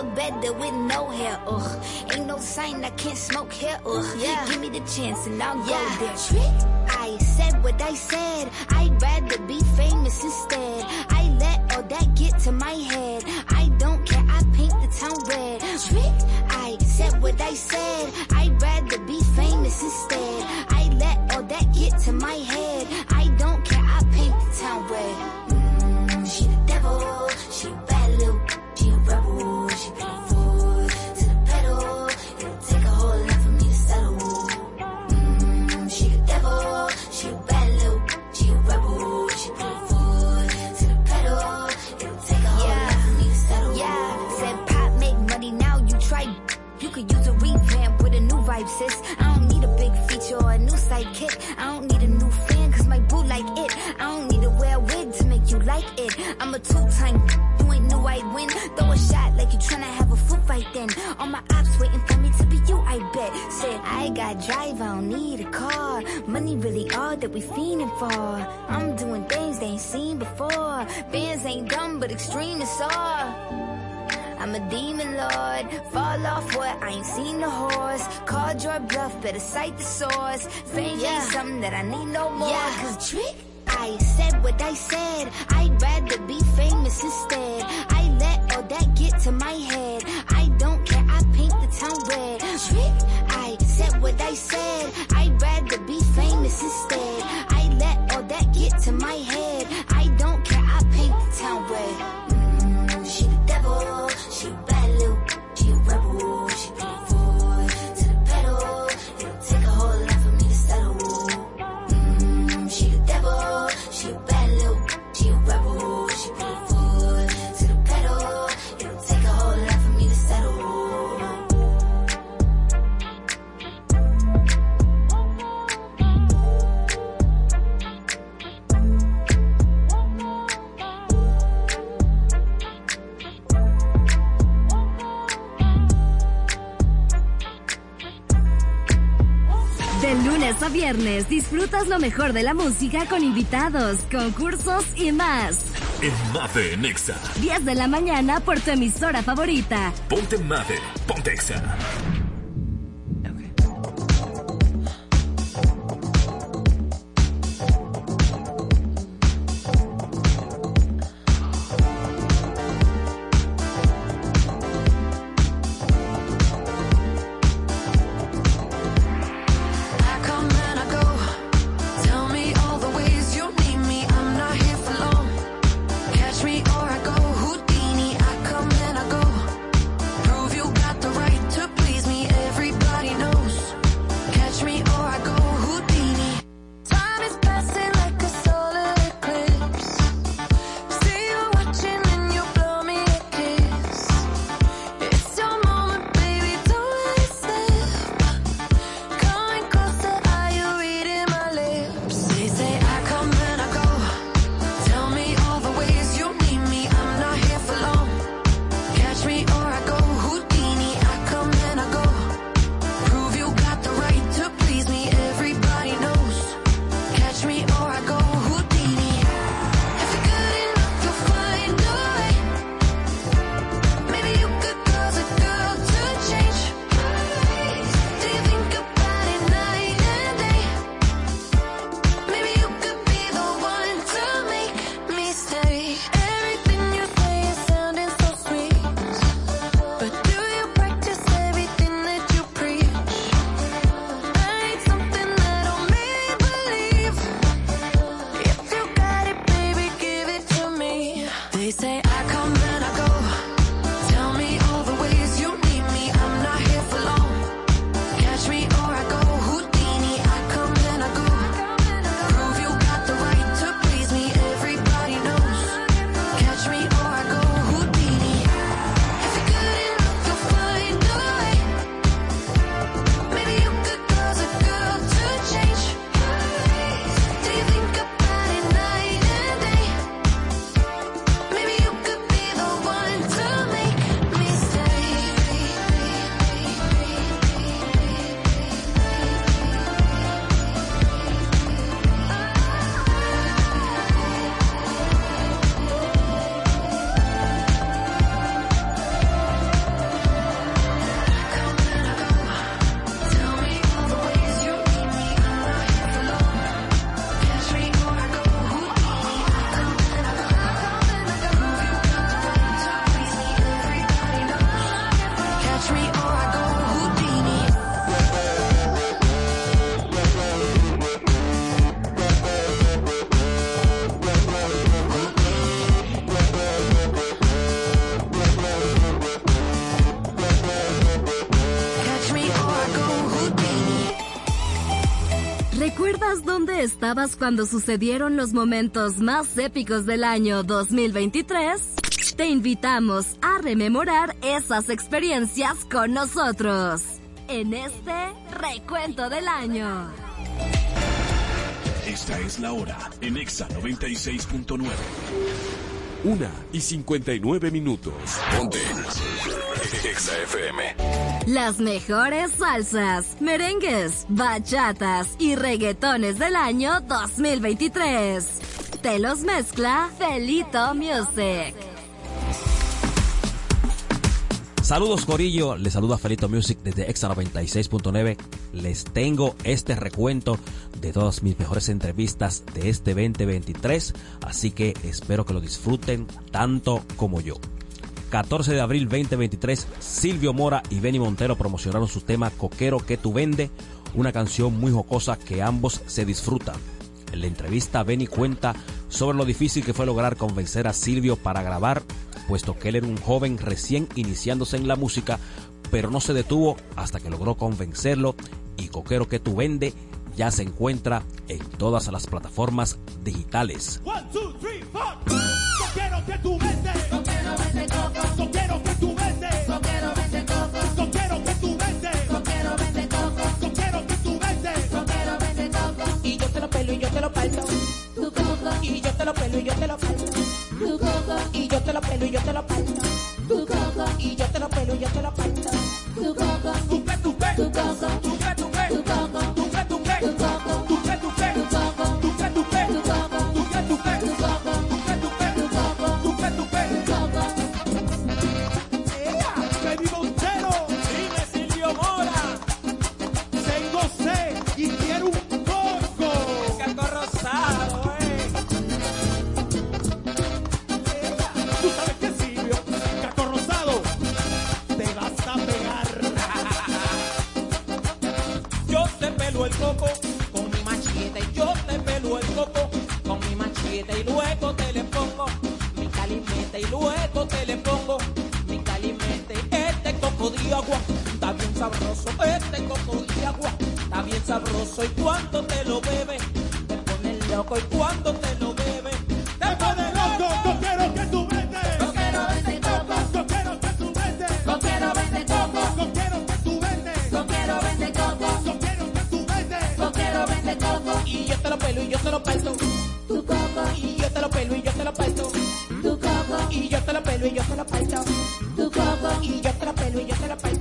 Look better with no hair. Ugh, ain't no sign I can't smoke here. Ugh, yeah. give me the chance and I'll go there. Trick. I said what I said. I'd rather be famous instead. I let all that get to my head. I don't care. I paint the town red. Trick. I said what I said. I'd rather be famous instead. I let all that get to my head. That we fiending for. I'm doing things they ain't seen before. Bands ain't dumb, but extreme is all. I'm a demon lord. Fall off what? I ain't seen the horse. Called your bluff, better cite the source. Fame ain't something that I need no more. Yeah, cause trick. I said what I said. I'd rather be famous instead. I let all that get to my head. I don't care. I paint the town red. Trick. I said what I said. I'd rather be instead. I let all that get to my head. I lunes a viernes disfrutas lo mejor de la música con invitados, concursos y más. En Mave Nexa. 10 de la mañana por tu emisora favorita. Ponte Mave. Ponte Exa. Estabas cuando sucedieron los momentos más épicos del año 2023? Te invitamos a rememorar esas experiencias con nosotros en este recuento del año. Esta es la hora en Exa 96.9. Una y 59 minutos. Ponte. Exa FM. Las mejores salsas, merengues, bachatas y reggaetones del año 2023. Te los mezcla Felito Music. Saludos Corillo, les saluda Felito Music desde Exa 96.9. Les tengo este recuento de todas mis mejores entrevistas de este 2023, así que espero que lo disfruten tanto como yo. 14 de abril 2023, Silvio Mora y Benny Montero promocionaron su tema Coquero que tú vende, una canción muy jocosa que ambos se disfrutan. En la entrevista, Benny cuenta sobre lo difícil que fue lograr convencer a Silvio para grabar, puesto que él era un joven recién iniciándose en la música, pero no se detuvo hasta que logró convencerlo y Coquero que tú vende ya se encuentra en todas las plataformas digitales. Four. Coquero que tú vendes. Coquero vende coco. Coquero que tú vendes. Coquero vende coco. Coquero que tú vendes. Coquero vende coco. Coquero que tú vendes. Coquero vende coco. Y yo te lo pelo y yo te lo parto. Tu coco. Y yo te lo pelo y yo te lo parto. Tu coco. Y yo te lo pelo y yo te lo parto. Tu coco. Y yo te lo pelo y yo te lo parto. Tu coco. Tu pe, tu pe. Tu coco. Tu pe, tu pe. Tu coco. Tu pe, tu pe. Tu coco. Tu luego te le pongo mi calimete. Este coco de agua está bien sabroso, este coco de agua está bien sabroso y cuando te lo bebes te pone loco y cuando te lo bebes te pone loco. Coquero que tú vendes. Coquero vende coco. Coquero que tú vendes. Coquero vende coco. Coquero que tú vendes. Coquero vende coco. Coquero que tú vendes. Coquero vende coco. Y yo te lo pelo y yo te lo parto. bueno yo te lo.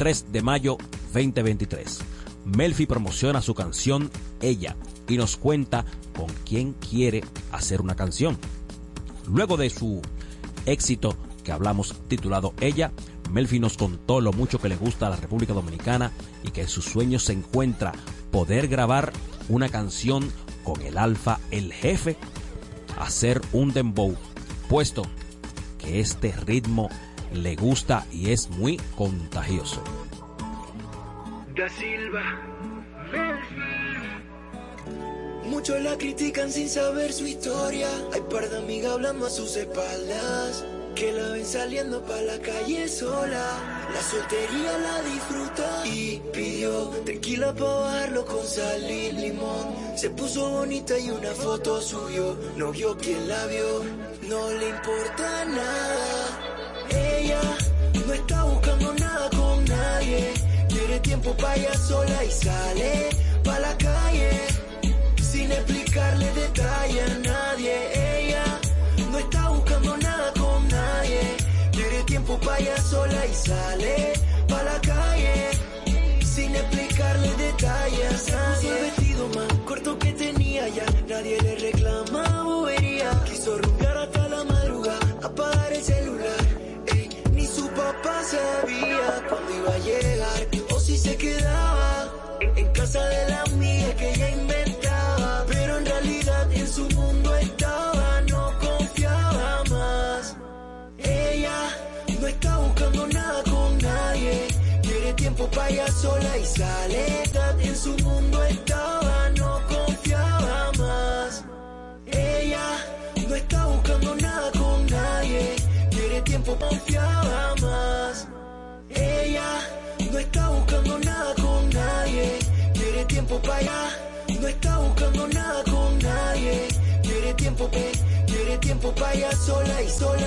23 de mayo 2023. Melfi promociona su canción Ella y nos cuenta con quién quiere hacer una canción. Luego de su éxito que hablamos titulado Ella, Melfi nos contó lo mucho que le gusta a la República Dominicana y que en sus sueños se encuentra poder grabar una canción con el Alfa el Jefe, hacer un dembow, puesto que este ritmo le gusta y es muy contagioso. Muchos la critican sin saber su historia. Hay par de amigas hablando a sus espaldas. Que la ven saliendo pa' la calle sola. La soltería la disfruta y pidió tequila pa' bajarlo con sal y limón. Se puso bonita y una foto subió. No vio quien la vio, no le importa nada. Tiempo ella sola y sale pa' la calle sin explicarle detalle a nadie. Ella no está buscando nada con nadie. Quiere tiempo ella sola y sale pa' la calle sin explicarle detalles a nadie. El vestido más corto que tenía ya, nadie le reclama bobería. Quiso rumbear hasta la madrugada, apagar el celular. Ey, ni su papá sabía cuándo iba a llegar se quedaba en, casa de la amiga que ella inventaba. Pero en realidad en su mundo estaba, no confiaba más. Ella no está buscando nada con nadie. Quiere tiempo para ella sola y sale. En su mundo estaba, no confiaba más. Ella no está buscando nada con nadie. Quiere tiempo, confiaba más. Ella no está buscando nada con nadie. Quiere tiempo para allá. No está buscando nada con nadie. Quiere tiempo, quiere tiempo para ella sola y sola.